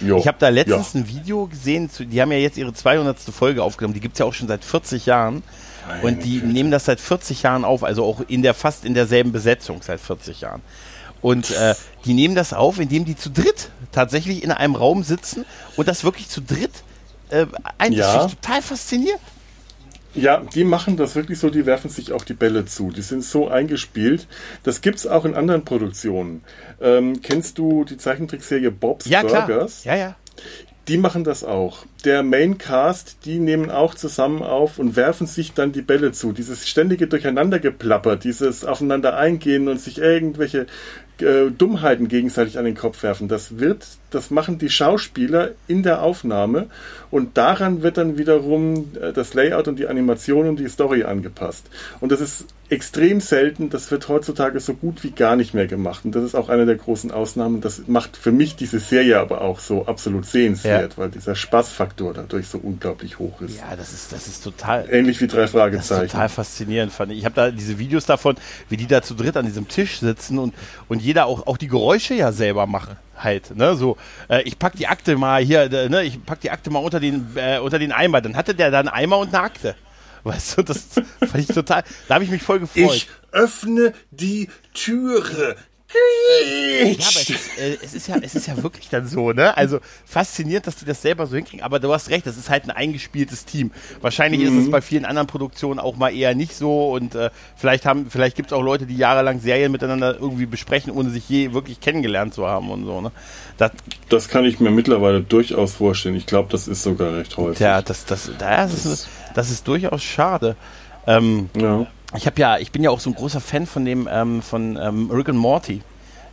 Jo. Ich habe da letztens ja. ein Video gesehen, die haben ja jetzt ihre 200. Folge aufgenommen, die gibt es ja auch schon seit 40 Jahren. Meine und die Güte. nehmen das seit 40 Jahren auf, also auch in der fast in derselben Besetzung seit 40 Jahren. Und äh, die nehmen das auf, indem die zu dritt tatsächlich in einem Raum sitzen und das wirklich zu dritt Äh, eigentlich Ja. total faszinierend. Ja, die machen das wirklich so, die werfen sich auch die Bälle zu. Die sind so eingespielt. Das gibt's auch in anderen Produktionen. Ähm, kennst du die Zeichentrickserie Bob's Ja, klar. Burgers? Ja, ja. Die machen das auch. Der Maincast, die nehmen auch zusammen auf und werfen sich dann die Bälle zu. Dieses ständige Durcheinandergeplapper, dieses Aufeinander eingehen und sich irgendwelche äh, Dummheiten gegenseitig an den Kopf werfen, das wird, das machen die Schauspieler in der Aufnahme und daran wird dann wiederum äh, das Layout und die Animation und die Story angepasst. Und das ist extrem selten, das wird heutzutage so gut wie gar nicht mehr gemacht. Und das ist auch eine der großen Ausnahmen. Das macht für mich diese Serie aber auch so absolut sehenswert, Ja. weil dieser Spaßfaktor dadurch so unglaublich hoch ist. Ja, das ist, das ist total. Ähnlich wie drei Das ist Fragezeichen. total faszinierend, fand ich. Ich habe da diese Videos davon, wie die da zu dritt an diesem Tisch sitzen und, und jeder auch, auch die Geräusche ja selber machen. Halt, ne, so, äh, ich pack die Akte mal hier, äh, ne, ich pack die Akte mal unter den, äh, unter den Eimer. Dann hatte der da einen Eimer und eine Akte. Weißt du, das fand ich total, da habe ich mich voll gefreut. Ich öffne die Türe. Ja, aber es ist, äh, es, ist ja, es ist ja wirklich dann so, ne? Also faszinierend, dass die das selber so hinkriegen. Aber du hast recht, das ist halt ein eingespieltes Team. Wahrscheinlich ist es bei vielen anderen Produktionen auch mal eher nicht so. Und äh, vielleicht haben, vielleicht gibt es auch Leute, die jahrelang Serien miteinander irgendwie besprechen, ohne sich je wirklich kennengelernt zu haben und so, ne? Das, Das kann ich mir mittlerweile durchaus vorstellen. Ich glaube, das ist sogar recht häufig. ja, das, das, das, ist, das ist durchaus schade. Ähm, Ja. Ich habe ja, ich bin ja auch so ein großer Fan von dem, ähm, von ähm, Rick and Morty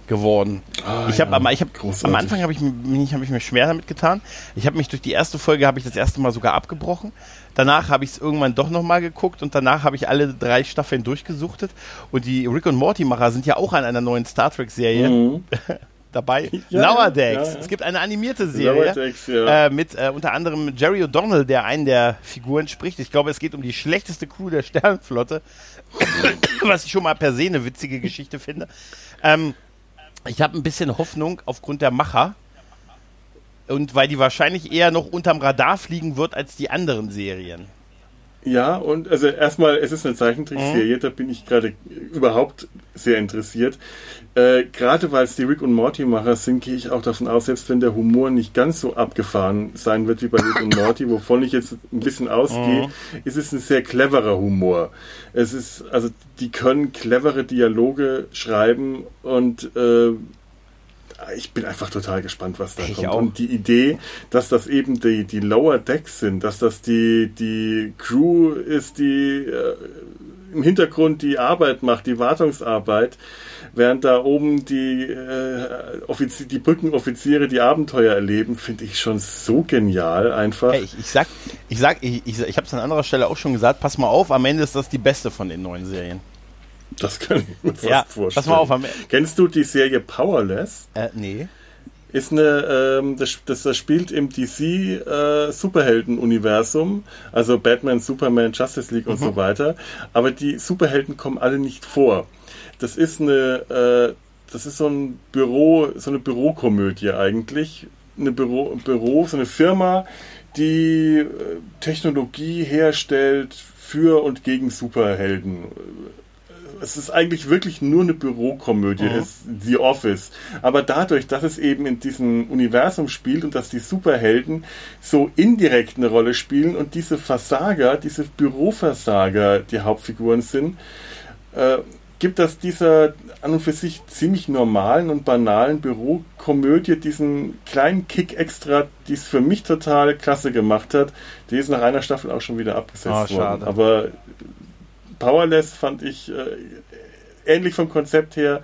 geworden. Ah, ich habe ja, am, ich hab, am Anfang habe ich, mich- hab ich mir schwer damit getan. Ich habe mich durch die erste Folge habe ich das erste Mal sogar abgebrochen. Danach habe ich es irgendwann doch nochmal geguckt und danach habe ich alle drei Staffeln durchgesuchtet. Und die Rick und Morty Macher sind ja auch an einer neuen Star Trek Serie Mhm. dabei. Ja, Lower Decks. ja, ja. Es gibt eine animierte Serie. Decks. Äh, mit äh, unter anderem Jerry O'Donnell, der einen der Figuren spricht. Ich glaube, es geht um die schlechteste Crew der Sternenflotte. was ich schon mal per se eine witzige Geschichte finde. Ähm, ich habe ein bisschen Hoffnung aufgrund der Macher. Und weil die wahrscheinlich eher noch unterm Radar fliegen wird als die anderen Serien. Ja, und also erstmal, es ist eine Mhm. Zeichentrickserie, da bin ich gerade überhaupt sehr interessiert. Äh, gerade weil es die Rick und Morty Macher sind, gehe ich auch davon aus, selbst wenn der Humor nicht ganz so abgefahren sein wird wie bei Rick und Morty, wovon ich jetzt ein bisschen ausgehe, ist es ein sehr cleverer Humor. Es ist, also die können clevere Dialoge schreiben und äh, ich bin einfach total gespannt, was da Ich kommt. auch. Und die Idee, dass das eben die, die Lower Decks sind, dass das die, die Crew ist, die äh, im Hintergrund die Arbeit macht, die Wartungsarbeit, während da oben die, äh, Offizier, die Brückenoffiziere die Abenteuer erleben, finde ich schon so genial einfach. Ey, ich, ich sag, ich sag, ich, ich, ich habe es an anderer Stelle auch schon gesagt, pass mal auf, am Ende ist das die beste von den neuen Serien. Das kann ich mir fast Ja, vorstellen. pass mal auf, am, Kennst du die Serie Powerless? äh, nee. ist eine, ähm, das, das, das spielt im DC äh, Superhelden-Universum, also Batman, Superman, Justice League und so weiter. Aber die Superhelden kommen alle nicht vor. Das ist eine, äh, das ist so ein Büro, so eine Bürokomödie eigentlich. Eine Büro, Büro, so eine Firma, die äh, Technologie herstellt für und gegen Superhelden es ist eigentlich wirklich nur eine Bürokomödie, es ist The Office. Aber dadurch, dass es eben in diesem Universum spielt und dass die Superhelden so indirekt eine Rolle spielen und diese Versager, diese Büroversager die Hauptfiguren sind, äh, gibt das dieser an und für sich ziemlich normalen und banalen Bürokomödie diesen kleinen Kick extra, die es für mich total klasse gemacht hat. Die ist nach einer Staffel auch schon wieder abgesetzt Oh, worden. schade. Aber Powerless fand ich äh, ähnlich vom Konzept her,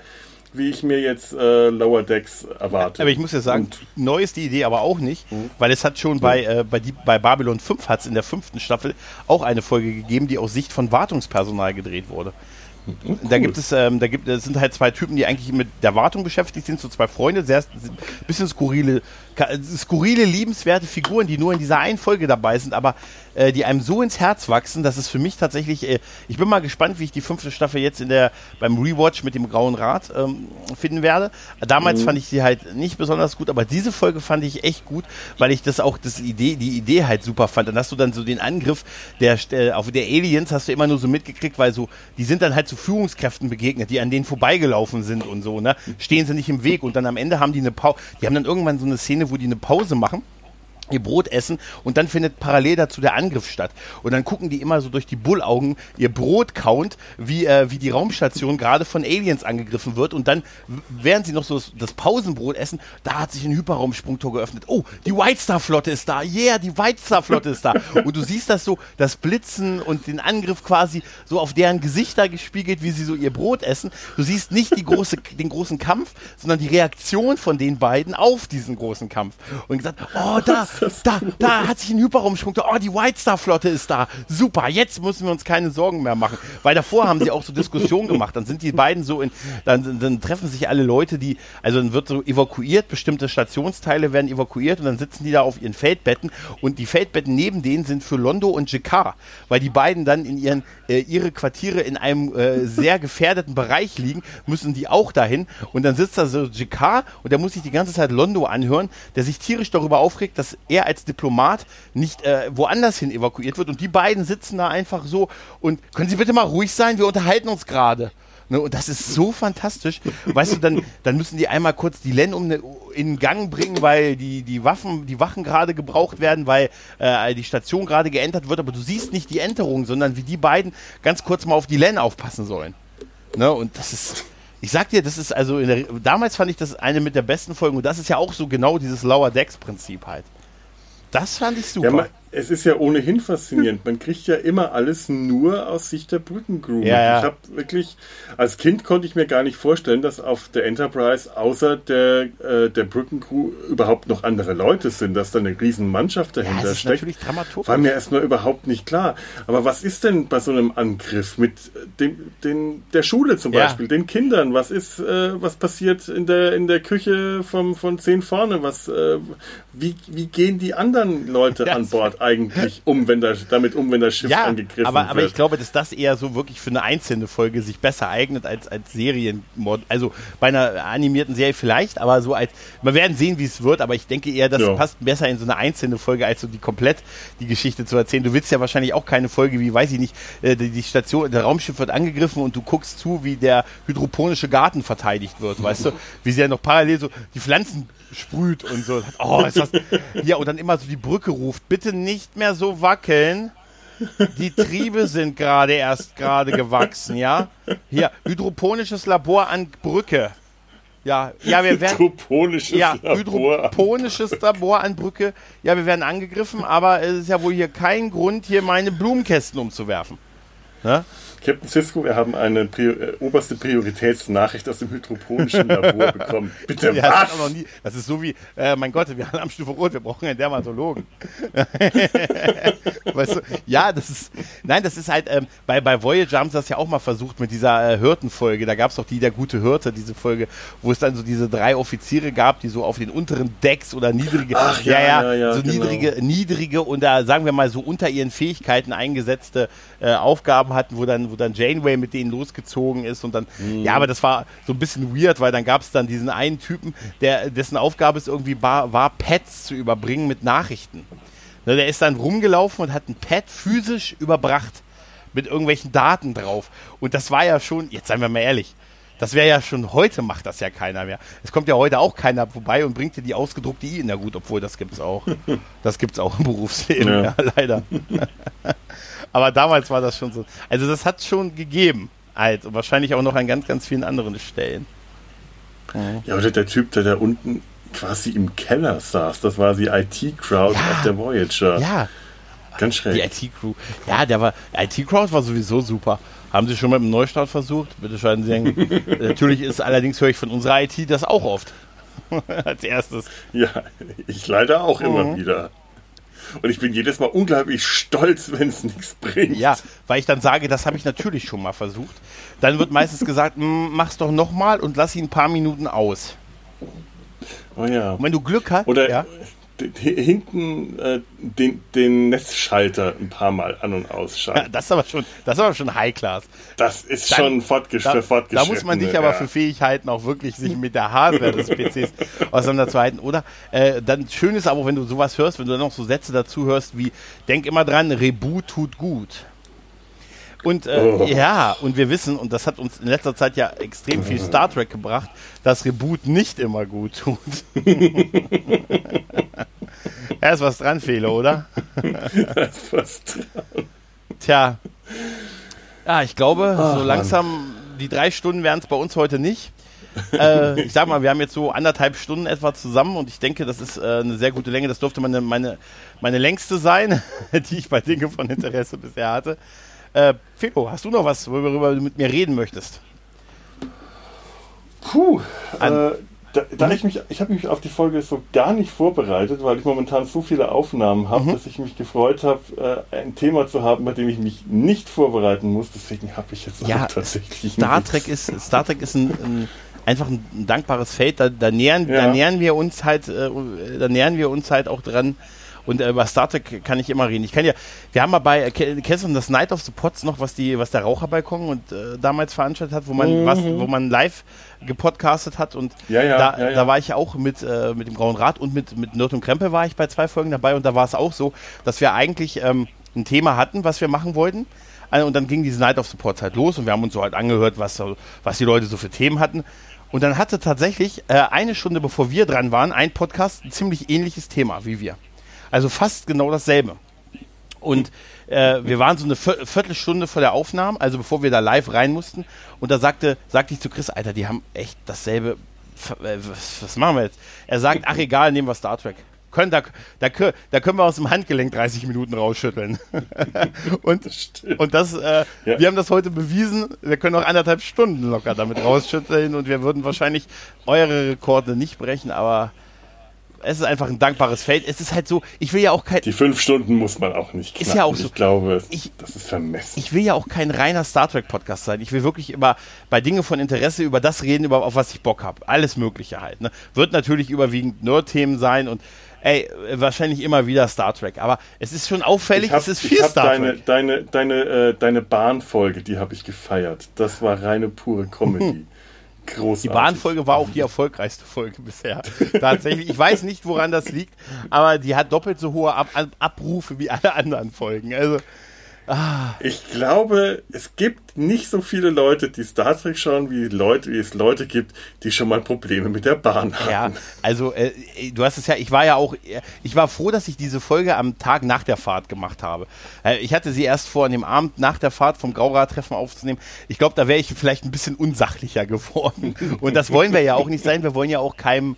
wie ich mir jetzt äh, Lower Decks erwarte. Aber ich muss ja sagen, Und- neu ist die Idee aber auch nicht, weil es hat schon bei, äh, bei, die, bei Babylon 5 hat es in der fünften Staffel auch eine Folge gegeben, die aus Sicht von Wartungspersonal gedreht wurde. Da gibt es, ähm, da gibt es sind halt zwei Typen, die eigentlich mit der Wartung beschäftigt sind, so zwei Freunde, sehr bisschen skurrile, skurrile, liebenswerte Figuren, die nur in dieser einen Folge dabei sind, aber äh, die einem so ins Herz wachsen, dass es für mich tatsächlich, äh, ich bin mal gespannt, wie ich die fünfte Staffel jetzt in der beim Rewatch mit dem Grauen Rad ähm, finden werde. Damals fand ich sie halt nicht besonders gut, aber diese Folge fand ich echt gut, weil ich das auch das Idee, die Idee halt super fand. Dann hast du dann so den Angriff der äh, auf der Aliens hast du immer nur so mitgekriegt, weil so die sind dann halt zu Führungskräften begegnet, die an denen vorbeigelaufen sind und so, ne? Stehen sie nicht im Weg und dann am Ende haben die eine Pause, die haben dann irgendwann so eine Szene, wo die eine Pause machen ihr Brot essen und dann findet parallel dazu der Angriff statt. Und dann gucken die immer so durch die Bullaugen ihr Brot count, wie, äh, wie die Raumstation gerade von Aliens angegriffen wird und dann, während sie noch so das Pausenbrot essen, da hat sich ein Hyperraumsprungtor geöffnet. Oh, die White Star Flotte ist da. Yeah, die White Star Flotte ist da. Und du siehst das so, das Blitzen und den Angriff quasi so auf deren Gesichter gespiegelt, wie sie so ihr Brot essen. Du siehst nicht die große, den großen Kampf, sondern die Reaktion von den beiden auf diesen großen Kampf. Und gesagt, oh, da, da, da hat sich ein Hyperraumsprung. Oh, die White Star Flotte ist da. Super, jetzt müssen wir uns keine Sorgen mehr machen. Weil davor haben sie auch so Diskussionen gemacht. Dann sind die beiden so in, dann, dann treffen sich alle Leute, die, also dann wird so evakuiert, bestimmte Stationsteile werden evakuiert und dann sitzen die da auf ihren Feldbetten und die Feldbetten neben denen sind für Londo und Jakar, weil die beiden dann in ihren, äh, ihre Quartiere in einem äh, sehr gefährdeten Bereich liegen, müssen die auch dahin und dann sitzt da so Jakar und der muss sich die ganze Zeit Londo anhören, der sich tierisch darüber aufregt, dass er als Diplomat nicht äh, woanders hin evakuiert wird. Und die beiden sitzen da einfach so und können Sie bitte mal ruhig sein? Wir unterhalten uns gerade. Ne, und das ist so fantastisch. Weißt du, dann, dann müssen die einmal kurz die Len um ne, in Gang bringen, weil die, die Waffen, die Wachen gerade gebraucht werden, weil äh, die Station gerade geentert wird, aber du siehst nicht die Enterung, sondern wie die beiden ganz kurz mal auf die Len aufpassen sollen. Ne, und das ist. Ich sag dir, das ist also der, damals fand ich das eine mit der besten Folgen und das ist ja auch so genau dieses Lower Decks Prinzip halt. Das fand ich super. Ja, es ist ja ohnehin faszinierend. Man kriegt ja immer alles nur aus Sicht der Brückencrew. Ja, ja. Ich habe wirklich, als Kind konnte ich mir gar nicht vorstellen, dass auf der Enterprise außer der, äh, der Brückencrew überhaupt noch andere Leute sind, dass da eine riesen Mannschaft dahinter ja, das ist steckt. War mir erstmal überhaupt nicht klar. Aber was ist denn bei so einem Angriff mit dem, den, der Schule zum. Beispiel, den Kindern? Was ist, äh, was passiert in der, in der Küche vom, von 10 vorne? Was, äh, wie, wie gehen die anderen Leute an Bord eigentlich um, wenn das, damit um, wenn das Schiff ja, angegriffen aber, wird? aber ich glaube, dass das eher so wirklich für eine einzelne Folge sich besser eignet als als Serienmod. Also bei einer animierten Serie vielleicht, aber so als wir werden sehen, wie es wird. Aber ich denke eher, das Ja. passt besser in so eine einzelne Folge, als so die komplett die Geschichte zu erzählen. Du willst ja wahrscheinlich auch keine Folge wie, weiß ich nicht, äh, die, die Station, der Raumschiff wird angegriffen und du guckst zu, wie der hydroponische Garten verteidigt wird, weißt du? Wie sie ja noch parallel so die Pflanzen sprüht und so. Oh, ist das. Ja, und dann immer so die Brücke ruft, bitte nicht mehr so wackeln. Die Triebe sind gerade erst gerade gewachsen, ja? Hier, hydroponisches Labor an Brücke. Ja, ja, wir werden. Hydroponisches Ja, Labor. hydroponisches Labor an Brücke. Ja, wir werden angegriffen, aber es ist ja wohl hier kein Grund, hier meine Blumenkästen umzuwerfen. Ne? Captain Cisco, wir haben eine Prior äh, oberste Prioritätsnachricht aus dem hydroponischen Labor bekommen. Bitte Ja, das, was? noch nie, das ist so wie, äh, mein Gott, wir haben Stufe Rot, wir brauchen einen Dermatologen. weißt du, ja, das ist, nein, das ist halt, ähm, bei, bei Voyager haben sie das ja auch mal versucht mit dieser äh, Hirtenfolge. Da gab es doch die, der gute Hirte, diese Folge, wo es dann so diese drei Offiziere gab, die so auf den unteren Decks oder niedrige, Ach, ja, ja, ja, so genau. niedrige, niedrige und da sagen wir mal so unter ihren Fähigkeiten eingesetzte äh, Aufgaben hatten, wo dann, wo dann Janeway mit denen losgezogen ist und dann, Mhm. ja, aber das war so ein bisschen weird, weil dann gab es dann diesen einen Typen, der, dessen Aufgabe es irgendwie war, war, Pads zu überbringen mit Nachrichten. Ne, der ist dann rumgelaufen und hat ein Pad physisch überbracht mit irgendwelchen Daten drauf. Und das war ja schon, jetzt seien wir mal ehrlich, das wäre ja schon, heute macht das ja keiner mehr. Es kommt ja heute auch keiner vorbei und bringt dir die ausgedruckte I. Na gut, obwohl das gibt's auch. Das gibt's auch im Berufsleben, ja, Ja. leider. Aber damals war das schon so. Also das hat schon gegeben. Halt. Und wahrscheinlich auch noch an ganz, ganz vielen anderen Stellen. Ja, oder der Typ, der da unten quasi im Keller saß, das war die IT-Crowd Ja. auf der Voyager. Ja, Ganz die schräg. IT-Crew. Ja, der war, IT-Crowd war sowieso super. Haben Sie schon mal mit dem Neustart versucht? Bitte scheinen Sie. Natürlich ist allerdings, höre ich von unserer IT das auch oft. Als erstes. Ja, ich leider auch Mhm. immer wieder. Und ich bin jedes Mal unglaublich stolz, wenn es nichts bringt. Ja, weil ich dann sage, das habe ich natürlich schon mal versucht. Dann wird meistens gesagt, "Mm, mach's doch nochmal und lass ihn ein paar Minuten aus. Oh ja. Und wenn du Glück hast, Oder ja, hinten äh, den, den Netzschalter ein paar Mal an- und ausschalten. das ist aber schon, das ist aber schon High Class. Das ist Dann- schon fortgesch Da, da muss man sich aber ja. für Fähigkeiten auch wirklich sich mit der Hardware des PCs auseinanderzuhalten. Oder äh, dann schön ist aber, wenn du sowas hörst, wenn du dann noch so Sätze dazu hörst wie, denk immer dran, Reboot tut gut. Und äh, Oh. ja, und wir wissen, und das hat uns in letzter Zeit ja extrem viel Star Trek gebracht, dass Reboot nicht immer gut tut. Da ist was dran, Fehler, oder? da ist was dran. Tja. Ja, ich glaube, Ach, so langsam, Mann. die drei Stunden werden es bei uns heute nicht. äh, ich sag mal, wir haben jetzt so anderthalb Stunden etwa zusammen und ich denke, das ist äh, eine sehr gute Länge. Das durfte meine, meine, meine längste sein, die ich bei Dinge von Interesse bisher hatte. Äh, Feko, hast du noch was, worüber du mit mir reden möchtest? Puh, äh, da, da mhm. ich mich, ich habe mich auf die Folge so gar nicht vorbereitet, weil ich momentan so viele Aufnahmen habe, mhm. dass ich mich gefreut habe, äh, ein Thema zu haben, bei dem ich mich nicht vorbereiten muss. Deswegen habe ich jetzt ja, tatsächlich Star Trek ist Star Trek ist ein, ein einfach ein, ein, dankbares Feld. Da, da nähern, ja. da nähern wir uns halt, äh, da nähern wir uns halt auch dran. Und äh, über Star Trek kann ich immer reden. Ich kann ja, wir haben mal bei, äh, kennst du das Night of the Pots noch, was die, was der Raucherbalkon und äh, damals veranstaltet hat, wo man mhm. was, wo man live gepodcastet hat und ja, ja, da, ja, da war ich auch mit, äh, mit dem Grauen Rat und mit, mit Nerd und Krempel war ich bei zwei Folgen dabei und da war es auch so, dass wir eigentlich ähm, ein Thema hatten, was wir machen wollten. Äh, und dann ging diese Night of the Pots halt los und wir haben uns so halt angehört, was, was die Leute so für Themen hatten. Und dann hatte tatsächlich äh, eine Stunde bevor wir dran waren, ein Podcast ein ziemlich ähnliches Thema wie wir. Also fast genau dasselbe. Und äh, wir waren so eine Viertelstunde vor der Aufnahme, also bevor wir da live rein mussten. Und da sagte, sagte ich zu Chris, Alter, die haben echt dasselbe. Äh, was, was machen wir jetzt? Er sagt, ach egal, nehmen wir Star Trek. Können, da, da, da können wir aus dem Handgelenk 30 Minuten rausschütteln. und, das und das, äh, ja. wir haben das heute bewiesen. Wir können auch anderthalb Stunden locker damit rausschütteln und wir würden wahrscheinlich eure Rekorde nicht brechen, aber es ist einfach ein dankbares Feld. Es ist halt so, ich will ja auch kein. Die fünf Stunden muss man auch nicht knacken. Ist ja auch so. Ich glaube, ich, das ist vermessen. Ich will ja auch kein reiner Star Trek Podcast sein. Ich will wirklich immer bei Dinge von Interesse über das reden, über auf was ich Bock habe. Alles Mögliche halt. Ne? Wird natürlich überwiegend Nerd-Themen sein und ey, wahrscheinlich immer wieder Star Trek. Aber es ist schon auffällig, hab, es ist viel Star deine, Trek. Deine, deine, äh, deine Bahnfolge, die habe ich gefeiert. Das war reine pure Comedy. Großartig. Die Bahnfolge war auch die erfolgreichste Folge bisher. Tatsächlich. Ich weiß nicht, woran das liegt, aber die hat doppelt so hohe Ab Abrufe wie alle anderen Folgen. Also Ah. Ich glaube, es gibt nicht so viele Leute, die Star Trek schauen, wie, Leute, wie es Leute gibt, die schon mal Probleme mit der Bahn haben. Ja, also äh, du hast es ja, ich war ja auch, ich war froh, dass ich diese Folge am Tag nach der Fahrt gemacht habe. Äh, ich hatte sie erst vor, an dem Abend nach der Fahrt vom Grauradtreffen aufzunehmen. Ich glaube, da wäre ich vielleicht ein bisschen unsachlicher geworden. Und das wollen wir ja auch nicht sein. Wir wollen ja auch keinem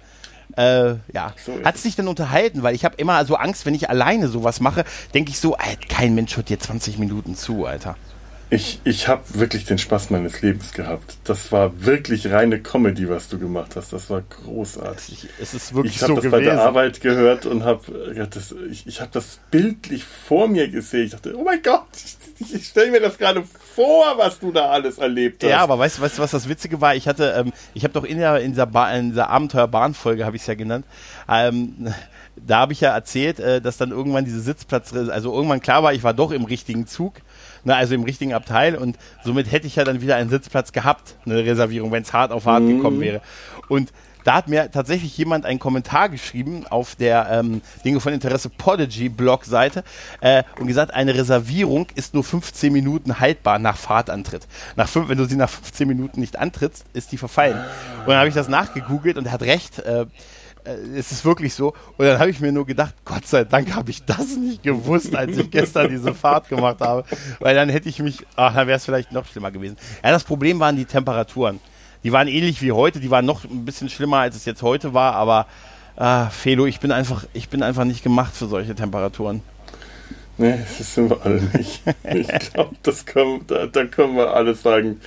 äh, ja. So Hat es dich denn unterhalten? Weil ich habe immer so Angst, wenn ich alleine sowas mache, denke ich so, Alter, kein Mensch hört dir 20 Minuten zu, Alter. Ich, ich habe wirklich den Spaß meines Lebens gehabt. Das war wirklich reine Comedy, was du gemacht hast. Das war großartig. Es ist wirklich ich habe das gewesen. bei der Arbeit gehört und habe das, ich, ich habe das bildlich vor mir gesehen. Ich dachte, oh mein Gott, ich, ich stelle mir das gerade vor, was du da alles erlebt hast. Ja, aber weißt du, weißt, was das Witzige war? Ich hatte, ähm, ich habe doch in, der, in dieser, ba in dieser Abenteuerbahnfolge, habe ich es ja genannt, ähm, da habe ich ja erzählt, äh, dass dann irgendwann diese Sitzplatz, also irgendwann klar war, ich war doch im richtigen Zug ne, also im richtigen Abteil und somit hätte ich ja dann wieder einen Sitzplatz gehabt, eine Reservierung, wenn es hart auf hart mhm. gekommen wäre. Und da hat mir tatsächlich jemand einen Kommentar geschrieben auf der ähm, Dinge von Interesse Podigy Blog-Seite äh, und gesagt, eine Reservierung ist nur 15 Minuten haltbar nach Fahrtantritt. Nach fünf, wenn du sie nach 15 Minuten nicht antrittst, ist die verfallen. Und dann habe ich das nachgegoogelt und er hat recht. Äh, äh, es ist wirklich so. Und dann habe ich mir nur gedacht, Gott sei Dank habe ich das nicht gewusst, als ich gestern diese Fahrt gemacht habe. Weil dann hätte ich mich, ach, dann wäre es vielleicht noch schlimmer gewesen. Ja, das Problem waren die Temperaturen. Die waren ähnlich wie heute, die waren noch ein bisschen schlimmer, als es jetzt heute war, aber ah, Felo, ich bin einfach, ich bin einfach nicht gemacht für solche Temperaturen. Nee, das sind wir alle nicht. Ich glaube, das können, da, da können wir alle sagen,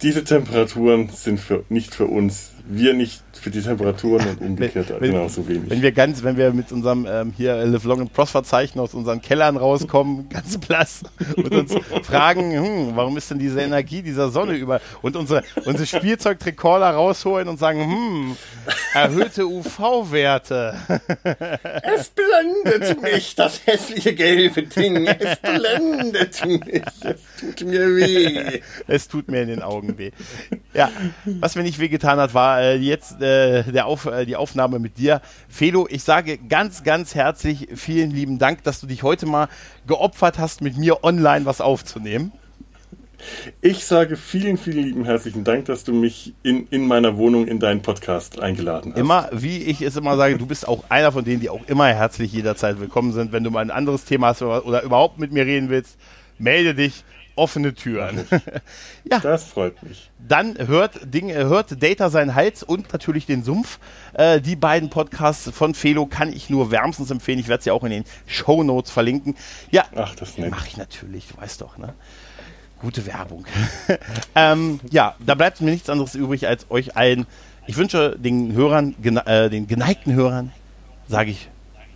diese Temperaturen sind für, nicht für uns. Wir nicht für die Temperaturen und umgekehrt wenn, genauso wenig. Wenn wir ganz, wenn wir mit unserem ähm, hier Live Long and Prosper Zeichen aus unseren Kellern rauskommen, ganz blass und uns fragen, hm, warum ist denn diese Energie dieser Sonne über und unsere, unsere Spielzeugrekorder rausholen und sagen, hm, erhöhte UV-Werte. es blendet mich, das hässliche gelbe Ding. Es blendet mich. Es tut mir weh. Es tut mir in den Augen weh. Ja, was mir nicht wehgetan hat, war äh, jetzt äh, äh, der Auf, äh, die Aufnahme mit dir. Felo, ich sage ganz, ganz herzlich vielen lieben Dank, dass du dich heute mal geopfert hast, mit mir online was aufzunehmen. Ich sage vielen, vielen lieben herzlichen Dank, dass du mich in, in meiner Wohnung in deinen Podcast eingeladen hast. Immer, wie ich es immer sage, du bist auch einer von denen, die auch immer herzlich jederzeit willkommen sind. Wenn du mal ein anderes Thema hast oder, oder überhaupt mit mir reden willst, melde dich. Offene Türen. ja. Das freut mich. Dann hört, Ding, hört Data seinen Hals und natürlich den Sumpf. Äh, die beiden Podcasts von Felo kann ich nur wärmstens empfehlen. Ich werde sie auch in den Show Notes verlinken. Ja, Ach, das mache ich natürlich, du weißt doch, ne? Gute Werbung. ähm, ja, da bleibt mir nichts anderes übrig, als euch allen. Ich wünsche den Hörern, gene, äh, den geneigten Hörern, sage ich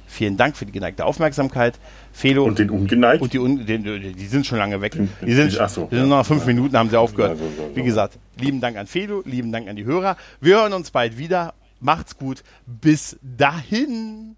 vielen Dank für die geneigte Aufmerksamkeit. Felo. Und den ungeneigten? Und die, un, den, die sind schon lange weg. Die sind, die, so, die sind noch fünf Minuten, haben sie aufgehört. Wie gesagt, lieben Dank an Felo, lieben Dank an die Hörer. Wir hören uns bald wieder. Macht's gut. Bis dahin.